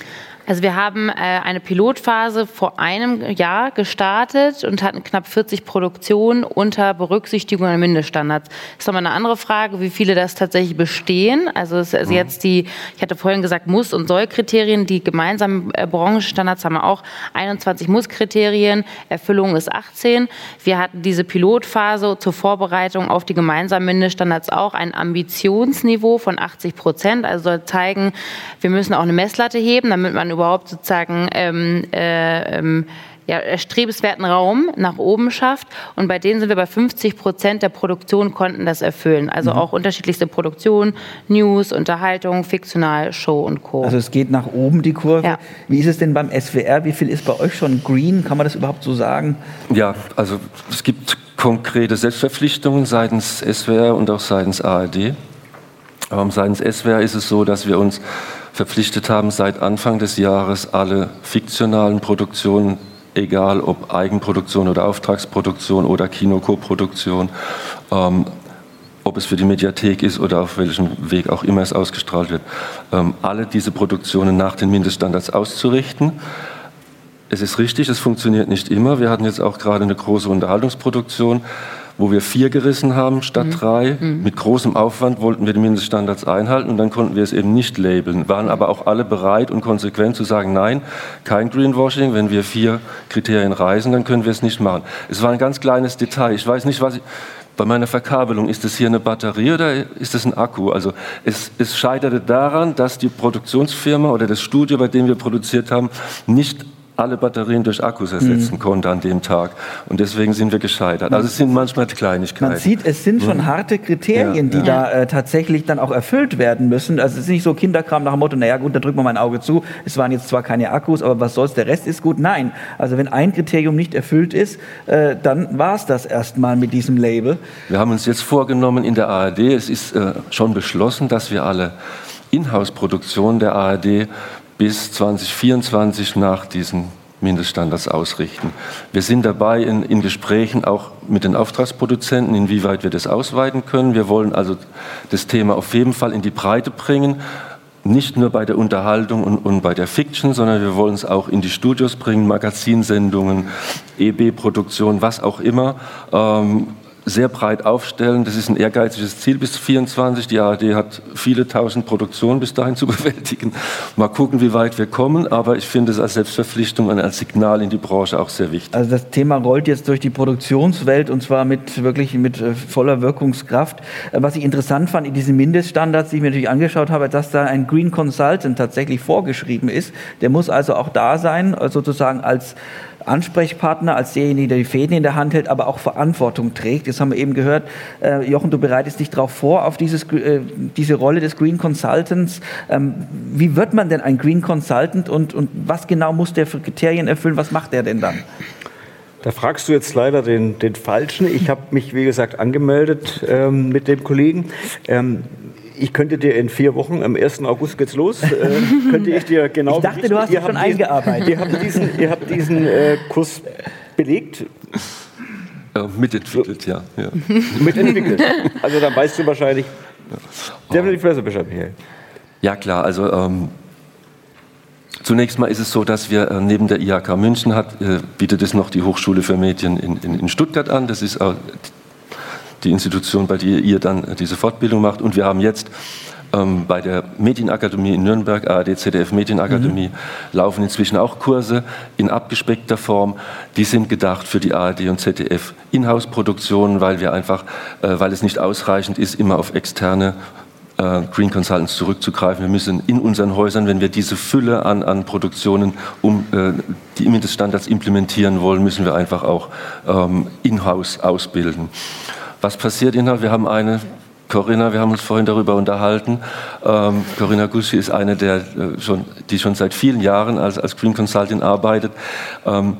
Also wir haben äh, eine Pilotphase vor einem Jahr gestartet und hatten knapp 40 Produktionen unter Berücksichtigung der Mindeststandards. Das ist nochmal eine andere Frage, wie viele das tatsächlich bestehen. Also es ist also jetzt die, ich hatte vorhin gesagt, Muss- und Soll-Kriterien, die gemeinsamen äh, Branchenstandards haben wir auch 21 Muss-Kriterien, Erfüllung ist 18. Wir hatten diese Pilotphase zur Vorbereitung auf die gemeinsamen Mindeststandards auch ein Ambitionsniveau von 80 Prozent. Also soll zeigen, wir müssen auch eine Messlatte heben, damit man überhaupt sozusagen ähm, äh, ähm, ja, erstrebenswerten Raum nach oben schafft. Und bei denen sind wir bei 50 Prozent der Produktion konnten das erfüllen. Also mhm. auch unterschiedlichste Produktionen, News, Unterhaltung, Fiktional, Show und Co. Also es geht nach oben die Kurve. Ja. Wie ist es denn beim SWR? Wie viel ist bei euch schon green? Kann man das überhaupt so sagen? Ja, also es gibt konkrete Selbstverpflichtungen seitens SWR und auch seitens ARD. Ähm, seitens SWR ist es so, dass wir uns verpflichtet haben, seit Anfang des Jahres alle fiktionalen Produktionen, egal ob Eigenproduktion oder Auftragsproduktion oder Kinokoproduktion, ähm, ob es für die Mediathek ist oder auf welchem Weg auch immer es ausgestrahlt wird, ähm, alle diese Produktionen nach den Mindeststandards auszurichten. Es ist richtig, es funktioniert nicht immer. Wir hatten jetzt auch gerade eine große Unterhaltungsproduktion wo wir vier gerissen haben statt mhm. drei. Mhm. Mit großem Aufwand wollten wir die Mindeststandards einhalten und dann konnten wir es eben nicht labeln. Waren aber auch alle bereit und konsequent zu sagen, nein, kein Greenwashing. Wenn wir vier Kriterien reisen, dann können wir es nicht machen. Es war ein ganz kleines Detail. Ich weiß nicht, was ich, bei meiner Verkabelung, ist das hier eine Batterie oder ist das ein Akku? Also es, es scheiterte daran, dass die Produktionsfirma oder das Studio, bei dem wir produziert haben, nicht alle Batterien durch Akkus ersetzen mhm. konnte an dem Tag. Und deswegen sind wir gescheitert. Also es sind manchmal Kleinigkeiten. Man sieht, es sind schon mhm. harte Kriterien, ja, die ja. da äh, tatsächlich dann auch erfüllt werden müssen. Also es ist nicht so Kinderkram nach dem Motto, naja gut, da drücken wir mein Auge zu. Es waren jetzt zwar keine Akkus, aber was soll's, der Rest ist gut. Nein, also wenn ein Kriterium nicht erfüllt ist, äh, dann war es das erstmal mit diesem Label. Wir haben uns jetzt vorgenommen in der ARD, es ist äh, schon beschlossen, dass wir alle Inhouse-Produktionen der ARD bis 2024 nach diesen Mindeststandards ausrichten. Wir sind dabei in, in, Gesprächen auch mit den Auftragsproduzenten, inwieweit wir das ausweiten können. Wir wollen also das Thema auf jeden Fall in die Breite bringen, nicht nur bei der Unterhaltung und, und bei der Fiction, sondern wir wollen es auch in die Studios bringen, Magazinsendungen, EB-Produktion, was auch immer. Ähm, sehr breit aufstellen. Das ist ein ehrgeiziges Ziel bis 24. Die ARD hat viele tausend Produktionen bis dahin zu bewältigen. Mal gucken, wie weit wir kommen. Aber ich finde es als Selbstverpflichtung und als Signal in die Branche auch sehr wichtig. Also das Thema rollt jetzt durch die Produktionswelt und zwar mit wirklich mit äh, voller Wirkungskraft. Äh, was ich interessant fand in diesen Mindeststandards, die ich mir natürlich angeschaut habe, dass da ein Green Consultant tatsächlich vorgeschrieben ist. Der muss also auch da sein, äh, sozusagen als Ansprechpartner, als derjenige, der die Fäden in der Hand hält, aber auch Verantwortung trägt. Das haben wir eben gehört. Äh, Jochen, du bereitest dich darauf vor, auf dieses, äh, diese Rolle des Green Consultants. Ähm, wie wird man denn ein Green Consultant und, und was genau muss der für Kriterien erfüllen? Was macht der denn dann? Da fragst du jetzt leider den, den Falschen. Ich habe mich, wie gesagt, angemeldet ähm, mit dem Kollegen. Ähm, ich könnte dir in vier Wochen, am 1. August geht's los, äh, könnte ich dir genau. Ich dachte, du hast dich schon eingearbeitet. Ihr habt diesen, ihr habt diesen äh, Kurs belegt. Ja, mitentwickelt, ja. ja. mitentwickelt. Also dann weißt du wahrscheinlich definitiv besser Bescheid, Michael. Ja klar, also ähm, zunächst mal ist es so, dass wir äh, neben der IHK München hat, äh, bietet es noch die Hochschule für Medien in, in, in Stuttgart an. Das ist auch die Institution, bei der ihr dann äh, diese Fortbildung macht. Und wir haben jetzt ähm, bei der Medienakademie in Nürnberg, ARD, ZDF Medienakademie, mhm. laufen inzwischen auch Kurse in abgespeckter Form. Die sind gedacht für die ARD und ZDF Inhouse-Produktionen, weil wir einfach, äh, weil es nicht ausreichend ist, immer auf externe äh, Green Consultants zurückzugreifen. Wir müssen in unseren Häusern, wenn wir diese Fülle an, an Produktionen, um äh, die Mindeststandards implementieren wollen, müssen wir einfach auch ähm, in-house ausbilden. Was passiert innerhalb? Wir haben eine Corinna, wir haben uns vorhin darüber unterhalten. Ähm, Corinna Guschi ist eine, der, äh, schon, die schon seit vielen Jahren als, als Green Consultant arbeitet. Ähm,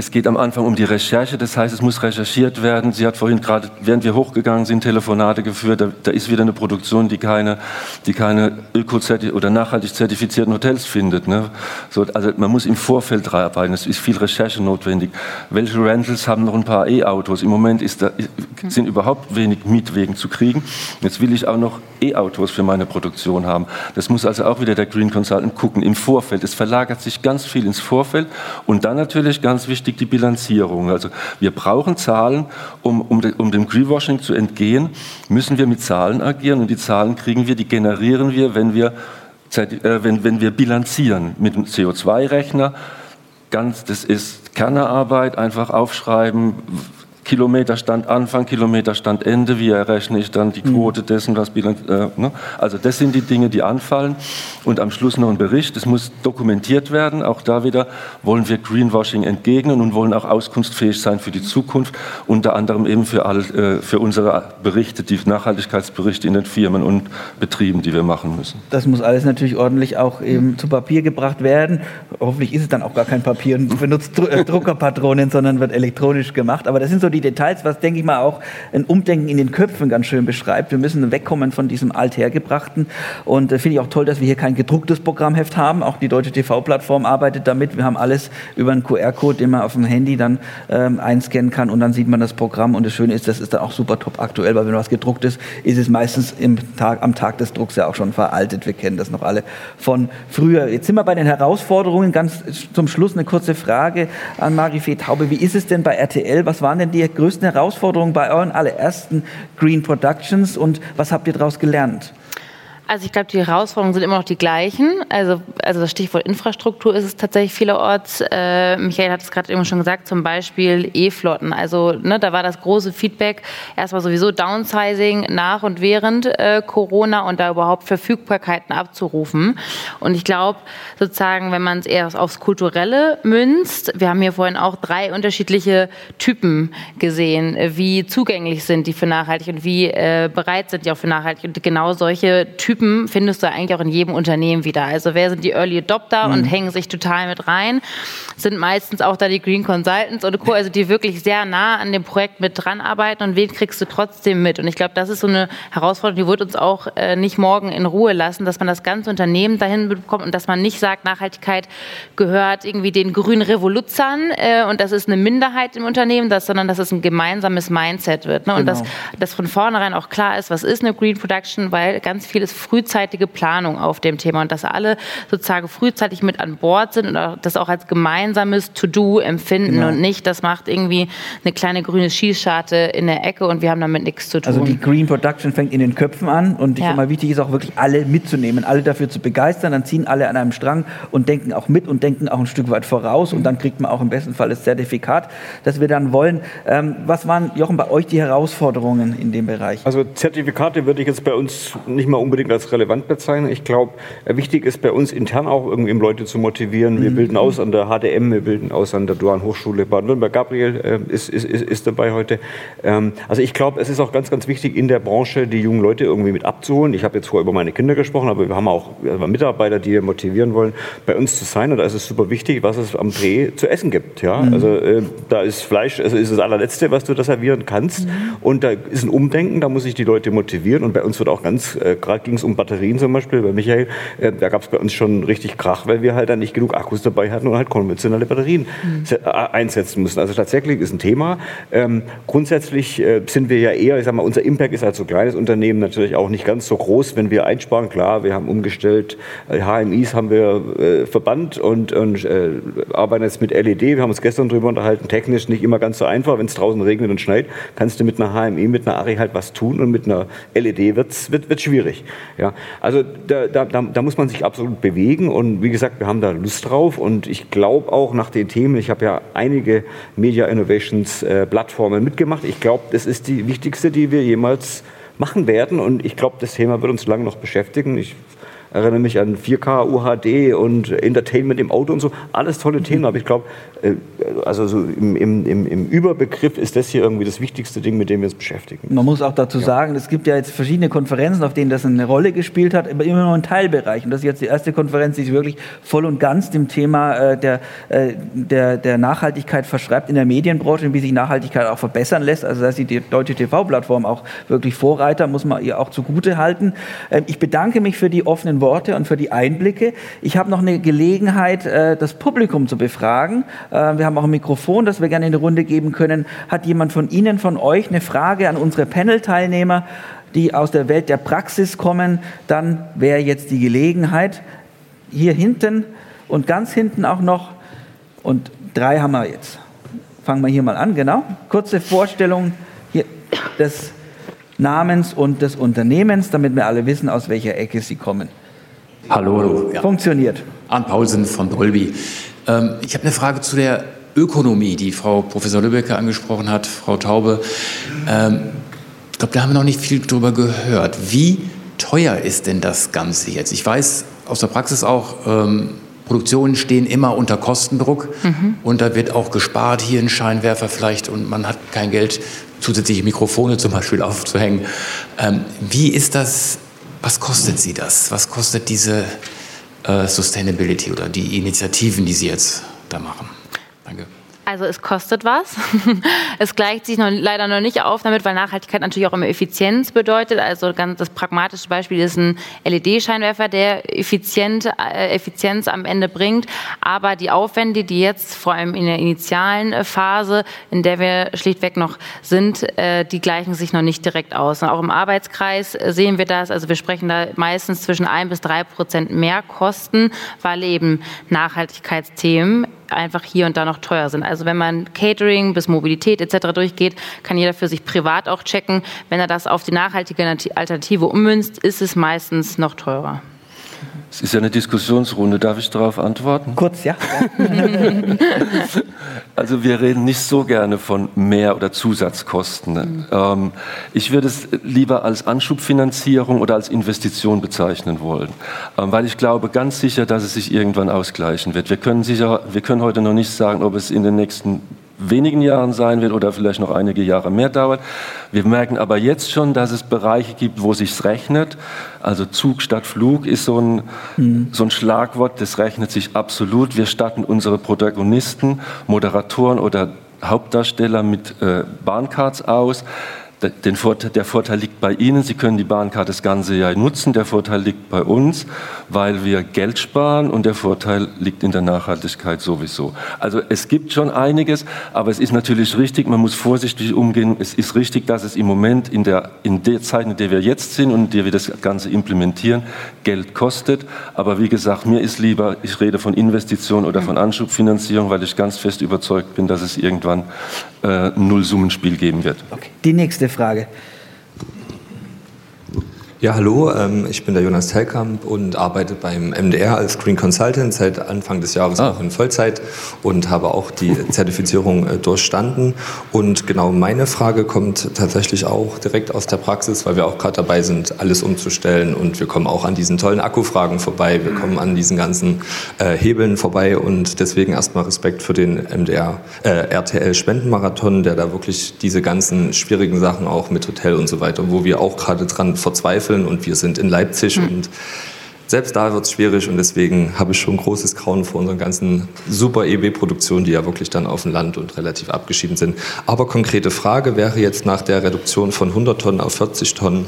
es geht am Anfang um die Recherche, das heißt, es muss recherchiert werden. Sie hat vorhin gerade, während wir hochgegangen sind, Telefonate geführt. Da, da ist wieder eine Produktion, die keine, die keine öko- oder nachhaltig zertifizierten Hotels findet. Ne? So, also man muss im Vorfeld arbeiten. Es ist viel Recherche notwendig. Welche Rentals haben noch ein paar E-Autos? Im Moment da, sind überhaupt wenig Mietwegen zu kriegen. Jetzt will ich auch noch E-Autos für meine Produktion haben. Das muss also auch wieder der Green Consultant gucken im Vorfeld. Es verlagert sich ganz viel ins Vorfeld und dann natürlich ganz wichtig wichtig die Bilanzierung. Also wir brauchen Zahlen, um, um, um dem Greenwashing zu entgehen, müssen wir mit Zahlen agieren und die Zahlen kriegen wir, die generieren wir, wenn wir, äh, wenn, wenn wir bilanzieren mit dem CO2-Rechner. Ganz, das ist Kernerarbeit, einfach aufschreiben, Kilometerstand Anfang, Kilometerstand Ende, wie errechne ich dann die mhm. Quote dessen, was Bilanz, äh, ne? Also das sind die Dinge, die anfallen. Und am Schluss noch ein Bericht, das muss dokumentiert werden. Auch da wieder wollen wir Greenwashing entgegnen und wollen auch auskunftsfähig sein für die Zukunft, unter anderem eben für, all, äh, für unsere Berichte, die Nachhaltigkeitsberichte in den Firmen und Betrieben, die wir machen müssen. Das muss alles natürlich ordentlich auch eben zu Papier gebracht werden. Hoffentlich ist es dann auch gar kein Papier und benutzt äh, Druckerpatronen, sondern wird elektronisch gemacht. Aber das sind so die die Details, was, denke ich mal, auch ein Umdenken in den Köpfen ganz schön beschreibt. Wir müssen wegkommen von diesem Althergebrachten. Und äh, finde ich auch toll, dass wir hier kein gedrucktes Programmheft haben. Auch die Deutsche TV-Plattform arbeitet damit. Wir haben alles über einen QR-Code, den man auf dem Handy dann ähm, einscannen kann und dann sieht man das Programm. Und das Schöne ist, das ist dann auch super top aktuell, weil wenn was gedruckt ist, ist es meistens Tag, am Tag des Drucks ja auch schon veraltet. Wir kennen das noch alle von früher. Jetzt sind wir bei den Herausforderungen. Ganz zum Schluss eine kurze Frage an Marie-Fee Taube. Wie ist es denn bei RTL? Was waren denn die größten Herausforderungen bei euren allerersten Green Productions und was habt ihr daraus gelernt? Also ich glaube, die Herausforderungen sind immer noch die gleichen. Also, also das Stichwort Infrastruktur ist es tatsächlich vielerorts. Äh, Michael hat es gerade eben schon gesagt, zum Beispiel E-Flotten. Also ne, da war das große Feedback erstmal sowieso Downsizing nach und während äh, Corona und da überhaupt Verfügbarkeiten abzurufen. Und ich glaube sozusagen, wenn man es eher aufs Kulturelle münzt, wir haben hier vorhin auch drei unterschiedliche Typen gesehen, wie zugänglich sind die für nachhaltig und wie äh, bereit sind die auch für nachhaltig. Und genau solche Typen Typen findest du eigentlich auch in jedem Unternehmen wieder. Also wer sind die Early Adopter mhm. und hängen sich total mit rein, sind meistens auch da die Green Consultants und Co., also die wirklich sehr nah an dem Projekt mit dran arbeiten und wen kriegst du trotzdem mit? Und ich glaube, das ist so eine Herausforderung, die wird uns auch äh, nicht morgen in Ruhe lassen, dass man das ganze Unternehmen dahin bekommt und dass man nicht sagt, Nachhaltigkeit gehört irgendwie den grünen Revoluzern äh, und das ist eine Minderheit im Unternehmen, das, sondern dass es ein gemeinsames Mindset wird. Ne? Und genau. dass, dass von vornherein auch klar ist, was ist eine Green Production, weil ganz vieles frühzeitige Planung auf dem Thema und dass alle sozusagen frühzeitig mit an Bord sind und das auch als gemeinsames To-Do empfinden genau. und nicht, das macht irgendwie eine kleine grüne Schießscharte in der Ecke und wir haben damit nichts zu tun. Also die Green Production fängt in den Köpfen an und ich ja. mal wichtig ist auch wirklich alle mitzunehmen, alle dafür zu begeistern, dann ziehen alle an einem Strang und denken auch mit und denken auch ein Stück weit voraus und dann kriegt man auch im besten Fall das Zertifikat, das wir dann wollen. Ähm, was waren, Jochen, bei euch die Herausforderungen in dem Bereich? Also Zertifikate würde ich jetzt bei uns nicht mal unbedingt als relevant bezeichnen. Ich glaube, äh, wichtig ist bei uns intern auch irgendwie Leute zu motivieren. Wir mhm. bilden aus an der HDM, wir bilden aus an der Duan Hochschule Baden-Württemberg. Gabriel äh, ist, ist, ist, ist dabei heute. Ähm, also ich glaube, es ist auch ganz, ganz wichtig in der Branche, die jungen Leute irgendwie mit abzuholen. Ich habe jetzt vorher über meine Kinder gesprochen, aber wir haben auch Mitarbeiter, die wir motivieren wollen, bei uns zu sein. Und da ist es super wichtig, was es am Dreh zu essen gibt. Ja? Mhm. Also äh, da ist Fleisch, also ist das allerletzte, was du da servieren kannst. Mhm. Und da ist ein Umdenken, da muss ich die Leute motivieren. Und bei uns wird auch ganz, äh, gerade ging es um Batterien zum Beispiel, bei Michael, äh, da gab es bei uns schon richtig Krach, weil wir halt dann nicht genug Akkus dabei hatten und halt konventionelle Batterien mhm. Äh, einsetzen mussten. Also tatsächlich ist ein Thema. Ähm, grundsätzlich äh, sind wir ja eher, ich sag mal, unser Impact ist als so kleines Unternehmen natürlich auch nicht ganz so groß, wenn wir einsparen. Klar, wir haben umgestellt, HMIs haben wir äh, verbannt und, und äh, arbeiten jetzt mit LED. Wir haben uns gestern darüber unterhalten, technisch nicht immer ganz so einfach. Wenn es draußen regnet und schneit, kannst du mit einer HMI, mit einer Ari halt was tun und mit einer LED wird's, wird es schwierig. Ja, also da, da, da muss man sich absolut bewegen und wie gesagt, wir haben da Lust drauf und ich glaube auch nach den Themen, ich habe ja einige Media Innovations äh, Plattformen mitgemacht. Ich glaube, das ist die wichtigste, die wir jemals machen werden und ich glaube, das Thema wird uns lange noch beschäftigen. Ich erinnere mich an 4K, UHD und Entertainment im Auto und so. Alles tolle Themen, aber ich glaube, äh, also so im, im, im, Überbegriff ist das hier irgendwie das wichtigste Ding, mit dem wir uns beschäftigen. Man muss auch dazu ja. sagen, es gibt ja jetzt verschiedene Konferenzen, auf denen das eine Rolle gespielt hat, aber immer nur ein Teilbereich. Und das ist jetzt die erste Konferenz, die sich wirklich voll und ganz dem Thema äh, der, äh, der, der Nachhaltigkeit verschreibt in der Medienbranche und wie sich Nachhaltigkeit auch verbessern lässt. Also da ist die Deutsche TV-Plattform auch wirklich Vorreiter, muss man ihr auch zugute halten. Ähm, ich bedanke mich für die offenen Worte und für die Einblicke. Ich habe noch eine Gelegenheit, das Publikum zu befragen. Wir haben auch ein Mikrofon, das wir gerne in die Runde geben können. Hat jemand von Ihnen, von euch eine Frage an unsere Panel-Teilnehmer, die aus der Welt der Praxis kommen? Dann wäre jetzt die Gelegenheit. Hier hinten und ganz hinten auch noch. Und drei haben wir jetzt. Fangen wir hier mal an, genau. Kurze Vorstellung hier des Namens und des Unternehmens, damit wir alle wissen, aus welcher Ecke sie kommen. Hallo. Ja. Funktioniert. Arndt Paulsen von Dolby. Ähm, ich habe eine Frage zu der Ökonomie, die Frau Professor Lübbecke angesprochen hat, Frau Taube. Ähm, ich glaube, da haben wir noch nicht viel drüber gehört. Wie teuer ist denn das Ganze jetzt? Ich weiß aus der Praxis auch, ähm, Produktionen stehen immer unter Kostendruck mhm. und da wird auch gespart, hier ein Scheinwerfer vielleicht und man hat kein Geld, zusätzliche Mikrofone zum Beispiel aufzuhängen. Ähm, wie ist das, was kostet Sie das? Was kostet diese äh, Sustainability oder die Initiativen, die Sie jetzt da machen? Danke. Also es kostet was. es gleicht sich noch, leider noch nicht auf damit, weil Nachhaltigkeit natürlich auch immer Effizienz bedeutet. Also ganz das pragmatische Beispiel ist ein LED-Scheinwerfer, der effizient, äh, Effizienz am Ende bringt. Aber die Aufwände, die jetzt vor allem in der initialen äh, Phase, in der wir schlichtweg noch sind, äh, die gleichen sich noch nicht direkt aus. Und auch im Arbeitskreis äh, sehen wir das. Also wir sprechen da meistens zwischen ein bis drei Prozent mehr Kosten, weil eben Nachhaltigkeitsthemen einfach hier und da noch teuer sind. Also wenn man Catering bis Mobilität etc. durchgeht, kann jeder für sich privat auch checken. Wenn er das auf die nachhaltige Alternative ummünzt, ist es meistens noch teurer. Es ist ja eine Diskussionsrunde. Darf ich darauf antworten? Kurz, ja. also wir reden nicht so gerne von Mehr- oder Zusatzkosten. Mhm. Ähm, ich würde es lieber als Anschubfinanzierung oder als Investition bezeichnen wollen, ähm, weil ich glaube ganz sicher, dass es sich irgendwann ausgleichen wird. Wir können, sicher, wir können heute noch nicht sagen, ob es in den nächsten wenigen Jahren sein wird oder vielleicht noch einige Jahre mehr dauert. Wir merken aber jetzt schon, dass es Bereiche gibt, wo sich's rechnet. Also Zug statt Flug ist so ein, mhm. so ein Schlagwort, das rechnet sich absolut. Wir statten unsere Protagonisten, Moderatoren oder Hauptdarsteller mit äh, Bahncards aus. Vorteil, der Vorteil liegt bei Ihnen. Sie können die Bahncard das ganze Jahr nutzen. Der Vorteil liegt bei uns, weil wir Geld sparen und der Vorteil liegt in der Nachhaltigkeit sowieso. Also es gibt schon einiges, aber es ist natürlich richtig, man muss vorsichtig umgehen. Es ist richtig, dass es im Moment in der, in der Zeit, in der wir jetzt sind und in der wir das Ganze implementieren, Geld kostet. Aber wie gesagt, mir ist lieber, ich rede von Investitionen oder von Anschubfinanzierung, weil ich ganz fest überzeugt bin, dass es irgendwann äh, ein Nullsummenspiel geben wird. Okay. Die nächste Frage. Ja, hallo, ähm, ich bin der Jonas Tellkamp und arbeite beim MDR als Green Consultant seit Anfang des Jahres ah. auch in Vollzeit und habe auch die Zertifizierung äh, durchstanden. Und genau meine Frage kommt tatsächlich auch direkt aus der Praxis, weil wir auch gerade dabei sind, alles umzustellen und wir kommen auch an diesen tollen Akkufragen vorbei, wir kommen an diesen ganzen äh, Hebeln vorbei und deswegen erstmal Respekt für den MDR, äh, RTL Spendenmarathon, der da wirklich diese ganzen schwierigen Sachen auch mit Hotel und so weiter, wo wir auch gerade dran verzweifeln, verzweifeln und wir sind in Leipzig mhm. und selbst da wird es schwierig und deswegen habe ich schon großes Grauen vor unseren ganzen super EB-Produktionen, die ja wirklich dann auf dem Land und relativ abgeschieden sind. Aber konkrete Frage wäre jetzt nach der Reduktion von 100 Tonnen auf 40 Tonnen,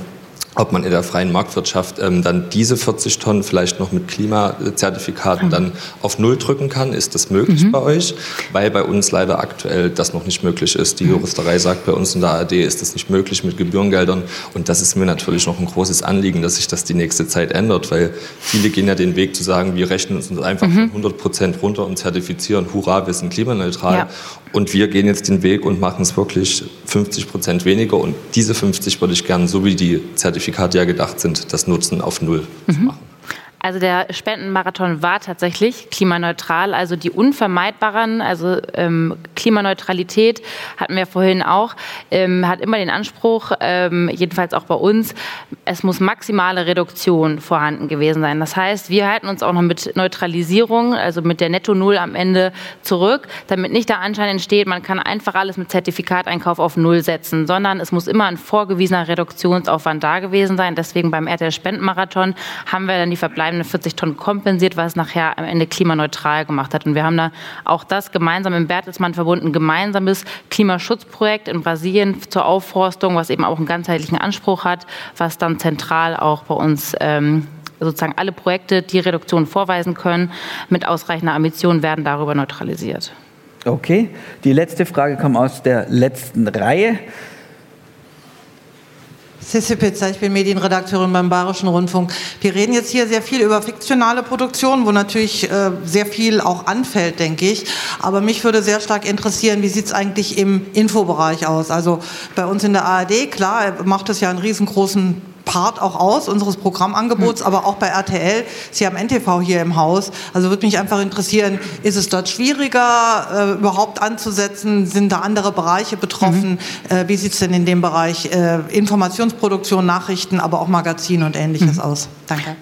ob man in der freien Marktwirtschaft ähm, dann diese 40 Tonnen vielleicht noch mit Klimazertifikaten mhm. dann auf Null drücken kann. Ist das möglich mhm. bei euch? Weil bei uns leider aktuell das noch nicht möglich ist. Die mhm. Juristerei sagt, bei uns in der ARD ist das nicht möglich mit Gebührengeldern. Und das ist mir natürlich noch ein großes Anliegen, dass sich das die nächste Zeit ändert, weil viele gehen ja den Weg zu sagen, wir rechnen uns einfach mhm. von 100 Prozent runter und zertifizieren, hurra, wir sind klimaneutral. Ja. Und wir gehen jetzt den Weg und machen es wirklich 50 Prozent weniger. Und diese 50 würde ich gerne, so wie die Zertifikate ja gedacht sind, das Nutzen auf Null mhm. machen. Also der Spendenmarathon war tatsächlich klimaneutral, also die unvermeidbaren, also ähm, Klimaneutralität hatten wir vorhin auch, ähm, hat immer den Anspruch, ähm, jedenfalls auch bei uns, es muss maximale Reduktion vorhanden gewesen sein. Das heißt, wir halten uns auch noch mit Neutralisierung, also mit der Netto Null am Ende zurück, damit nicht der Anschein entsteht, man kann einfach alles mit Zertifikateinkauf auf Null setzen, sondern es muss immer ein vorgewiesener Reduktionsaufwand da gewesen sein. Deswegen beim RTL Spendenmarathon haben wir dann die verbleibenden verbleibenden 40 Tonnen kompensiert, was es nachher am Ende klimaneutral gemacht hat. Und wir haben da auch das gemeinsam im Bertelsmann verbunden, gemeinsames Klimaschutzprojekt in Brasilien zur Aufforstung, was eben auch einen ganzheitlichen Anspruch hat, was dann zentral auch bei uns ähm, sozusagen alle Projekte, die Reduktion vorweisen können, mit ausreichender Ambition werden darüber neutralisiert. Okay, die letzte Frage kommt aus der letzten Reihe. Sissi Pitzer, ich bin Medienredakteurin beim Bayerischen Rundfunk. Wir reden jetzt hier sehr viel über fiktionale Produktion, wo natürlich äh, sehr viel auch anfällt, denke ich. Aber mich würde sehr stark interessieren, wie sieht es eigentlich im Infobereich aus? Also bei uns in der ARD, klar, macht es ja einen riesengroßen Part auch aus unseres Programmangebots, hm. aber auch bei RTL. Sie haben NTV hier im Haus. Also würde mich einfach interessieren, ist es dort schwieriger äh, überhaupt anzusetzen? Sind da andere Bereiche betroffen? Mhm. Äh, wie sieht es denn in dem Bereich äh, Informationsproduktion, Nachrichten, aber auch Magazin und ähnliches mhm. aus? Danke.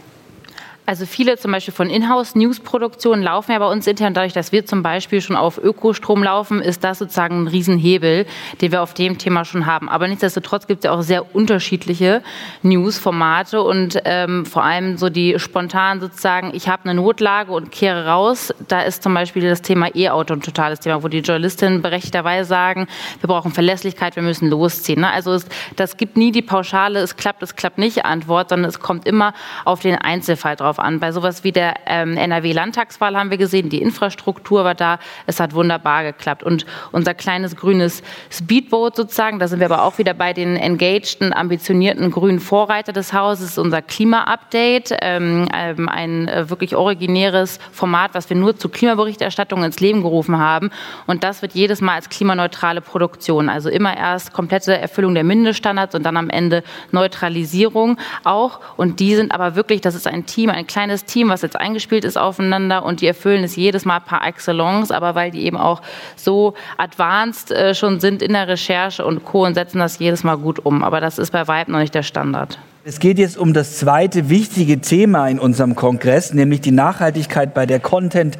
Also viele zum Beispiel von Inhouse-News-Produktionen laufen ja bei uns intern. Dadurch, dass wir zum Beispiel schon auf Ökostrom laufen, ist das sozusagen ein Riesenhebel, den wir auf dem Thema schon haben. Aber nichtsdestotrotz gibt es ja auch sehr unterschiedliche News-Formate und ähm, vor allem so die spontan sozusagen, ich habe eine Notlage und kehre raus. Da ist zum Beispiel das Thema E-Auto ein totales Thema, wo die Journalistinnen berechtigterweise sagen, wir brauchen Verlässlichkeit, wir müssen losziehen. Ne? Also es, das gibt nie die pauschale, es klappt, es klappt nicht Antwort, sondern es kommt immer auf den Einzelfall drauf an. Bei sowas wie der ähm, NRW-Landtagswahl haben wir gesehen, die Infrastruktur war da, es hat wunderbar geklappt. Und unser kleines grünes Speedboat sozusagen, da sind wir aber auch wieder bei den engageden, ambitionierten grünen Vorreiter des Hauses, unser Klima-Update, ähm, ähm, ein äh, wirklich originäres Format, was wir nur zur Klimaberichterstattung ins Leben gerufen haben. Und das wird jedes Mal als klimaneutrale Produktion, also immer erst komplette Erfüllung der Mindeststandards und dann am Ende Neutralisierung auch. Und die sind aber wirklich, das ist ein Team, ein kleines Team, was jetzt eingespielt ist aufeinander und die erfüllen es jedes Mal par excellence, aber weil die eben auch so advanced äh, schon sind in der Recherche und Co. und setzen das jedes Mal gut um. Aber das ist bei Vibe noch nicht der Standard. Es geht jetzt um das zweite wichtige Thema in unserem Kongress, nämlich die Nachhaltigkeit bei der Content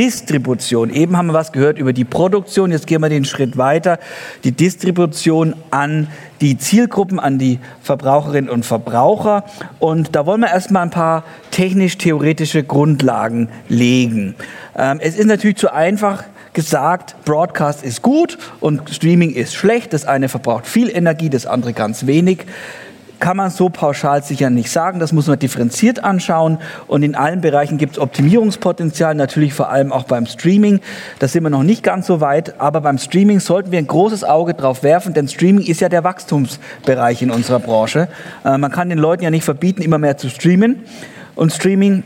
Distribution. Eben haben wir was gehört über die Produktion. Jetzt gehen wir den Schritt weiter. Die Distribution an die Zielgruppen, an die Verbraucherinnen und Verbraucher. Und da wollen wir erstmal ein paar technisch-theoretische Grundlagen legen. Ähm, es ist natürlich zu einfach, gesagt, Broadcast ist gut und Streaming ist schlecht. Das eine verbraucht viel Energie, das andere ganz wenig kann man so pauschal sicher nicht sagen. Das muss man differenziert anschauen. Und in allen Bereichen gibt es Optimierungspotenzial, natürlich vor allem auch beim Streaming. Da sind wir noch nicht ganz so weit. Aber beim Streaming sollten wir ein großes Auge drauf werfen, denn Streaming ist ja der Wachstumsbereich in unserer Branche. Äh, man kann den Leuten ja nicht verbieten, immer mehr zu streamen. Und Streaming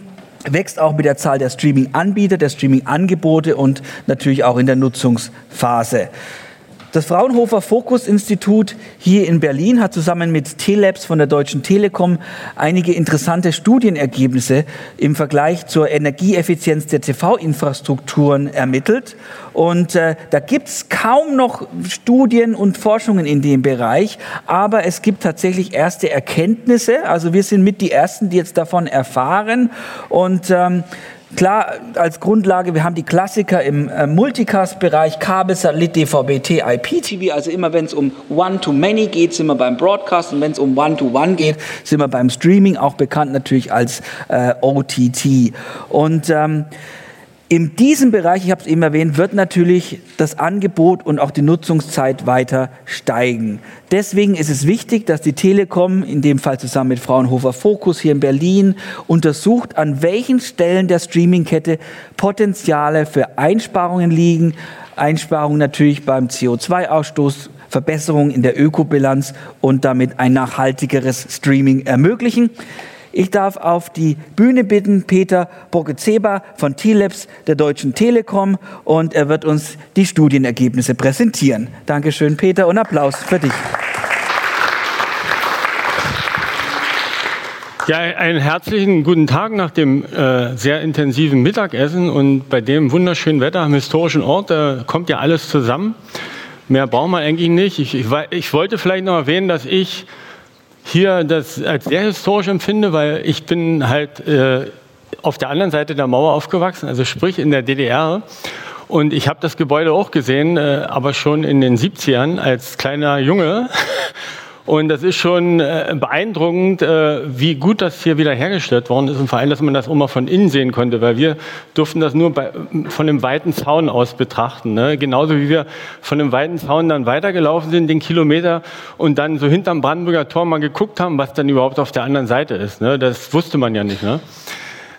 wächst auch mit der Zahl der Streaming-Anbieter, der Streaming-Angebote und natürlich auch in der Nutzungsphase. Das Fraunhofer Fokus Institut hier in Berlin hat zusammen mit Telabs von der Deutschen Telekom einige interessante Studienergebnisse im Vergleich zur Energieeffizienz der TV-Infrastrukturen ermittelt. Und äh, da gibt es kaum noch Studien und Forschungen in dem Bereich, aber es gibt tatsächlich erste Erkenntnisse. Also wir sind mit die Ersten, die jetzt davon erfahren. Und ähm, Klar, als Grundlage, wir haben die Klassiker im äh, Multicast-Bereich, Kabel, Satellit, DVB-T, IPTV. Also immer wenn es um One-to-Many geht, sind wir beim Broadcast. Und wenn es um One-to-One geht, sind wir beim Streaming, auch bekannt natürlich als äh, OTT. Und ähm, in diesem Bereich, ich habe es eben erwähnt, wird natürlich das Angebot und auch die Nutzungszeit weiter steigen. Deswegen ist es wichtig, dass die Telekom, in dem Fall zusammen mit Fraunhofer Focus hier in Berlin, untersucht, an welchen Stellen der Streamingkette Potenziale für Einsparungen liegen. Einsparungen natürlich beim CO2-Ausstoß, Verbesserungen in der Ökobilanz und damit ein nachhaltigeres Streaming ermöglichen. Ich darf auf die Bühne bitten Peter Bokezeba von T-Labs der Deutschen Telekom und er wird uns die Studienergebnisse präsentieren. Dankeschön, Peter, und Applaus für dich. Ja, einen herzlichen guten Tag nach dem äh, sehr intensiven Mittagessen und bei dem wunderschönen Wetter am historischen Ort, da kommt ja alles zusammen. Mehr braucht man eigentlich nicht. Ich, ich, ich wollte vielleicht noch erwähnen, dass ich hier das als sehr historisch empfinde, weil ich bin halt äh, auf der anderen Seite der Mauer aufgewachsen, also sprich in der DDR. Und ich habe das Gebäude auch gesehen, äh, aber schon in den 70ern als kleiner Junge. Und das ist schon äh, beeindruckend, äh, wie gut das hier wieder hergestellt worden ist und vor allem, dass man das auch mal von innen sehen konnte, weil wir durften das nur bei, von dem weiten Zaun aus betrachten. Ne? Genauso wie wir von dem weiten Zaun dann weitergelaufen sind, den Kilometer, und dann so hinterm Brandenburger Tor mal geguckt haben, was dann überhaupt auf der anderen Seite ist. Ne? Das wusste man ja nicht. Ne?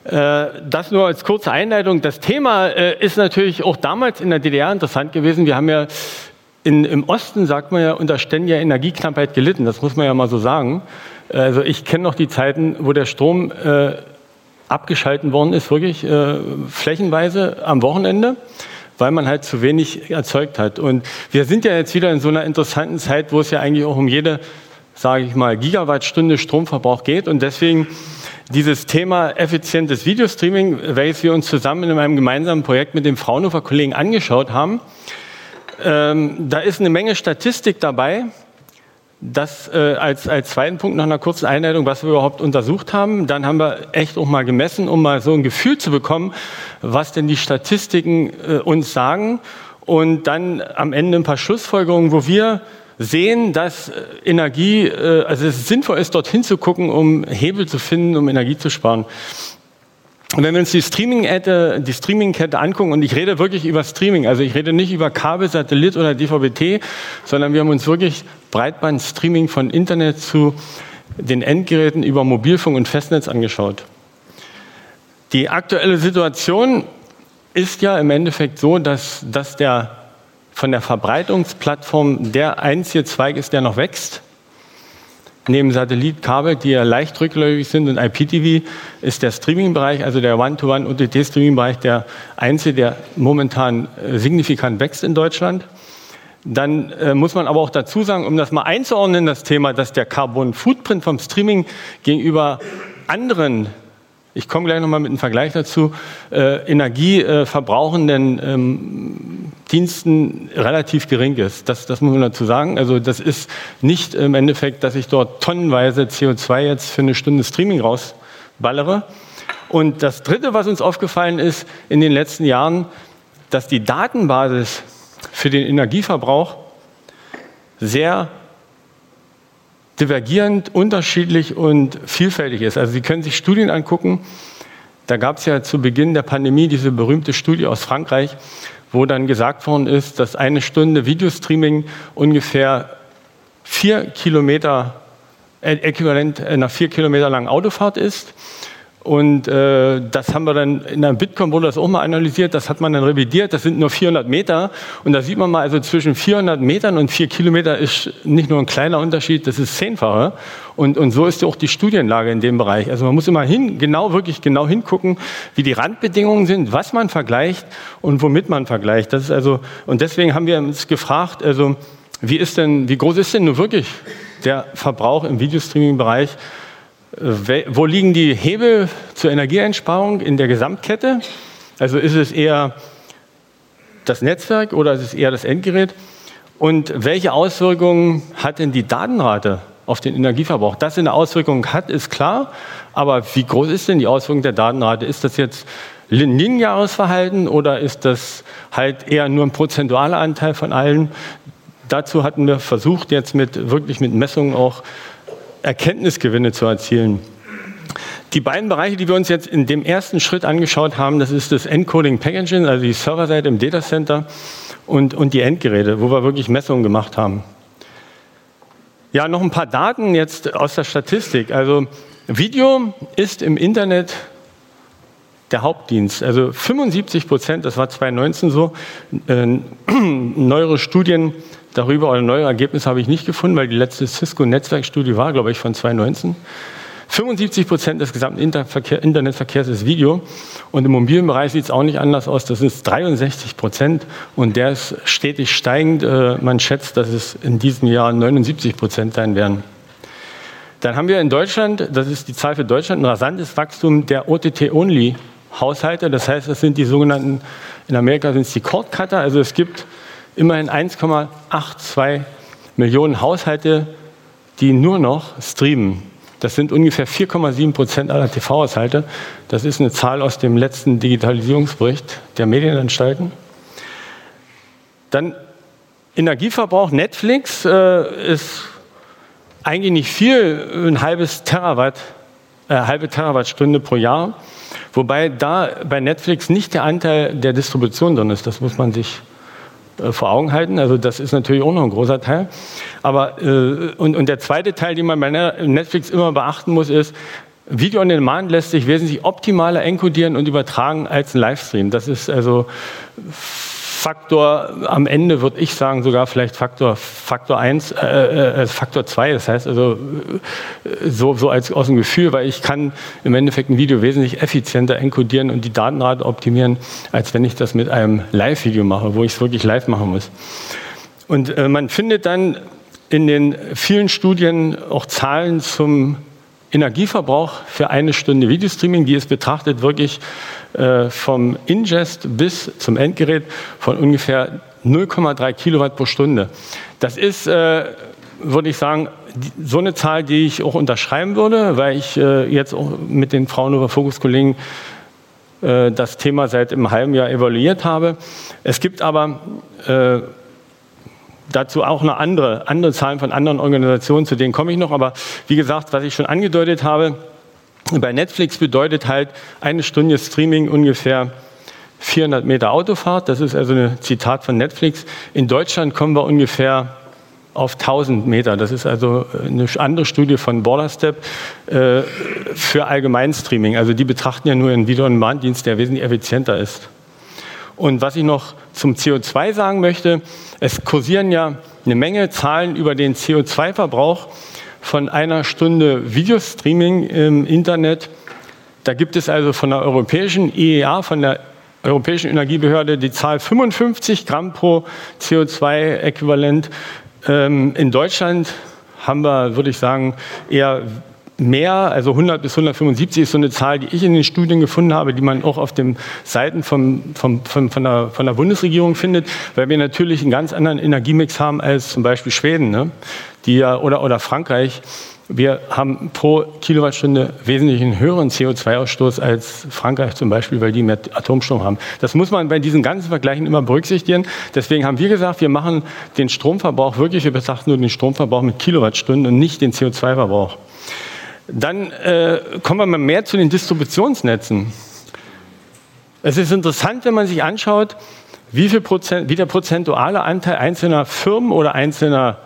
Äh, das nur als kurze Einleitung. Das Thema äh, ist natürlich auch damals in der DDR interessant gewesen. Wir haben ja in, Im Osten sagt man ja unter ständiger Energieknappheit gelitten, das muss man ja mal so sagen. Also ich kenne noch die Zeiten, wo der Strom äh, abgeschalten worden ist, wirklich äh, flächenweise am Wochenende, weil man halt zu wenig erzeugt hat. Und wir sind ja jetzt wieder in so einer interessanten Zeit, wo es ja eigentlich auch um jede, sage ich mal, Gigawattstunde Stromverbrauch geht. Und deswegen dieses Thema effizientes Videostreaming, welches wir uns zusammen in einem gemeinsamen Projekt mit dem Fraunhofer Kollegen angeschaut haben, ähm, da ist eine Menge Statistik dabei. Das äh, als, als zweiten Punkt nach einer kurzen Einleitung, was wir überhaupt untersucht haben. Dann haben wir echt auch mal gemessen, um mal so ein Gefühl zu bekommen, was denn die Statistiken äh, uns sagen. Und dann am Ende ein paar Schlussfolgerungen, wo wir sehen, dass äh, Energie, äh, also es sinnvoll ist, dorthin zu gucken, um Hebel zu finden, um Energie zu sparen. Und wenn wir uns die Streaming-Kette die Streaming angucken, und ich rede wirklich über Streaming, also ich rede nicht über Kabel, Satellit oder DVB-T, sondern wir haben uns wirklich Breitband-Streaming von Internet zu den Endgeräten über Mobilfunk und Festnetz angeschaut. Die aktuelle Situation ist ja im Endeffekt so, dass, dass der von der Verbreitungsplattform der einzige Zweig ist, der noch wächst. Neben Satellitkabel, die ja leicht rückläufig sind und IPTV, ist der Streaming-Bereich, also der One-to-One-OTT-Streaming-Bereich, der einzige, der momentan äh, signifikant wächst in Deutschland. Dann äh, muss man aber auch dazu sagen, um das mal einzuordnen, das Thema, dass der Carbon Footprint vom Streaming gegenüber anderen ich komme gleich nochmal mit einem Vergleich dazu, äh, energieverbrauchenden äh, ähm, Diensten relativ gering ist. Das, das muss man dazu sagen. Also das ist nicht im Endeffekt, dass ich dort tonnenweise CO2 jetzt für eine Stunde Streaming rausballere. Und das Dritte, was uns aufgefallen ist in den letzten Jahren, dass die Datenbasis für den Energieverbrauch sehr divergierend, unterschiedlich und vielfältig ist. Also Sie können sich Studien angucken. Da gab es ja zu Beginn der Pandemie diese berühmte Studie aus Frankreich, wo dann gesagt worden ist, dass eine Stunde Videostreaming ungefähr vier Kilometer äh, äquivalent einer vier Kilometer langen Autofahrt ist. Und äh, das haben wir dann in einem Bitcoin wurde das auch mal analysiert, das hat man dann revidiert, das sind nur 400 Meter. Und da sieht man mal, also zwischen 400 Metern und 4 Kilometer ist nicht nur ein kleiner Unterschied, das ist zehnfache. Und, und so ist auch die Studienlage in dem Bereich. Also man muss immer hin, genau, wirklich genau hingucken, wie die Randbedingungen sind, was man vergleicht und womit man vergleicht. Das ist also, und deswegen haben wir uns gefragt, also, wie ist denn, wie groß ist denn nur wirklich der Verbrauch im Videostreaming-Bereich? Wo liegen die Hebel zur Energieeinsparung in der Gesamtkette? Also ist es eher das Netzwerk oder ist es eher das Endgerät? Und welche Auswirkungen hat denn die Datenrate auf den Energieverbrauch? Dass sie eine Auswirkung hat, ist klar. Aber wie groß ist denn die Auswirkung der Datenrate? Ist das jetzt lineares Verhalten oder ist das halt eher nur ein prozentualer Anteil von allen? Dazu hatten wir versucht, jetzt mit, wirklich mit Messungen auch Erkenntnisgewinne zu erzielen. Die beiden Bereiche, die wir uns jetzt in dem ersten Schritt angeschaut haben, das ist das Encoding Packaging, also die Serverseite im Datacenter und, und die Endgeräte, wo wir wirklich Messungen gemacht haben. Ja, noch ein paar Daten jetzt aus der Statistik. Also Video ist im Internet der Hauptdienst. Also 75 Prozent, das war 2019 so, äh, neuere Studien darüber oder neue Ergebnisse habe ich nicht gefunden, weil die letzte Cisco-Netzwerkstudie war, glaube ich, von 2019. 75 Prozent des gesamten Internetverkehrs ist Video und im mobilen Bereich sieht es auch nicht anders aus. Das ist 63 Prozent und der ist stetig steigend. Äh, man schätzt, dass es in diesem Jahr 79 Prozent sein werden. Dann haben wir in Deutschland, das ist die Zahl für Deutschland, ein rasantes Wachstum der OTT-Only-Haushalte. Das heißt, das sind die sogenannten, in Amerika sind es die Cord-Cutter. Also es gibt immerhin 1,82 Millionen Haushalte, die nur noch streamen. Das sind ungefähr 4,7 Prozent aller TV-Haushalte. Das ist eine Zahl aus dem letzten Digitalisierungsbericht der Medienanstalten. Dann Energieverbrauch. Netflix äh, ist eigentlich nicht viel, ein halbes Terawatt, äh, halbe Terawattstunde pro Jahr. Wobei da bei Netflix nicht der Anteil der Distribution drin ist. Das muss man sich äh, vor Augen halten. Also das ist natürlich auch noch ein großer Teil. Aber äh, und, und der zweite Teil, den man bei Netflix immer beachten muss, ist, Video on Demand lässt sich wesentlich optimaler encodieren und übertragen als ein Livestream. Das ist also Faktor, am Ende würde ich sagen, sogar vielleicht Faktor, Faktor 1, äh, äh, äh, Faktor 2. Das heißt also äh, so, so als aus dem Gefühl, weil ich kann im Endeffekt ein Video wesentlich effizienter encodieren und die Datenrate optimieren, als wenn ich das mit einem Live-Video mache, wo ich es wirklich live machen muss. Und äh, man findet dann in den vielen Studien auch Zahlen zum Energieverbrauch für eine Stunde Videostreaming, die ist betrachtet wirklich äh, vom Ingest bis zum Endgerät von ungefähr 0,3 Kilowatt pro Stunde. Das ist, äh, würde ich sagen, so eine Zahl, die ich auch unterschreiben würde, weil ich äh, jetzt auch mit den Fraunhofer Fokus-Kollegen das Thema seit einem halben Jahr evaluiert habe. Es gibt aber dazu auch noch andere, andere Zahlen von anderen Organisationen, zu denen komme ich noch. Aber wie gesagt, was ich schon angedeutet habe, bei Netflix bedeutet halt eine Stunde Streaming ungefähr 400 Meter Autofahrt. Das ist also ein Zitat von Netflix. In Deutschland kommen wir ungefähr auf 1000 Meter. Das ist also eine andere Studie von Borderstep äh, für Allgemeinstreaming. Also die betrachten ja nur einen Video-on-Demand-Dienst, der wesentlich effizienter ist. Und was ich noch zum CO2 sagen möchte, es kursieren ja eine Menge Zahlen über den CO2-Verbrauch von einer Stunde Videostreaming im Internet. Da gibt es also von der europäischen IEA, von der Europäischen Energiebehörde, die Zahl 55 Gramm pro CO2-Äquivalent. Ähm, in Deutschland haben wir, würde ich sagen, eher mehr, also 100 bis 175 ist so eine Zahl, die ich in den Studien gefunden habe, die man auch auf den Seiten vom, vom, vom, von, der, von der Bundesregierung findet, weil wir natürlich einen ganz anderen Energiemix haben als zum Beispiel Schweden ne? die ja, oder, oder Frankreich. Wir haben pro Kilowattstunde wesentlich einen höheren CO2-Ausstoß als Frankreich zum Beispiel, weil die mehr Atomstrom haben. Das muss man bei diesen ganzen Vergleichen immer berücksichtigen. Deswegen haben wir gesagt, wir machen den Stromverbrauch wirklich, wir betrachten nur den Stromverbrauch mit Kilowattstunden und nicht den CO2-Verbrauch. Dann äh, kommen wir mal mehr zu den Distributionsnetzen. Es ist interessant, wenn man sich anschaut, wie, viel Prozent, wie der prozentuale Anteil einzelner Firmen oder einzelner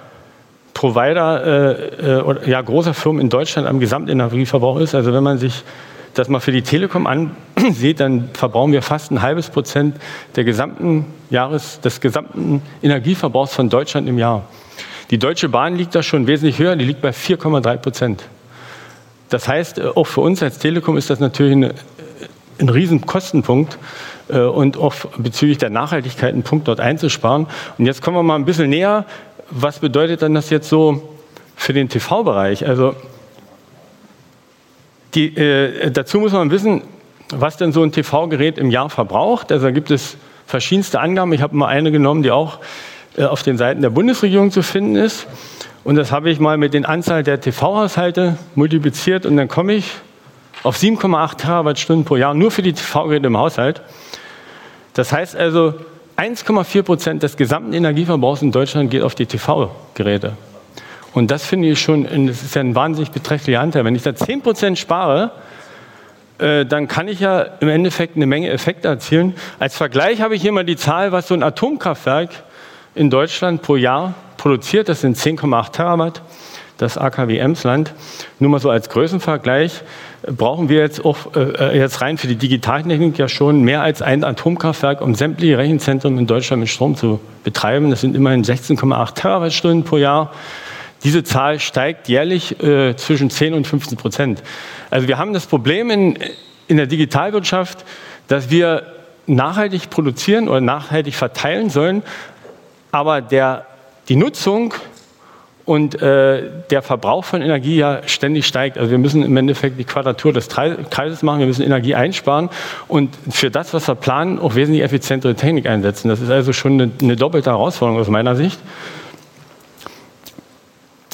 Provider, äh, äh, oder, ja, großer Firmen in Deutschland am Gesamtenergieverbrauch ist. Also wenn man sich das mal für die Telekom ansieht, dann verbrauchen wir fast ein halbes Prozent der gesamten Jahres, des gesamten Energieverbrauchs von Deutschland im Jahr. Die Deutsche Bahn liegt da schon wesentlich höher, die liegt bei 4,3 Prozent. Das heißt, äh, auch für uns als Telekom ist das natürlich eine, ein riesen Kostenpunkt äh, und auch bezüglich der Nachhaltigkeit einen Punkt dort einzusparen. Und jetzt kommen wir mal ein bisschen näher. Was bedeutet dann das jetzt so für den TV-Bereich? Also die, äh, dazu muss man wissen, was denn so ein TV-Gerät im Jahr verbraucht. Also da gibt es verschiedenste Angaben. Ich habe mal eine genommen, die auch äh, auf den Seiten der Bundesregierung zu finden ist. Und das habe ich mal mit den Anzahl der TV-Haushalte multipliziert und dann komme ich auf 7,8 Terawattstunden pro Jahr nur für die TV-Geräte im Haushalt. Das heißt also, 1,4 Prozent des gesamten Energieverbrauchs in Deutschland geht auf die TV-Geräte. Und das finde ich schon, das ist ja ein wahnsinnig beträchtlicher Anteil. Wenn ich da 10 Prozent spare, äh, dann kann ich ja im Endeffekt eine Menge Effekte erzielen. Als Vergleich habe ich hier mal die Zahl, was so ein Atomkraftwerk in Deutschland pro Jahr produziert. Das sind 10,8 Terawatt, das AKW Emsland. Nur mal so als Größenvergleich brauchen wir jetzt auch äh, jetzt rein für die Digitaltechnik ja schon mehr als ein Atomkraftwerk, um sämtliche Rechenzentren in Deutschland mit Strom zu betreiben. Das sind immerhin 16,8 Terawattstunden pro Jahr. Diese Zahl steigt jährlich äh, zwischen 10 und 15 Prozent. Also wir haben das Problem in, in der Digitalwirtschaft, dass wir nachhaltig produzieren oder nachhaltig verteilen sollen, aber der, die Nutzung und äh, der Verbrauch von Energie ja ständig steigt. Also wir müssen im Endeffekt die Quadratur des Kreises machen, wir müssen Energie einsparen und für das, was wir planen, auch wesentlich effizientere Technik einsetzen. Das ist also schon eine, eine doppelte Herausforderung aus meiner Sicht.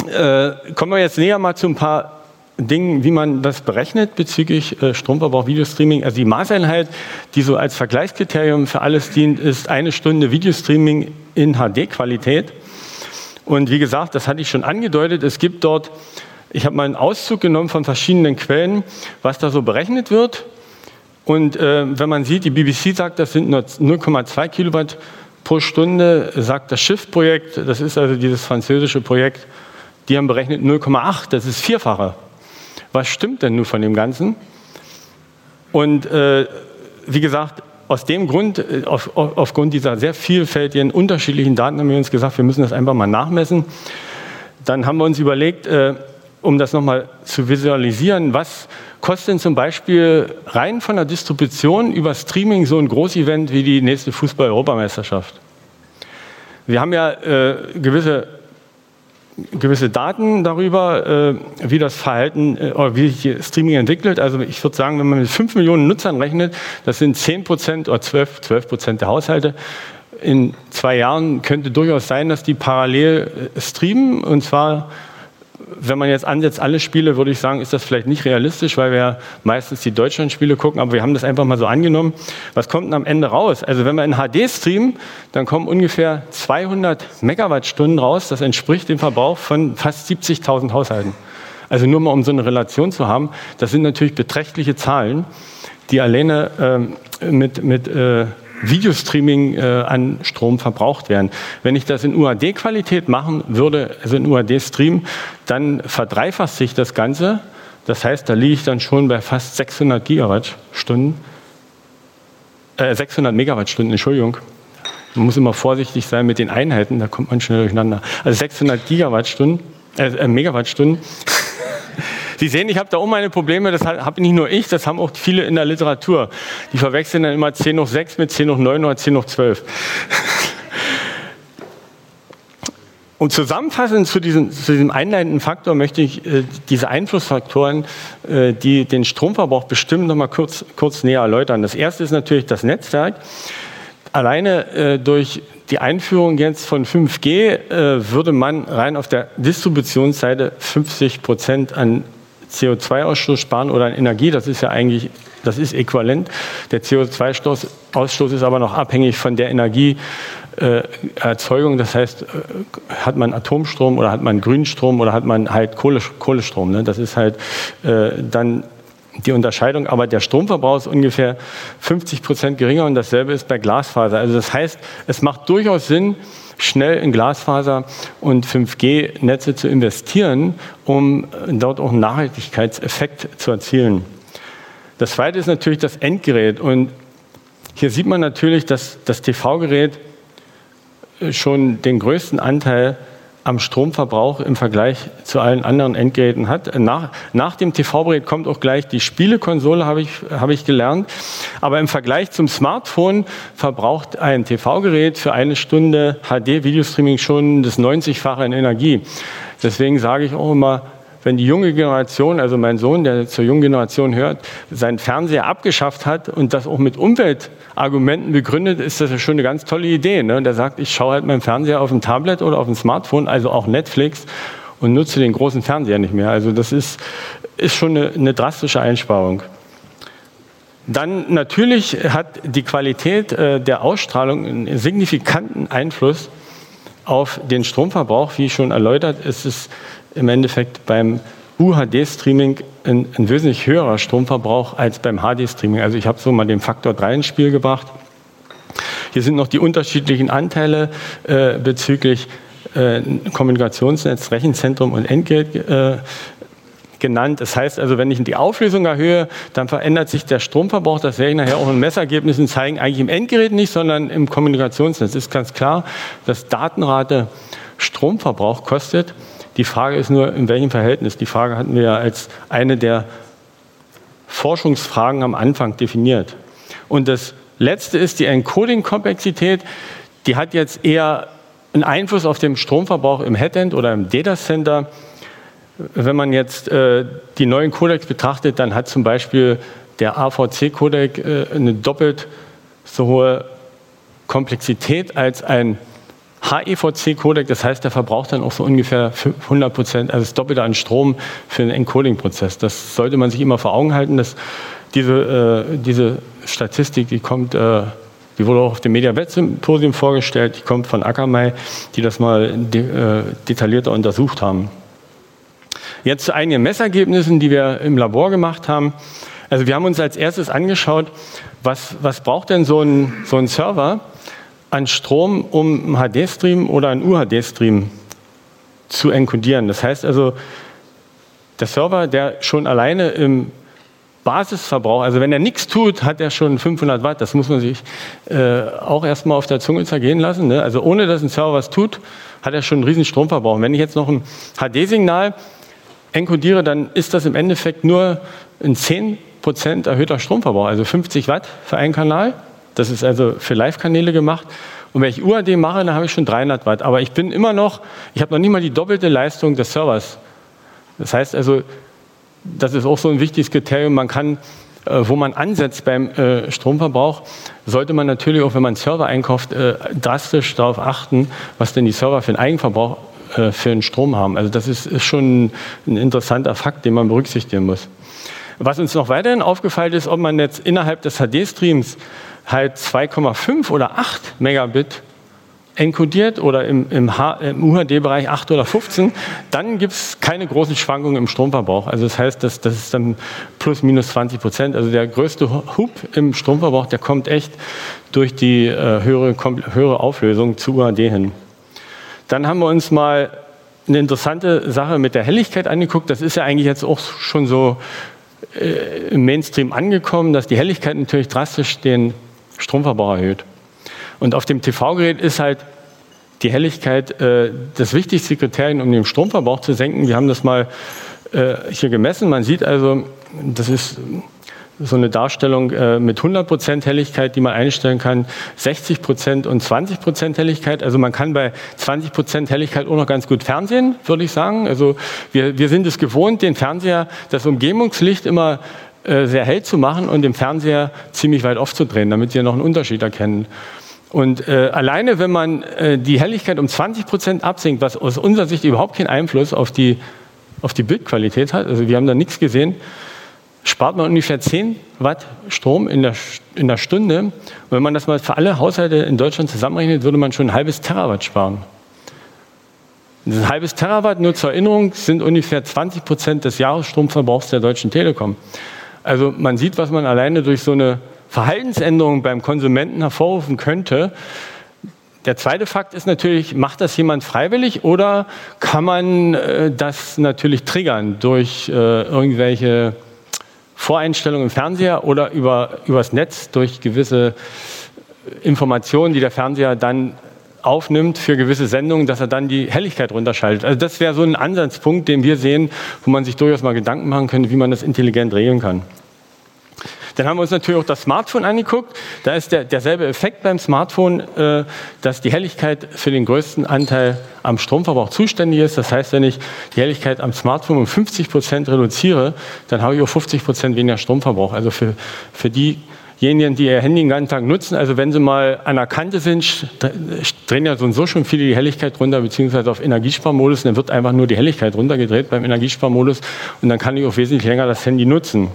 Äh, kommen wir jetzt näher mal zu ein paar Dingen, wie man das berechnet bezüglich äh, Stromverbrauch, Videostreaming. Also die Maßeinheit, die so als Vergleichskriterium für alles dient, ist eine Stunde Videostreaming in HD-Qualität. Und wie gesagt, das hatte ich schon angedeutet, es gibt dort, ich habe mal einen Auszug genommen von verschiedenen Quellen, was da so berechnet wird. Und äh, wenn man sieht, die BBC sagt, das sind nur 0,2 Kilowatt pro Stunde, sagt das Schiff-Projekt, das ist also dieses französische Projekt, die haben berechnet 0,8, das ist vierfache. Was stimmt denn nun von dem Ganzen? Und äh, wie gesagt, aus dem Grund, äh, auf, aufgrund dieser sehr vielfältigen, unterschiedlichen Daten haben wir uns gesagt, wir müssen das einfach mal nachmessen. Dann haben wir uns überlegt, äh, um das nochmal zu visualisieren, was kostet denn zum Beispiel rein von der Distribution über Streaming so ein Großevent wie die nächste Fußball-Europameisterschaft? Wir haben ja äh, gewisse gewisse Daten darüber, äh, wie das Verhalten äh, wie sich Streaming entwickelt. Also ich würde sagen, wenn man mit 5 Millionen Nutzern rechnet, das sind 10 Prozent oder 12, 12 Prozent der Haushalte. In zwei Jahren könnte durchaus sein, dass die parallel äh, streamen und zwar wenn man jetzt ansetzt, alle Spiele, würde ich sagen, ist das vielleicht nicht realistisch, weil wir meistens die Deutschlandspiele gucken, aber wir haben das einfach mal so angenommen. Was kommt denn am Ende raus? Also wenn wir in HD streamen, dann kommen ungefähr 200 Megawattstunden raus. Das entspricht dem Verbrauch von fast 70.000 Haushalten. Also nur mal um so eine Relation zu haben, das sind natürlich beträchtliche Zahlen, die alleine äh, mit, mit äh, Videostreaming äh, an Strom verbraucht werden. Wenn ich das in UAD-Qualität machen würde, also in UAD-Stream, dann verdreifacht sich das Ganze. Das heißt, da liege ich dann schon bei fast 600 Gigawattstunden, äh, 600 Megawattstunden, Entschuldigung. Man muss immer vorsichtig sein mit den Einheiten, da kommt man schnell durcheinander. Also 600 Gigawattstunden, äh, äh Megawattstunden. Sie sehen, ich habe da auch meine Probleme, das habe nicht nur ich, das haben auch viele in der Literatur. Die verwechseln dann immer 10 hoch 6 mit 10 hoch 9 oder 10 hoch 12. Und zusammenfassend zu diesem, zu diesem einleitenden Faktor möchte ich äh, diese Einflussfaktoren, äh, die den Stromverbrauch bestimmen, noch mal kurz, kurz näher erläutern. Das erste ist natürlich das Netzwerk. Alleine äh, durch die Einführung jetzt von 5G äh, würde man rein auf der Distributionsseite 50 Prozent an CO2-Ausstoß sparen oder an Energie. Das ist ja eigentlich, das ist äquivalent. Der CO2-Ausstoß ist aber noch abhängig von der Energieerzeugung. Das heißt, äh, hat man Atomstrom oder hat man Grünstrom oder hat man halt Kohle, Kohlestrom. Ne? Das ist halt äh, dann die Unterscheidung, aber der Stromverbrauch ist ungefähr 50 Prozent geringer und dasselbe ist bei Glasfaser. Also das heißt, es macht durchaus Sinn, schnell in Glasfaser und 5G-Netze zu investieren, um dort auch einen Nachhaltigkeitseffekt zu erzielen. Das zweite ist natürlich das Endgerät. Und hier sieht man natürlich, dass das TV-Gerät schon den größten Anteil am Stromverbrauch im Vergleich zu allen anderen Endgeräten hat. Nach, nach dem TV-Gerät kommt auch gleich die Spielekonsole, habe ich, habe ich gelernt. Aber im Vergleich zum Smartphone verbraucht ein TV-Gerät für eine Stunde HD-Videostreaming schon das 90-fache in Energie. Deswegen sage ich auch immer, wenn die junge Generation, also mein Sohn, der zur jungen Generation hört, seinen Fernseher abgeschafft hat und das auch mit Umweltargumenten begründet, ist das ja schon eine ganz tolle Idee. Ne? Der sagt, ich schaue halt meinen Fernseher auf dem Tablet oder auf dem Smartphone, also auch Netflix und nutze den großen Fernseher nicht mehr. Also das ist, ist schon eine, eine drastische Einsparung. Dann natürlich hat die Qualität äh, der Ausstrahlung einen signifikanten Einfluss auf den Stromverbrauch, wie schon erläutert. Es ist im Endeffekt beim UHD-Streaming ein, ein, wesentlich höherer Stromverbrauch als beim HD-Streaming. Also ich habe so mal den Faktor 3 ins Spiel gebracht. Hier sind noch die unterschiedlichen Anteile äh, bezüglich äh, Kommunikationsnetz, Rechenzentrum und Endgeld äh, genannt. Das heißt also, wenn ich die Auflösung erhöhe, dann verändert sich der Stromverbrauch. Das werde ich nachher auch in Messergebnissen zeigen. Eigentlich im Endgerät nicht, sondern im Kommunikationsnetz. Es ist ganz klar, dass Datenrate Stromverbrauch kostet. Die Frage ist nur, in welchem Verhältnis. Die Frage hatten wir ja als eine der Forschungsfragen am Anfang definiert. Und das Letzte ist die Encoding-Komplexität. Die hat jetzt eher einen Einfluss auf den Stromverbrauch im Headend oder im Data Center. Wenn man jetzt äh, die neuen Codecs betrachtet, dann hat zum Beispiel der AVC-Codec äh, eine doppelt so hohe Komplexität als ein HEVC-Codec, das heißt, der verbraucht dann auch so ungefähr 100 Prozent, also das Doppelte an Strom für den Encoding-Prozess. Das sollte man sich immer vor Augen halten, dass diese, äh, diese Statistik, die kommt, äh, die wurde auch auf dem Media-Web-Symposium vorgestellt, die kommt von Akamai, die das mal de äh, detaillierter untersucht haben. Jetzt zu einigen Messergebnissen, die wir im Labor gemacht haben. Also wir haben uns als erstes angeschaut, was, was braucht denn so ein, so ein Server, an Strom, um einen HD-Stream oder einen UHD-Stream zu encodieren. Das heißt also, der Server, der schon alleine im Basisverbrauch, also wenn er nichts tut, hat er schon 500 Watt. Das muss man sich äh, auch erstmal auf der Zunge zergehen lassen. Ne? Also ohne dass ein Server was tut, hat er schon einen riesen Stromverbrauch. wenn ich jetzt noch ein HD-Signal encodiere, dann ist das im Endeffekt nur ein 10% erhöhter Stromverbrauch, also 50 Watt für einen Kanal. Das ist also für Live-Kanäle gemacht. Und wenn ich UAD mache, dann habe ich schon 300 Watt. Aber ich bin immer noch, ich habe noch nicht mal die doppelte Leistung des Servers. Das heißt also, das ist auch so ein wichtiges Kriterium. Man kann, äh, wo man ansetzt beim äh, Stromverbrauch, sollte man natürlich auch, wenn man Server einkauft, äh, drastisch darauf achten, was denn die Server für einen Eigenverbrauch für einen Strom haben. Also das ist schon ein interessanter Fakt, den man berücksichtigen muss. Was uns noch weiterhin aufgefallen ist, ob man jetzt innerhalb des HD-Streams halt 2,5 oder 8 Megabit encodiert oder im, im, im UHD-Bereich 8 oder 15, dann gibt es keine großen Schwankungen im Stromverbrauch. Also das heißt, das, das ist dann plus minus 20 Prozent. Also der größte Hub im Stromverbrauch, der kommt echt durch die äh, höhere, höhere Auflösung zu UHD hin. Dann haben wir uns mal eine interessante Sache mit der Helligkeit angeguckt. Das ist ja eigentlich jetzt auch schon so äh, im Mainstream angekommen, dass die Helligkeit natürlich drastisch den Stromverbrauch erhöht. Und auf dem TV-Gerät ist halt die Helligkeit äh, das wichtigste Kriterium, um den Stromverbrauch zu senken. Wir haben das mal äh, hier gemessen. Man sieht also, das ist so eine Darstellung äh, mit 100% Helligkeit, die man einstellen kann, 60% und 20% Helligkeit. Also man kann bei 20% Helligkeit auch noch ganz gut fernsehen, würde ich sagen. Also wir, wir sind es gewohnt, den Fernseher, das Umgebungslicht immer äh, sehr hell zu machen und den Fernseher ziemlich weit aufzudrehen, damit Sie noch einen Unterschied erkennen. Und äh, alleine, wenn man äh, die Helligkeit um 20 Prozent absinkt, was aus unserer Sicht überhaupt keinen Einfluss auf die, auf die Bildqualität hat, also wir haben da nichts gesehen, spart man ungefähr 10 Watt Strom in der, in der Stunde. Und wenn man das mal für alle Haushalte in Deutschland zusammenrechnet, würde man schon ein halbes Terawatt sparen. Ein halbes Terawatt, nur zur Erinnerung, sind ungefähr 20 Prozent des Jahresstromverbrauchs der Deutschen Telekom. Also man sieht, was man alleine durch so eine Verhaltensänderung beim Konsumenten hervorrufen könnte. Der zweite Fakt ist natürlich, macht das jemand freiwillig oder kann man äh, das natürlich triggern durch äh, irgendwelche Voreinstellungen im Fernseher oder über, übers Netz durch gewisse Informationen, die der Fernseher dann aufnimmt für gewisse Sendungen, dass er dann die Helligkeit runterschaltet. Also das wäre so ein Ansatzpunkt, den wir sehen, wo man sich durchaus mal Gedanken machen könnte, wie man das intelligent regeln kann. Dann haben wir uns natürlich auch das Smartphone angeguckt. Da ist der, derselbe Effekt beim Smartphone, äh, dass die Helligkeit für den größten Anteil am Stromverbrauch zuständig ist. Das heißt, wenn ich die Helligkeit am Smartphone um 50 Prozent reduziere, dann habe ich auch 50 Prozent weniger Stromverbrauch. Also für, für die diejenigen, die ihr Handy den ganzen Tag nutzen, also wenn sie mal an der Kante sind, drehen ja so und so schon viele die Helligkeit runter, beziehungsweise auf Energiesparmodus, dann wird einfach nur die Helligkeit runtergedreht beim Energiesparmodus und dann kann ich auch wesentlich länger das Handy nutzen.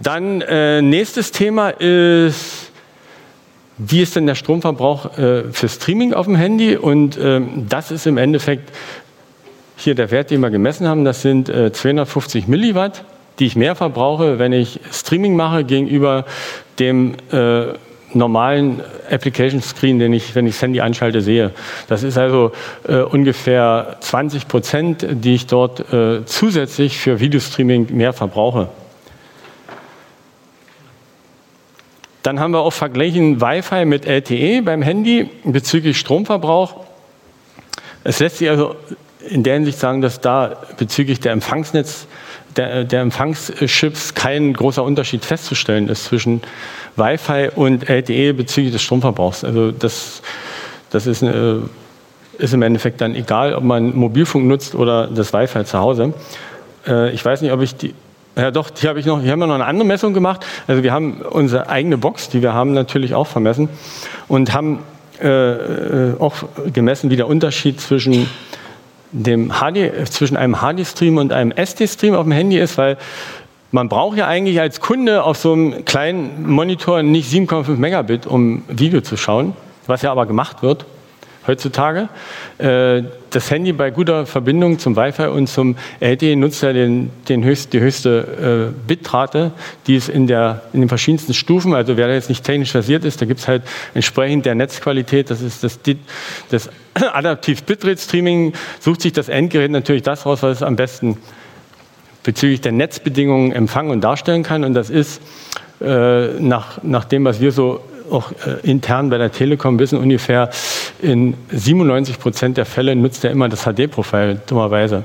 Dann äh, nächstes Thema ist, wie ist denn der Stromverbrauch äh, für Streaming auf dem Handy? Und ähm, das ist im Endeffekt hier der Wert, den wir gemessen haben. Das sind äh, 250 Milliwatt die ich mehr verbrauche, wenn ich Streaming mache gegenüber dem äh, normalen Application Screen, den ich, wenn ich das Handy anschalte, sehe. Das ist also äh, ungefähr 20 Prozent, die ich dort äh, zusätzlich für Videostreaming mehr verbrauche. Dann haben wir auch verglichen Wi-Fi mit LTE beim Handy bezüglich Stromverbrauch. Es lässt sich also in der Hinsicht sagen, dass da bezüglich der Empfangsnetz der, der Empfangschips kein großer Unterschied festzustellen ist zwischen Wi-Fi und LTE bezüglich des Stromverbrauchs. Also das, das ist, eine, ist im Endeffekt dann egal, ob man Mobilfunk nutzt oder das Wi-Fi zu Hause. Äh, ich weiß nicht, ob ich die ja, doch, hier, habe ich noch, hier haben wir noch eine andere Messung gemacht. Also wir haben unsere eigene Box, die wir haben, natürlich auch vermessen und haben äh, äh auch gemessen, wie der Unterschied zwischen dem HD, zwischen einem HD-Stream und einem SD-Stream auf dem Handy ist, weil man braucht ja eigentlich als Kunde auf so einem kleinen Monitor nicht 7,5 Megabit, um Video zu schauen, was ja aber gemacht wird heutzutage. Äh, das Handy bei guter Verbindung zum Wi-Fi und zum LTE nutzt ja den, den höchst, die höchste äh, Bitrate, die es in, der, in den verschiedensten Stufen, also wer da jetzt nicht technisch versiert ist, da gibt es halt entsprechend der Netzqualität, das ist das, das Adaptiv Bitrate Streaming sucht sich das Endgerät natürlich das raus, was es am besten bezüglich der Netzbedingungen empfangen und darstellen kann. Und das ist äh, nach, nach dem, was wir so auch äh, intern bei der Telekom wissen, ungefähr in 97 Prozent der Fälle nutzt er immer das HD-Profil, dummerweise.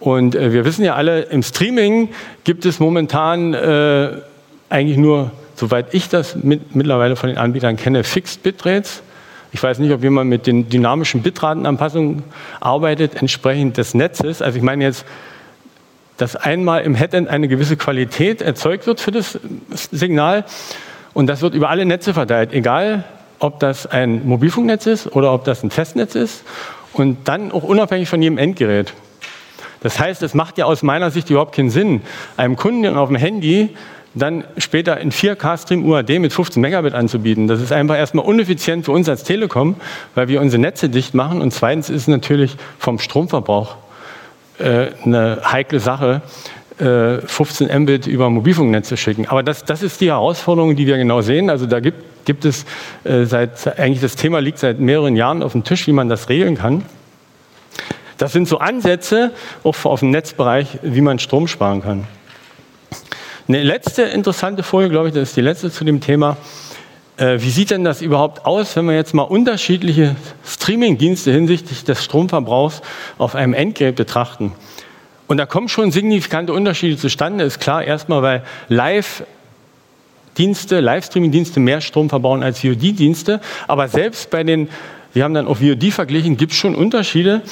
Und äh, wir wissen ja alle, im Streaming gibt es momentan äh, eigentlich nur, soweit ich das mit, mittlerweile von den Anbietern kenne, Fixed Bitrates. Ich weiß nicht, ob jemand mit den dynamischen Bitratenanpassungen arbeitet, entsprechend des Netzes. Also ich meine jetzt, dass einmal im Headend eine gewisse Qualität erzeugt wird für das Signal und das wird über alle Netze verteilt, egal ob das ein Mobilfunknetz ist oder ob das ein Festnetz ist und dann auch unabhängig von jedem Endgerät. Das heißt, es macht ja aus meiner Sicht überhaupt keinen Sinn, einem Kunden auf dem Handy dann später in 4K-Stream UAD mit 15 Megabit anzubieten. Das ist einfach erstmal uneffizient für uns als Telekom, weil wir unsere Netze dicht machen. Und zweitens ist es natürlich vom Stromverbrauch äh, eine heikle Sache, äh, 15 Mbit über Mobilfunknetze schicken. Aber das, das ist die Herausforderung, die wir genau sehen. Also da gibt, gibt es äh, seit, eigentlich das Thema liegt seit mehreren Jahren auf dem Tisch, wie man das regeln kann. Das sind so Ansätze, auch auf dem Netzbereich, wie man Strom sparen kann. Eine letzte interessante Folie, glaube ich, das ist die letzte zu dem Thema. Äh, wie sieht denn das überhaupt aus, wenn wir jetzt mal unterschiedliche Streaming-Dienste hinsichtlich des Stromverbrauchs auf einem Endgerät betrachten? Und da kommen schon signifikante Unterschiede zustande. Ist klar, erstmal, weil Live Dienste, Livestreaming-Dienste mehr Strom verbauen als VOD-Dienste. Aber selbst bei den, wir haben dann auch VOD verglichen, gibt es schon Unterschiede,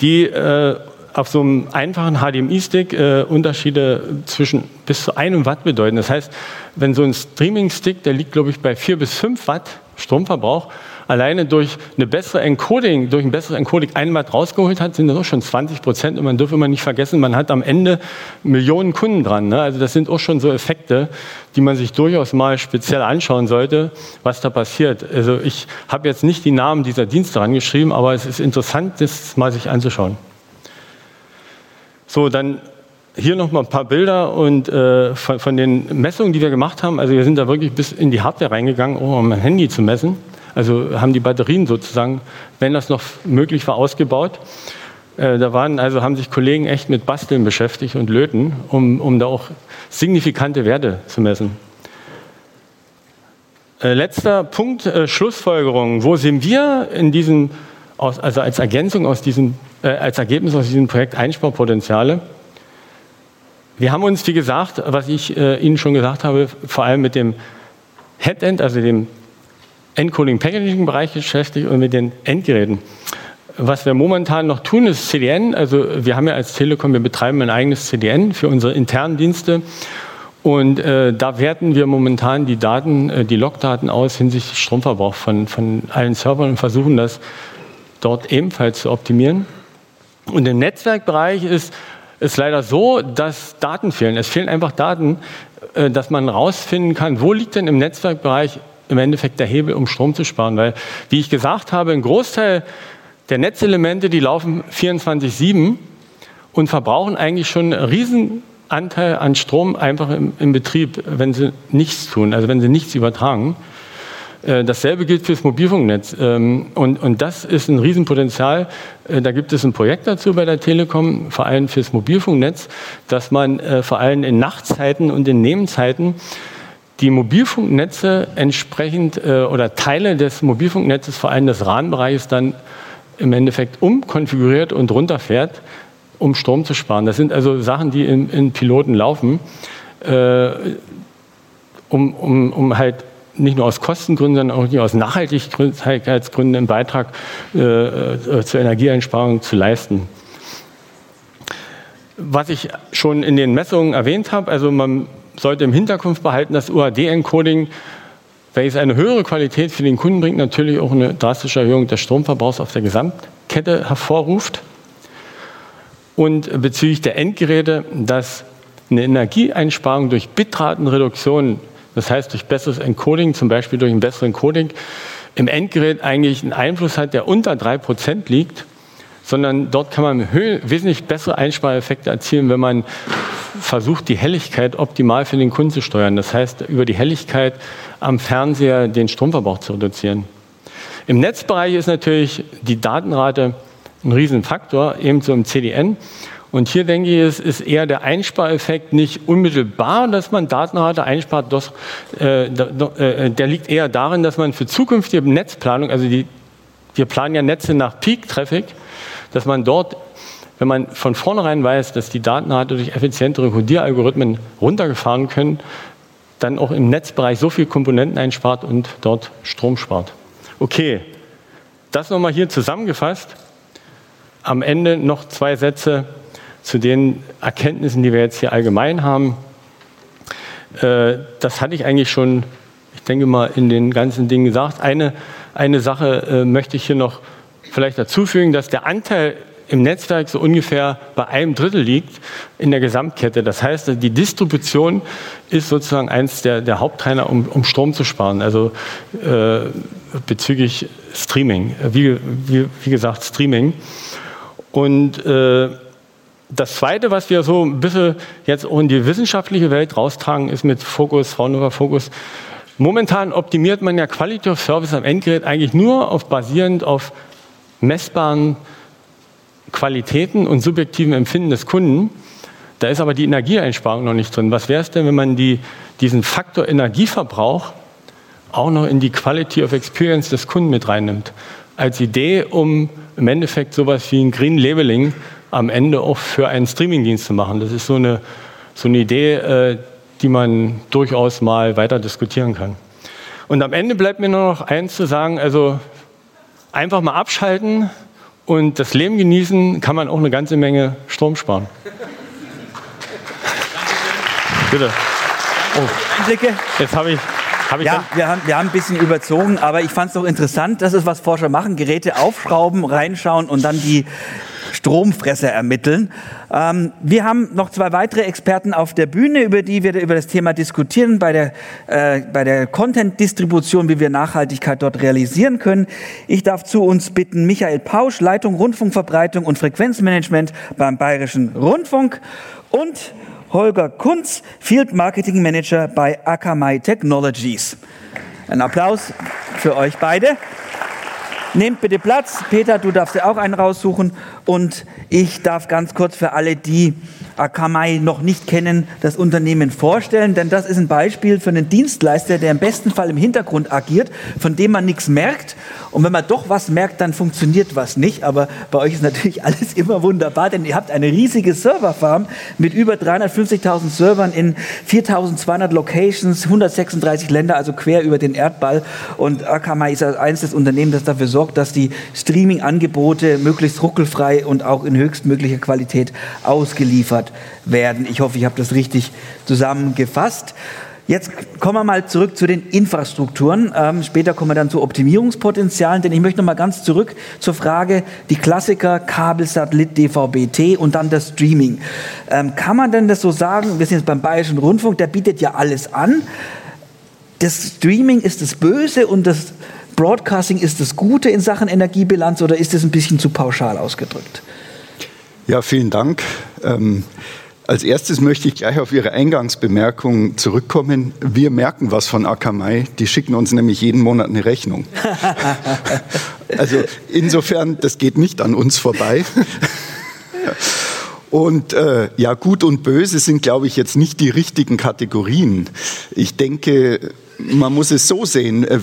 die äh, auf so einem einfachen HDMI-Stick äh, Unterschiede zwischen bis zu einem Watt bedeuten. Das heißt, wenn so ein Streaming-Stick, der liegt, glaube ich, bei vier bis fünf Watt Stromverbrauch, alleine durch eine bessere Encoding, durch ein besseres Encoding ein Watt rausgeholt hat, sind das auch schon 20 Prozent. Und man darf immer nicht vergessen, man hat am Ende Millionen Kunden dran. Ne? Also das sind auch schon so Effekte, die man sich durchaus mal speziell anschauen sollte, was da passiert. Also ich habe jetzt nicht die Namen dieser Dienste rangeschrieben, aber es ist interessant, das mal sich anzuschauen. So, dann hier noch mal ein paar Bilder und äh, von, von, den Messungen, die wir gemacht haben. Also wir sind da wirklich bis in die Hardware reingegangen, um mein Handy zu messen. Also haben die Batterien sozusagen, wenn das noch möglich war, ausgebaut. Äh, da waren also haben sich Kollegen echt mit Basteln beschäftigt und Löten, um, um da auch signifikante Werte zu messen. Äh, letzter Punkt, äh, Schlussfolgerung. Wo sind wir in diesem, also als Ergänzung aus diesem, äh, als Ergebnis aus diesem Projekt Einsparpotenziale? Wir haben uns, wie gesagt, was ich Ihnen schon gesagt habe, vor allem mit dem Headend, also dem Encoding Packaging Bereich beschäftigt und mit den Endgeräten. Was wir momentan noch tun, ist CDN. Also wir haben ja als Telekom, wir betreiben ein eigenes CDN für unsere internen Dienste. Und äh, da werten wir momentan die Daten, äh, die Logdaten aus hinsichtlich Stromverbrauch von, von allen Servern und versuchen das dort ebenfalls zu optimieren. Und im Netzwerkbereich ist es leider so, dass Daten fehlen. Es fehlen einfach Daten, äh, dass man herausfinden kann, wo liegt denn im Netzwerkbereich im Endeffekt der Hebel, um Strom zu sparen. Weil, wie ich gesagt habe, ein Großteil der Netzelemente, die laufen 24-7 und verbrauchen eigentlich schon einen Riesenanteil an Strom einfach im, im, Betrieb, wenn sie nichts tun, also wenn sie nichts übertragen. Äh, dasselbe gilt fürs Mobilfunknetz. Ähm, und, und das ist ein Riesenpotenzial. Äh, da gibt es ein Projekt dazu bei der Telekom, vor allem fürs Mobilfunknetz, dass man äh, vor allem in Nachtzeiten und in Nebenzeiten die Mobilfunknetze entsprechend oder Teile des Mobilfunknetzes, vor allem des RAN-Bereiches, dann im Endeffekt umkonfiguriert und runterfährt, um Strom zu sparen. Das sind also Sachen, die in, in Piloten laufen, äh, um, um, um halt nicht nur aus Kostengründen, sondern auch aus Nachhaltigkeitsgründen einen Beitrag äh, äh, zur Energieeinsparung zu leisten. Was ich schon in den Messungen erwähnt habe, also man sollte im Hintergrund behalten, dass UAD-Encoding, welches eine höhere Qualität für den Kunden bringt, natürlich auch eine drastische Erhöhung des Stromverbrauchs auf der Gesamtkette hervorruft. Und bezüglich der Endgeräte, dass eine Energieeinsparung durch Bitratenreduktion das heißt, durch besseres Encoding, zum Beispiel durch ein besseres Encoding, im Endgerät eigentlich einen Einfluss hat, der unter 3% liegt, sondern dort kann man wesentlich bessere Einspareffekte erzielen, wenn man versucht, die Helligkeit optimal für den Kunden zu steuern. Das heißt, über die Helligkeit am Fernseher den Stromverbrauch zu reduzieren. Im Netzbereich ist natürlich die Datenrate ein Riesenfaktor, ebenso im CDN. Und hier denke ich, es ist eher der Einspareffekt nicht unmittelbar, dass man Datenrate einspart. Doch, äh, äh, der liegt eher darin, dass man für zukünftige Netzplanung, also die, wir planen ja Netze nach Peak-Traffic, dass man dort, wenn man von vornherein weiß, dass die Datenrate durch effizientere Codieralgorithmen runtergefahren können, dann auch im Netzbereich so viele Komponenten einspart und dort Strom spart. Okay, das nochmal hier zusammengefasst. Am Ende noch zwei Sätze zu den Erkenntnissen, die wir jetzt hier allgemein haben. Äh, das hatte ich eigentlich schon, ich denke mal, in den ganzen Dingen gesagt. Eine, eine Sache äh, möchte ich hier noch vielleicht dazu fügen, dass der Anteil im Netzwerk so ungefähr bei einem Drittel liegt in der Gesamtkette. Das heißt, die Distribution ist sozusagen eins der, der Haupttreiber, um, um Strom zu sparen. Also äh, bezüglich Streaming, wie, wie, wie gesagt, Streaming. Und äh, das Zweite, was wir so ein bisschen jetzt auch in die wissenschaftliche Welt raustragen, ist mit Fokus, Fraunhofer Fokus. Momentan optimiert man ja Quality of Service am Endgerät eigentlich nur auf basierend auf messbaren Qualitäten und subjektiven Empfinden des Kunden. Da ist aber die Energieeinsparung noch nicht drin. Was wäre es denn, wenn man die, diesen Faktor Energieverbrauch auch noch in die Quality of Experience des Kunden mit reinnimmt? Als Idee, um im Endeffekt sowas wie ein Green Labeling am Ende auch für einen Streamingdienst zu machen. Das ist so eine, so eine Idee, äh, die man durchaus mal weiter diskutieren kann. Und am Ende bleibt mir nur noch eins zu sagen, also einfach mal abschalten und das Leben genießen, kann man auch eine ganze Menge Strom sparen. Bitte. Oh. Jetzt habe ich ja, wir haben, wir haben ein bisschen überzogen, aber ich fand es doch interessant, das ist, was Forscher machen, Geräte aufschrauben, reinschauen und dann die Stromfresser ermitteln. Ähm, wir haben noch zwei weitere Experten auf der Bühne, über die wir über das Thema diskutieren, bei der, äh, bei der Content-Distribution, wie wir Nachhaltigkeit dort realisieren können. Ich darf zu uns bitten Michael Pausch, Leitung Rundfunkverbreitung und Frequenzmanagement beim Bayerischen Rundfunk und Holger Kunz, Field Marketing Manager bei Akamai Technologies. Ein Applaus für euch beide. Nehmt bitte Platz. Peter, du darfst dir auch einen raussuchen. Und ich darf ganz kurz für alle, die Akamai noch nicht kennen, das Unternehmen vorstellen, denn das ist ein Beispiel für einen Dienstleister, der im besten Fall im Hintergrund agiert, von dem man nichts merkt. Und wenn man doch was merkt, dann funktioniert was nicht. Aber bei euch ist natürlich alles immer wunderbar, denn ihr habt eine riesige Serverfarm mit über 350.000 Servern in 4.200 Locations, 136 Länder, also quer über den Erdball. Und Akamai ist eines des Unternehmen, das dafür sorgt, dass die Streaming-Angebote möglichst ruckelfrei und auch in höchstmöglicher Qualität ausgeliefert werden. Ich hoffe, ich habe das richtig zusammengefasst. Jetzt kommen wir mal zurück zu den Infrastrukturen. Ähm, später kommen wir dann zu Optimierungspotenzialen, denn ich möchte noch mal ganz zurück zur Frage, die Klassiker Kabel, Satellit, DVB-T und dann das Streaming. Ähm, kann man denn das so sagen? Wir sind jetzt beim Bayerischen Rundfunk, der bietet ja alles an. Das Streaming ist das Böse und das Broadcasting ist das Gute in Sachen Energiebilanz oder ist das ein bisschen zu pauschal ausgedrückt? Ja, vielen Dank. Ähm als erstes möchte ich gleich auf Ihre Eingangsbemerkung zurückkommen. Wir merken was von Akamai. Die schicken uns nämlich jeden Monat eine Rechnung. also insofern, das geht nicht an uns vorbei. Und äh, ja, gut und böse sind, glaube ich, jetzt nicht die richtigen Kategorien. Ich denke, man muss es so sehen, äh,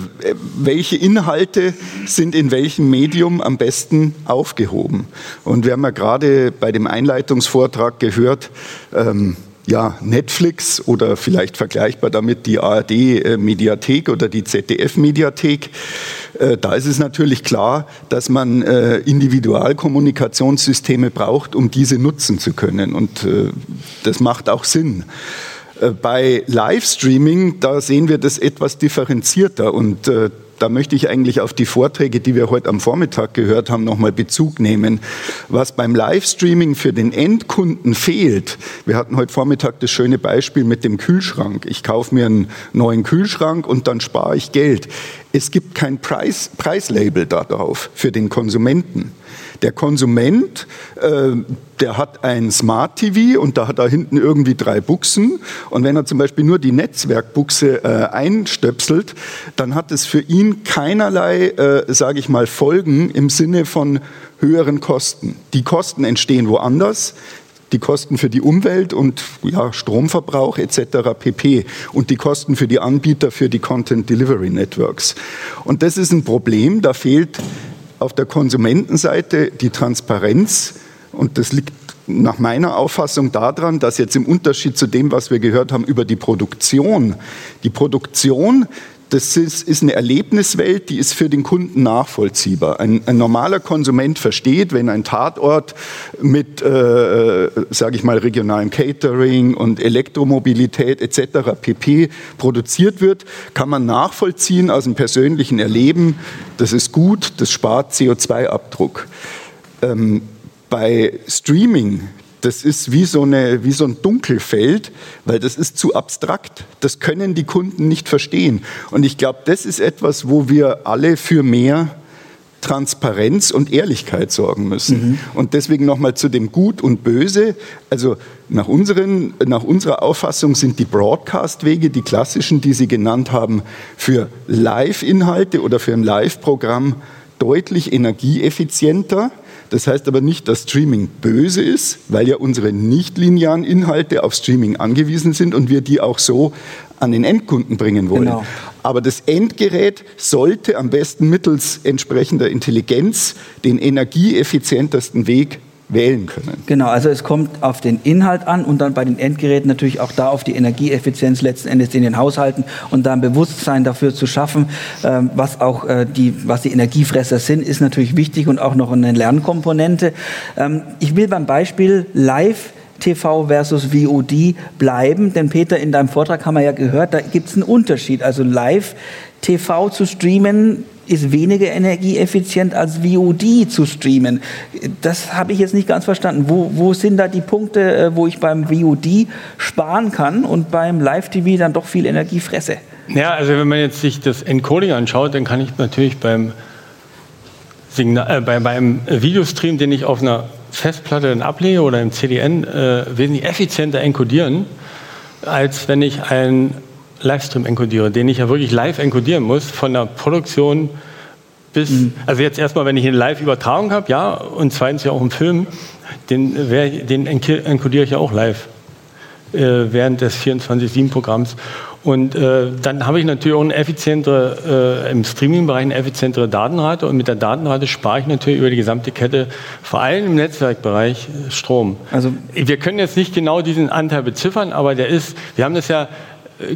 welche Inhalte sind in welchem Medium am besten aufgehoben. Und wir haben ja gerade bei dem Einleitungsvortrag gehört, ähm, ja, Netflix oder vielleicht vergleichbar damit die ARD-Mediathek oder die ZDF-Mediathek. Äh, da ist es natürlich klar, dass man äh, Individualkommunikationssysteme braucht, um diese nutzen zu können. Und das macht auch Sinn. Äh, bei Livestreaming, da sehen wir das etwas differenzierter und äh, da möchte ich eigentlich auf die Vorträge, die wir heute am Vormittag gehört haben, nochmal Bezug nehmen. Was beim Livestreaming für den Endkunden fehlt, wir hatten heute Vormittag das schöne Beispiel mit dem Kühlschrank. Ich kaufe mir einen neuen Kühlschrank und dann spare ich Geld. Es gibt kein Preis, Preislabel darauf für den Konsumenten. Der Konsument, äh, der hat ein Smart TV und da hat er hinten irgendwie drei Buchsen. Und wenn er zum Beispiel nur die Netzwerkbuchse äh, einstöpselt, dann hat es für ihn keinerlei, äh, sage ich mal, Folgen im Sinne von höheren Kosten. Die Kosten entstehen woanders die Kosten für die Umwelt und ja, Stromverbrauch etc. pp. Und die Kosten für die Anbieter für die Content Delivery Networks. Und das ist ein Problem, da fehlt auf der Konsumentenseite die Transparenz. Und das liegt nach meiner Auffassung daran, dass jetzt im Unterschied zu dem, was wir gehört haben über die Produktion, die Produktion das ist, ist, eine Erlebniswelt, die ist für den Kunden nachvollziehbar. Ein, ein normaler Konsument versteht, wenn ein Tatort mit, äh, sage ich mal, regionalem Catering und Elektromobilität etc. pp. produziert wird, kann man nachvollziehen aus dem persönlichen Erleben, das ist gut, das spart CO2-Abdruck. Ähm, bei Streaming das ist wie so, eine, wie so ein Dunkelfeld, weil das ist zu abstrakt. Das können die Kunden nicht verstehen. Und ich glaube, das ist etwas, wo wir alle für mehr Transparenz und Ehrlichkeit sorgen müssen. Mhm. Und deswegen nochmal zu dem Gut und Böse. Also nach, unseren, nach unserer Auffassung sind die Broadcast-Wege, die klassischen, die Sie genannt haben, für Live-Inhalte oder für ein Live-Programm deutlich energieeffizienter das heißt aber nicht, dass Streaming böse ist, weil ja unsere nicht-linearen Inhalte auf Streaming angewiesen sind und wir die auch so an den Endkunden bringen wollen. Genau. Aber das Endgerät sollte am besten mittels entsprechender Intelligenz den energieeffizientesten Weg wählen können. Genau, also es kommt auf den Inhalt an und dann bei den Endgeräten natürlich auch da auf die Energieeffizienz letzten Endes in den Haushalten und da ein Bewusstsein dafür zu schaffen, ähm, was auch äh, die, was die Energiefresser sind, ist natürlich wichtig und auch noch eine Lernkomponente. Ähm, ich will beim Beispiel Live TV versus VOD bleiben, denn Peter, in deinem Vortrag haben wir ja gehört, da gibt es einen Unterschied. Also Live TV zu streamen ist weniger energieeffizient als VOD zu streamen. Das habe ich jetzt nicht ganz verstanden. Wo, wo sind da die Punkte, äh, wo ich beim VOD sparen kann und beim Live-TV dann doch viel Energie fresse? Ja, also wenn man jetzt sich das Encoding anschaut, dann kann ich natürlich beim, Signal, äh, bei, beim Videostream, den ich auf einer Festplatte dann ablege oder im CDN, äh, wesentlich effizienter encodieren, als wenn ich einen Livestream encodiere, den ich ja wirklich live encodieren muss, von der Produktion bis, mhm. also jetzt erstmal, wenn ich eine Live-Übertragung habe, ja, und zweitens ja auch im Film, den, den encodiere ich ja auch live äh, während des 24-7-Programms. Und äh, dann habe ich natürlich auch eine effizientere, äh, im Streaming-Bereich eine effizientere Datenrate und mit der Datenrate spare ich natürlich über die gesamte Kette, vor allem im Netzwerkbereich, Strom. Also wir können jetzt nicht genau diesen Anteil beziffern, aber der ist, wir haben das ja äh,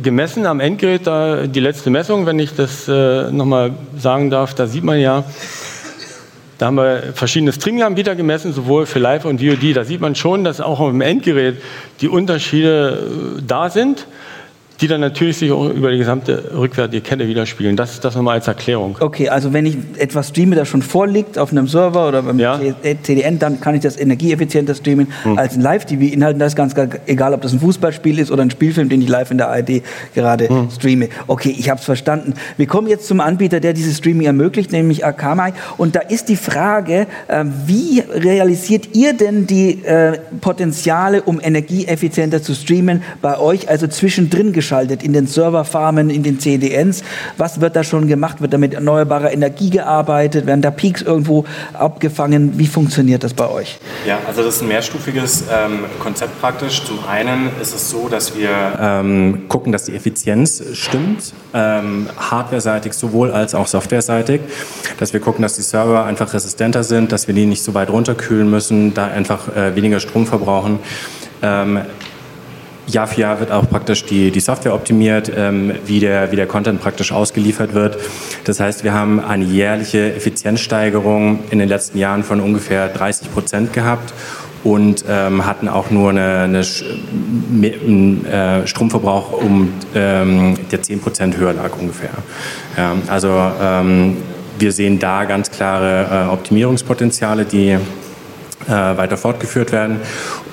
gemessen am Endgerät, da die letzte Messung, wenn ich das äh, nochmal sagen darf, da sieht man ja, da haben wir verschiedene Streaming-Anbieter gemessen, sowohl für Live und VOD. Da sieht man schon, dass auch im Endgerät die Unterschiede äh, da sind die dann natürlich sich auch über die gesamte rückwärtige Kette widerspiegeln. Das ist das nochmal als Erklärung. Okay, also wenn ich etwas streame, das schon vorliegt auf einem Server oder beim ja. CDN, dann kann ich das energieeffizienter streamen hm. als ein Live-TV-Inhalt. Das ist ganz, egal, ob das ein Fußballspiel ist oder ein Spielfilm, den ich live in der ARD gerade hm. streame. Okay, ich habe es verstanden. Wir kommen jetzt zum Anbieter, der dieses Streaming ermöglicht, nämlich Akamai. Und da ist die Frage, äh, wie realisiert ihr denn die äh, Potenziale, um energieeffizienter zu streamen, bei euch also zwischendrin geschehen? Geschaltet in den Serverfarmen, in den CDNs. Was wird da schon gemacht? Wird da mit erneuerbarer Energie gearbeitet? Werden da Peaks irgendwo abgefangen? Wie funktioniert das bei euch? Ja, also das ist ein mehrstufiges ähm, Konzept praktisch. Zum einen ist es so, dass wir ähm, gucken, dass die Effizienz stimmt, ähm, hardware-seitig sowohl als auch software-seitig, dass wir gucken, dass die Server einfach resistenter sind, dass wir die nicht so weit runterkühlen müssen, da einfach äh, weniger Strom verbrauchen. Ähm, Jahr für Jahr wird auch praktisch die, die Software optimiert, ähm, wie, der, wie der Content praktisch ausgeliefert wird. Das heißt, wir haben eine jährliche Effizienzsteigerung in den letzten Jahren von ungefähr 30 Prozent gehabt und ähm, hatten auch nur eine, eine, einen äh, Stromverbrauch, um ähm, der 10 Prozent höher lag ungefähr. Ja, also ähm, wir sehen da ganz klare äh, Optimierungspotenziale, die äh, weiter fortgeführt werden.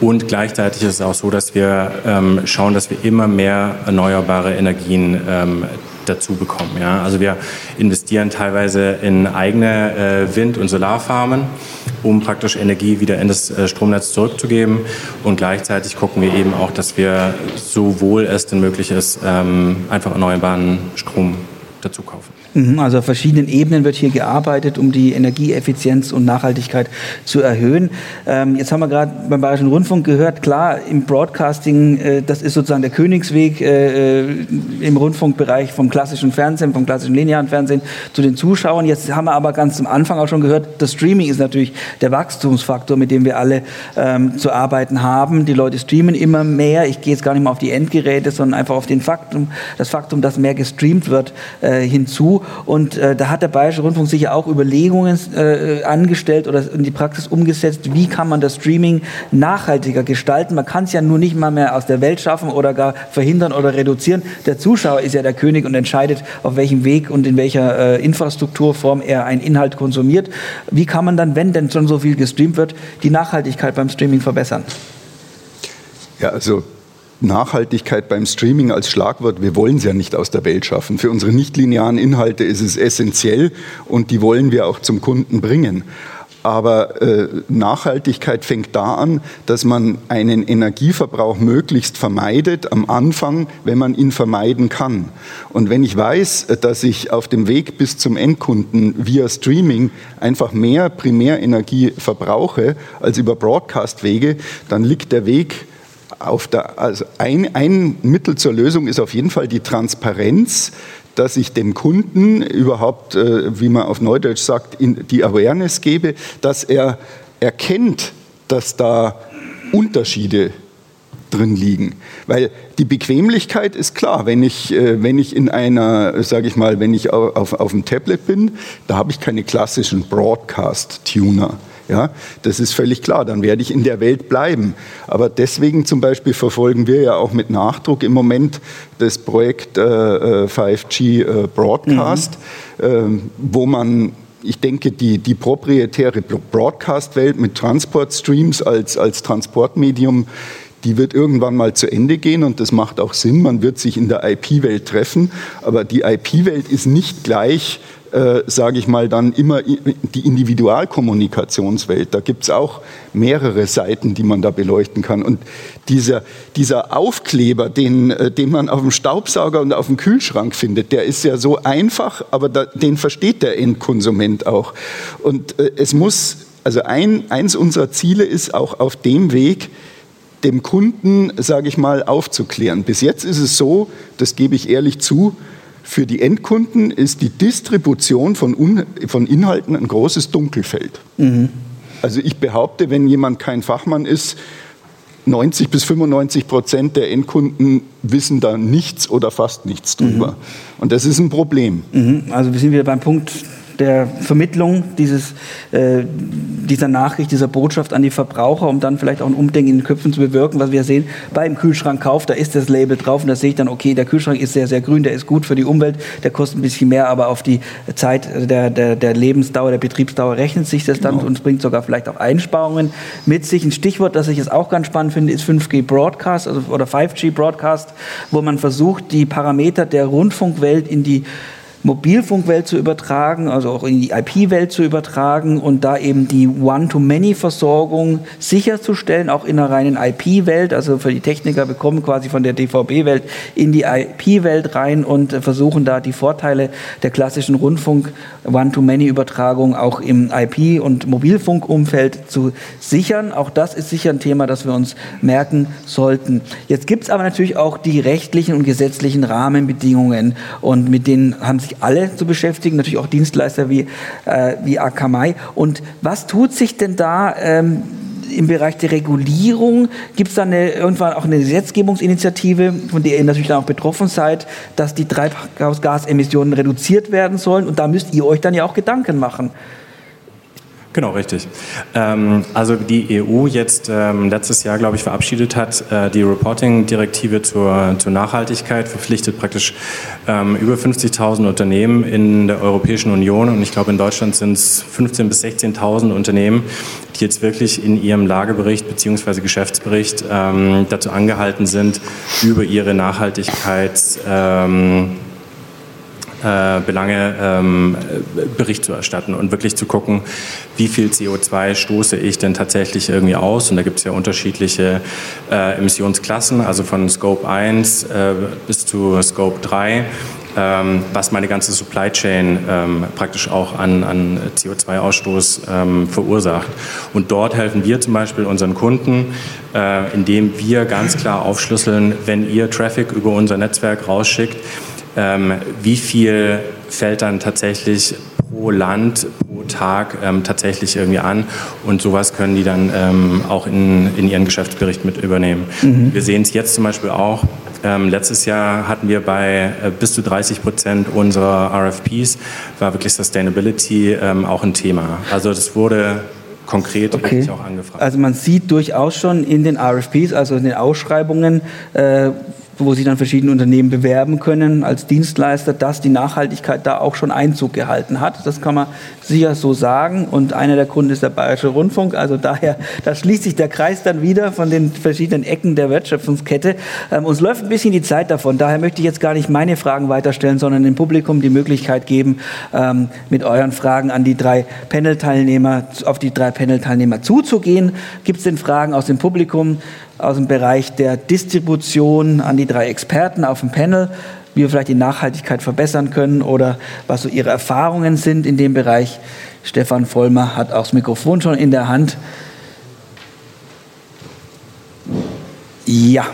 Und gleichzeitig ist es auch so, dass wir ähm, schauen, dass wir immer mehr erneuerbare Energien ähm, dazu bekommen. Ja? Also wir investieren teilweise in eigene äh, Wind- und Solarfarmen, um praktisch Energie wieder in das äh, Stromnetz zurückzugeben. Und gleichzeitig gucken wir eben auch, dass wir sowohl es denn möglich ist, ähm, einfach erneuerbaren Strom dazu kaufen. Mhm, also auf verschiedenen Ebenen wird hier gearbeitet, um die Energieeffizienz und Nachhaltigkeit zu erhöhen. Ähm, jetzt haben wir gerade beim Bayerischen Rundfunk gehört, klar, im Broadcasting, äh, das ist sozusagen der Königsweg äh, äh, im Rundfunkbereich vom klassischen Fernsehen, vom klassischen linearen Fernsehen zu den Zuschauern. Jetzt haben wir aber ganz am Anfang auch schon gehört, das Streaming ist natürlich der Wachstumsfaktor, mit dem wir alle ähm, zu arbeiten haben. Die Leute streamen immer mehr. Ich gehe jetzt gar nicht mal auf die Endgeräte, sondern einfach auf den Faktum, das Faktum, dass mehr gestreamt wird, äh, hinzu. Und äh, da hat der Bayerische Rundfunk sicher auch Überlegungen äh, angestellt oder in die Praxis umgesetzt, wie kann man das Streaming nachhaltiger gestalten. Man kann es ja nur nicht mal mehr aus der Welt schaffen oder gar verhindern oder reduzieren. Der Zuschauer ist ja der König und entscheidet, auf welchem Weg und in welcher äh, Infrastrukturform er einen Inhalt konsumiert. Wie kann man dann, wenn denn schon so viel gestreamt wird, die Nachhaltigkeit beim Streaming verbessern? Ja, also Nachhaltigkeit beim Streaming als Schlagwort, wir wollen es ja nicht aus der Welt schaffen. Für unsere nichtlinearen Inhalte ist es essentiell und die wollen wir auch zum Kunden bringen. Aber äh, Nachhaltigkeit fängt da an, dass man einen Energieverbrauch möglichst vermeidet am Anfang, wenn man ihn vermeiden kann. Und wenn ich weiß, dass ich auf dem Weg bis zum Endkunden via Streaming einfach mehr Primärenergie verbrauche als über Broadcast-Wege, dann liegt der Weg der, also ein, ein Mittel zur Lösung ist auf jeden Fall die Transparenz, dass ich dem Kunden überhaupt, äh, wie man auf Neudeutsch sagt, die Awareness gebe, dass er erkennt, dass da Unterschiede drin liegen. Weil die Bequemlichkeit ist klar, wenn ich, äh, wenn ich in einer, sage ich mal, wenn ich auf, auf, auf dem Tablet bin, da habe ich keine klassischen Broadcast-Tuner Ja, das ist völlig klar, dann werde ich in der Welt bleiben. Aber deswegen zum Beispiel verfolgen wir ja auch mit Nachdruck im Moment das Projekt äh, 5G äh, Broadcast, mhm. wo man ich denke, die, die proprietäre Broadcast-Welt mit Transportstreams als, als Transportmedium, die wird irgendwann mal zu Ende gehen und das macht auch Sinn. Man wird sich in der IP-Welt treffen, aber die IP-Welt ist nicht gleich äh, sage ich mal, dann immer die Individualkommunikationswelt. Da gibt es auch mehrere Seiten, die man da beleuchten kann. Und dieser, dieser Aufkleber, den, äh, den man auf dem Staubsauger und auf dem Kühlschrank findet, der ist ja so einfach, aber da, den versteht der Endkonsument auch. Und äh, es muss, also ein, eins unserer Ziele ist auch auf dem Weg, dem Kunden, sage ich mal, aufzuklären. Bis jetzt ist es so, das gebe ich ehrlich zu, für die Endkunden ist die Distribution von, Un von Inhalten ein großes Dunkelfeld. Mhm. Also ich behaupte, wenn jemand kein Fachmann ist, 90 bis 95 Prozent der Endkunden wissen da nichts oder fast nichts drüber. Mhm. Und das ist ein Problem. Mhm. Also wir sind wieder beim Punkt, der Vermittlung dieses, äh, dieser Nachricht, dieser Botschaft an die Verbraucher, um dann vielleicht auch ein Umdenken in den Köpfen zu bewirken, was wir sehen beim Kühlschrankkauf, da ist das Label drauf und da sehe ich dann, okay, der Kühlschrank ist sehr, sehr grün, der ist gut für die Umwelt, der kostet ein bisschen mehr, aber auf die Zeit der, der, der Lebensdauer, der Betriebsdauer rechnet sich das dann genau. und bringt sogar vielleicht auch Einsparungen mit sich. Ein Stichwort, das ich jetzt auch ganz spannend finde, ist 5G Broadcast also, oder 5G Broadcast, wo man versucht, die Parameter der Rundfunkwelt in die Mobilfunkwelt zu übertragen, also auch in die IP-Welt zu übertragen und da eben die One-to-Many-Versorgung sicherzustellen, auch in der reinen IP-Welt. Also für die Techniker bekommen quasi von der DVB-Welt in die IP-Welt rein und versuchen da die Vorteile der klassischen Rundfunk One-to-Many-Übertragung auch im IP- und Mobilfunkumfeld zu sichern. Auch das ist sicher ein Thema, das wir uns merken sollten. Jetzt gibt es aber natürlich auch die rechtlichen und gesetzlichen Rahmenbedingungen und mit denen haben sich alle zu beschäftigen, natürlich auch Dienstleister wie, äh, wie Akamai. Und was tut sich denn da ähm, im Bereich der Regulierung? Gibt es da eine, irgendwann auch eine Gesetzgebungsinitiative, von der ihr natürlich dann auch betroffen seid, dass die Treibhausgasemissionen reduziert werden sollen? Und da müsst ihr euch dann ja auch Gedanken machen. Genau, richtig. Ähm, also die EU jetzt ähm, letztes Jahr, glaube ich, verabschiedet hat, äh, die Reporting-Direktive zur, zur Nachhaltigkeit, verpflichtet praktisch ähm, über 50.000 Unternehmen in der Europäischen Union und ich glaube in Deutschland sind es 15.000 bis 16.000 Unternehmen, die jetzt wirklich in ihrem Lagebericht bzw. Geschäftsbericht ähm, dazu angehalten sind, über ihre Nachhaltigkeits ähm, äh, Belange ähm, Bericht zu erstatten und wirklich zu gucken, wie viel CO2 stoße ich denn tatsächlich irgendwie aus. Und da gibt es ja unterschiedliche äh, Emissionsklassen, also von Scope 1 äh, bis zu Scope 3 ähm, was meine ganze Supply Chain ähm, praktisch auch an, an CO2-Ausstoß ähm, verursacht. Und dort helfen wir zum Beispiel unseren Kunden, äh, indem wir ganz klar aufschlüsseln, wenn ihr Traffic über unser Netzwerk rausschickt, ähm, wie viel fällt dann tatsächlich pro Land, pro Tag ähm, tatsächlich irgendwie an. Und sowas können die dann ähm, auch in, in ihren Geschäftsbericht mit übernehmen. Mhm. Wir sehen es jetzt zum Beispiel auch. Ähm, letztes Jahr hatten wir bei äh, bis zu 30 Prozent unserer RFPs war wirklich Sustainability ähm, auch ein Thema. Also das wurde konkret okay. auch angefragt. Also man sieht durchaus schon in den RFPs, also in den Ausschreibungen, äh, wo sich dann verschiedene Unternehmen bewerben können als Dienstleister, dass die Nachhaltigkeit da auch schon Einzug gehalten hat. Das kann man sicher so sagen. Und einer der Kunden ist der Bayerische Rundfunk. Also daher, da schließt sich der Kreis dann wieder von den verschiedenen Ecken der Wertschöpfungskette. Ähm, uns läuft ein bisschen die Zeit davon. Daher möchte ich jetzt gar nicht meine Fragen weiterstellen, sondern dem Publikum die Möglichkeit geben, ähm, mit euren Fragen an die drei Panel-Teilnehmer, auf die drei Panel-Teilnehmer zuzugehen. Gibt es denn Fragen aus dem Publikum? Aus dem Bereich der Distribution an die drei Experten auf dem Panel, wie wir vielleicht die Nachhaltigkeit verbessern können oder was so ihre Erfahrungen sind in dem Bereich. Stefan Vollmer hat auch das Mikrofon schon in der Hand. Ja.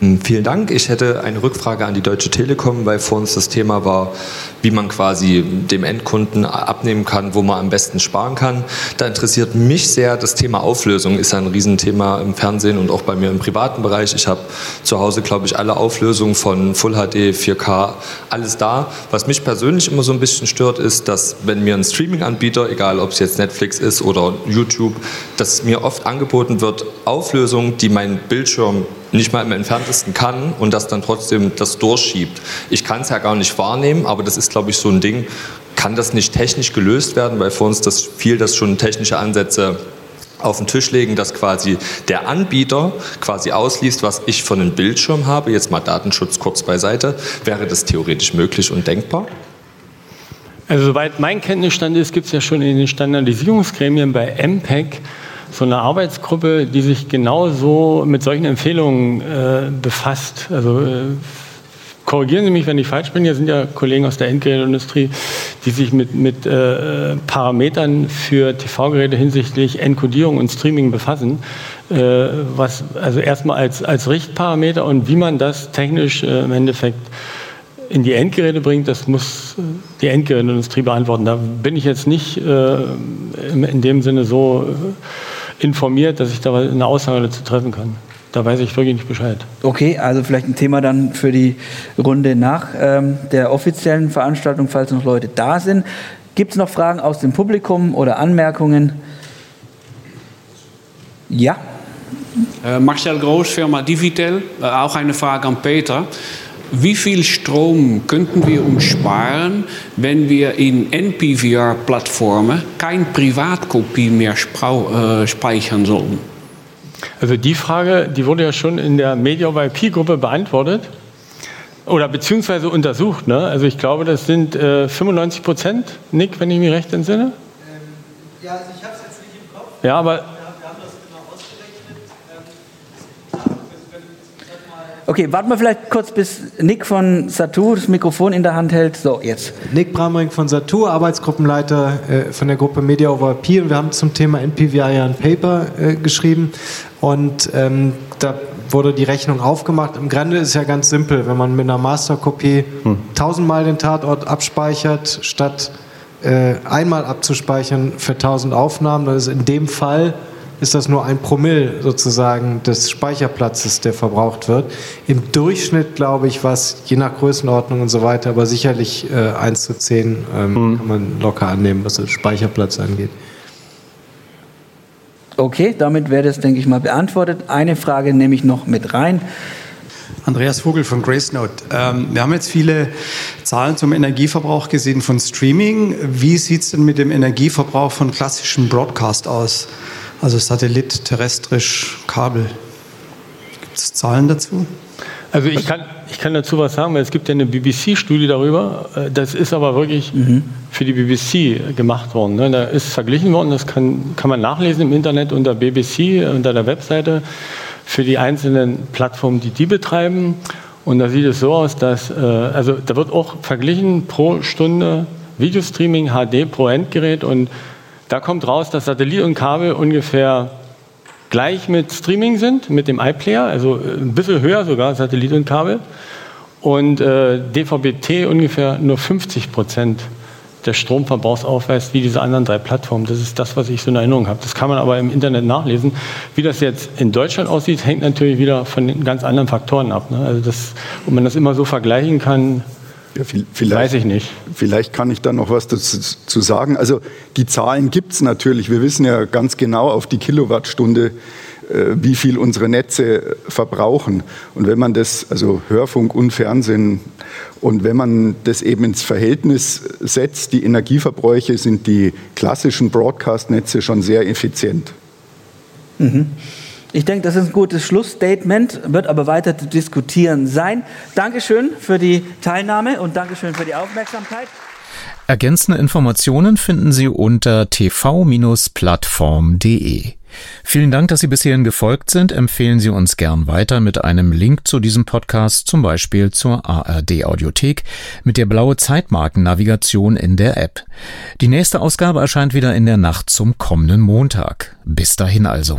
Hm, vielen Dank. Ich hätte eine Rückfrage an die Deutsche Telekom, weil vor uns das Thema war, wie man quasi dem Endkunden abnehmen kann, wo man am besten sparen kann. Da interessiert mich sehr das Thema Auflösung, ist ein Riesenthema im Fernsehen und auch bei mir im privaten Bereich. Ich habe zu Hause, glaube ich, alle Auflösungen von Full HD, 4K, alles da. Was mich persönlich immer so ein bisschen stört, ist, dass wenn mir ein Streaming-Anbieter, egal ob es jetzt Netflix ist oder YouTube, dass mir oft angeboten wird, Auflösung, die mein Bildschirm nicht mal im entferntesten kann und das dann trotzdem das durchschiebt. Ich kann es ja gar nicht wahrnehmen, aber das ist, glaube ich, so ein Ding. Kann das nicht technisch gelöst werden, weil für uns das viel, das schon technische Ansätze auf den Tisch legen, dass quasi der Anbieter quasi ausliest, was ich von einem Bildschirm habe, jetzt mal Datenschutz kurz beiseite, wäre das theoretisch möglich und denkbar? Also soweit mein Kenntnisstand ist, gibt es ja schon in den Standardisierungsgremien bei MPEG so eine Arbeitsgruppe, die sich genauso mit solchen Empfehlungen äh, befasst. Also äh, korrigieren Sie mich, wenn ich falsch bin. Hier sind ja Kollegen aus der Endgeräteindustrie, die sich mit, mit äh, Parametern für TV-Geräte hinsichtlich Enkodierung und Streaming befassen. Äh, was also erstmal als, als Richtparameter und wie man das technisch äh, im Endeffekt in die Endgeräte bringt, das muss äh, die Endgeräteindustrie beantworten. Da bin ich jetzt nicht äh, in dem Sinne so informiert, dass ich da eine Aussage dazu treffen kann. Da weiß ich wirklich nicht Bescheid. Okay, also vielleicht ein Thema dann für die Runde nach ähm, der offiziellen Veranstaltung, falls noch Leute da sind. Gibt es noch Fragen aus dem Publikum oder Anmerkungen? Ja. Äh, Marcel Groß, Firma Divitel. Äh, auch eine Frage an Peter. Wie viel Strom könnten wir uns sparen, wenn wir in NPVR-Plattformen keine Privatkopie mehr äh, speichern sollen? Also die Frage, die wurde ja schon in der Media-IP-Gruppe beantwortet oder beziehungsweise untersucht. Ne? Also ich glaube, das sind äh, 95 Prozent, Nick, wenn ich mich recht entsinne. Ähm, ja, also ich habe es jetzt nicht im Kopf. Ja, aber Okay, warten wir vielleicht kurz, bis Nick von Satur das Mikrofon in der Hand hält. So, jetzt. Nick Bramring von Satur, Arbeitsgruppenleiter äh, von der Gruppe Media Over IP. Und wir haben zum Thema NPVI ja ein Paper äh, geschrieben. Und ähm, da wurde die Rechnung aufgemacht. Im Grunde ist es ja ganz simpel, wenn man mit einer Masterkopie hm. tausendmal den Tatort abspeichert, statt äh, einmal abzuspeichern für tausend Aufnahmen, dann ist in dem Fall ist das nur ein Promille sozusagen des Speicherplatzes, der verbraucht wird. Im Durchschnitt glaube ich, was je nach Größenordnung und so weiter, aber sicherlich äh, 1 zu 10 ähm, mhm. kann man locker annehmen, was den Speicherplatz angeht. Okay, damit wäre das, denke ich mal, beantwortet. Eine Frage nehme ich noch mit rein. Andreas Vogel von Gracenote. Ähm, wir haben jetzt viele Zahlen zum Energieverbrauch gesehen von Streaming. Wie sieht es denn mit dem Energieverbrauch von klassischem Broadcast aus? Also Satellit, terrestrisch, Kabel. Gibt es Zahlen dazu? Also ich kann, ich kann dazu was sagen, weil es gibt ja eine BBC-Studie darüber. Äh, das ist aber wirklich mhm. für die BBC gemacht worden. Ne? Da ist verglichen worden, das kann, kann man nachlesen im Internet unter BBC, unter der Webseite, für die einzelnen Plattformen, die die betreiben. Und da sieht es so aus, dass, äh, also da wird auch verglichen pro Stunde Videostreaming HD pro Endgerät und da kommt raus, dass Satellit und Kabel ungefähr gleich mit Streaming sind, mit dem iPlayer, also äh, ein bisschen höher sogar, Satellit und Kabel. Und äh, DVB-T ungefähr nur 50 Prozent des Stromverbrauchs aufweist, wie diese anderen drei Plattformen. Das ist das, was ich so in Erinnerung habe. Das kann man aber im Internet nachlesen. Wie das jetzt in Deutschland aussieht, hängt natürlich wieder von ganz anderen Faktoren ab. Ne? Also das, ob man das immer so vergleichen kann, ja, Weiß ich nicht. Vielleicht kann ich da noch was dazu sagen. Also die Zahlen gibt es natürlich. Wir wissen ja ganz genau auf die Kilowattstunde, äh, wie viel unsere Netze verbrauchen. Und wenn man das, also Hörfunk und Fernsehen, und wenn man das eben ins Verhältnis setzt, die Energieverbräuche sind die klassischen Broadcast-Netze schon sehr effizient. Mhm. Ich denke, das ist ein gutes Schlussstatement, wird aber weiter zu diskutieren sein. Dankeschön für die Teilnahme und Dankeschön für die Aufmerksamkeit. Ergänzende Informationen finden Sie unter tv-plattform.de. Vielen Dank, dass Sie bis hierhin gefolgt sind. Empfehlen Sie uns gern weiter mit einem Link zu diesem Podcast, zum Beispiel zur ARD Audiothek mit der blaue Zeitmarkennavigation in der App. Die nächste Ausgabe erscheint wieder in der Nacht zum kommenden Montag. Bis dahin also.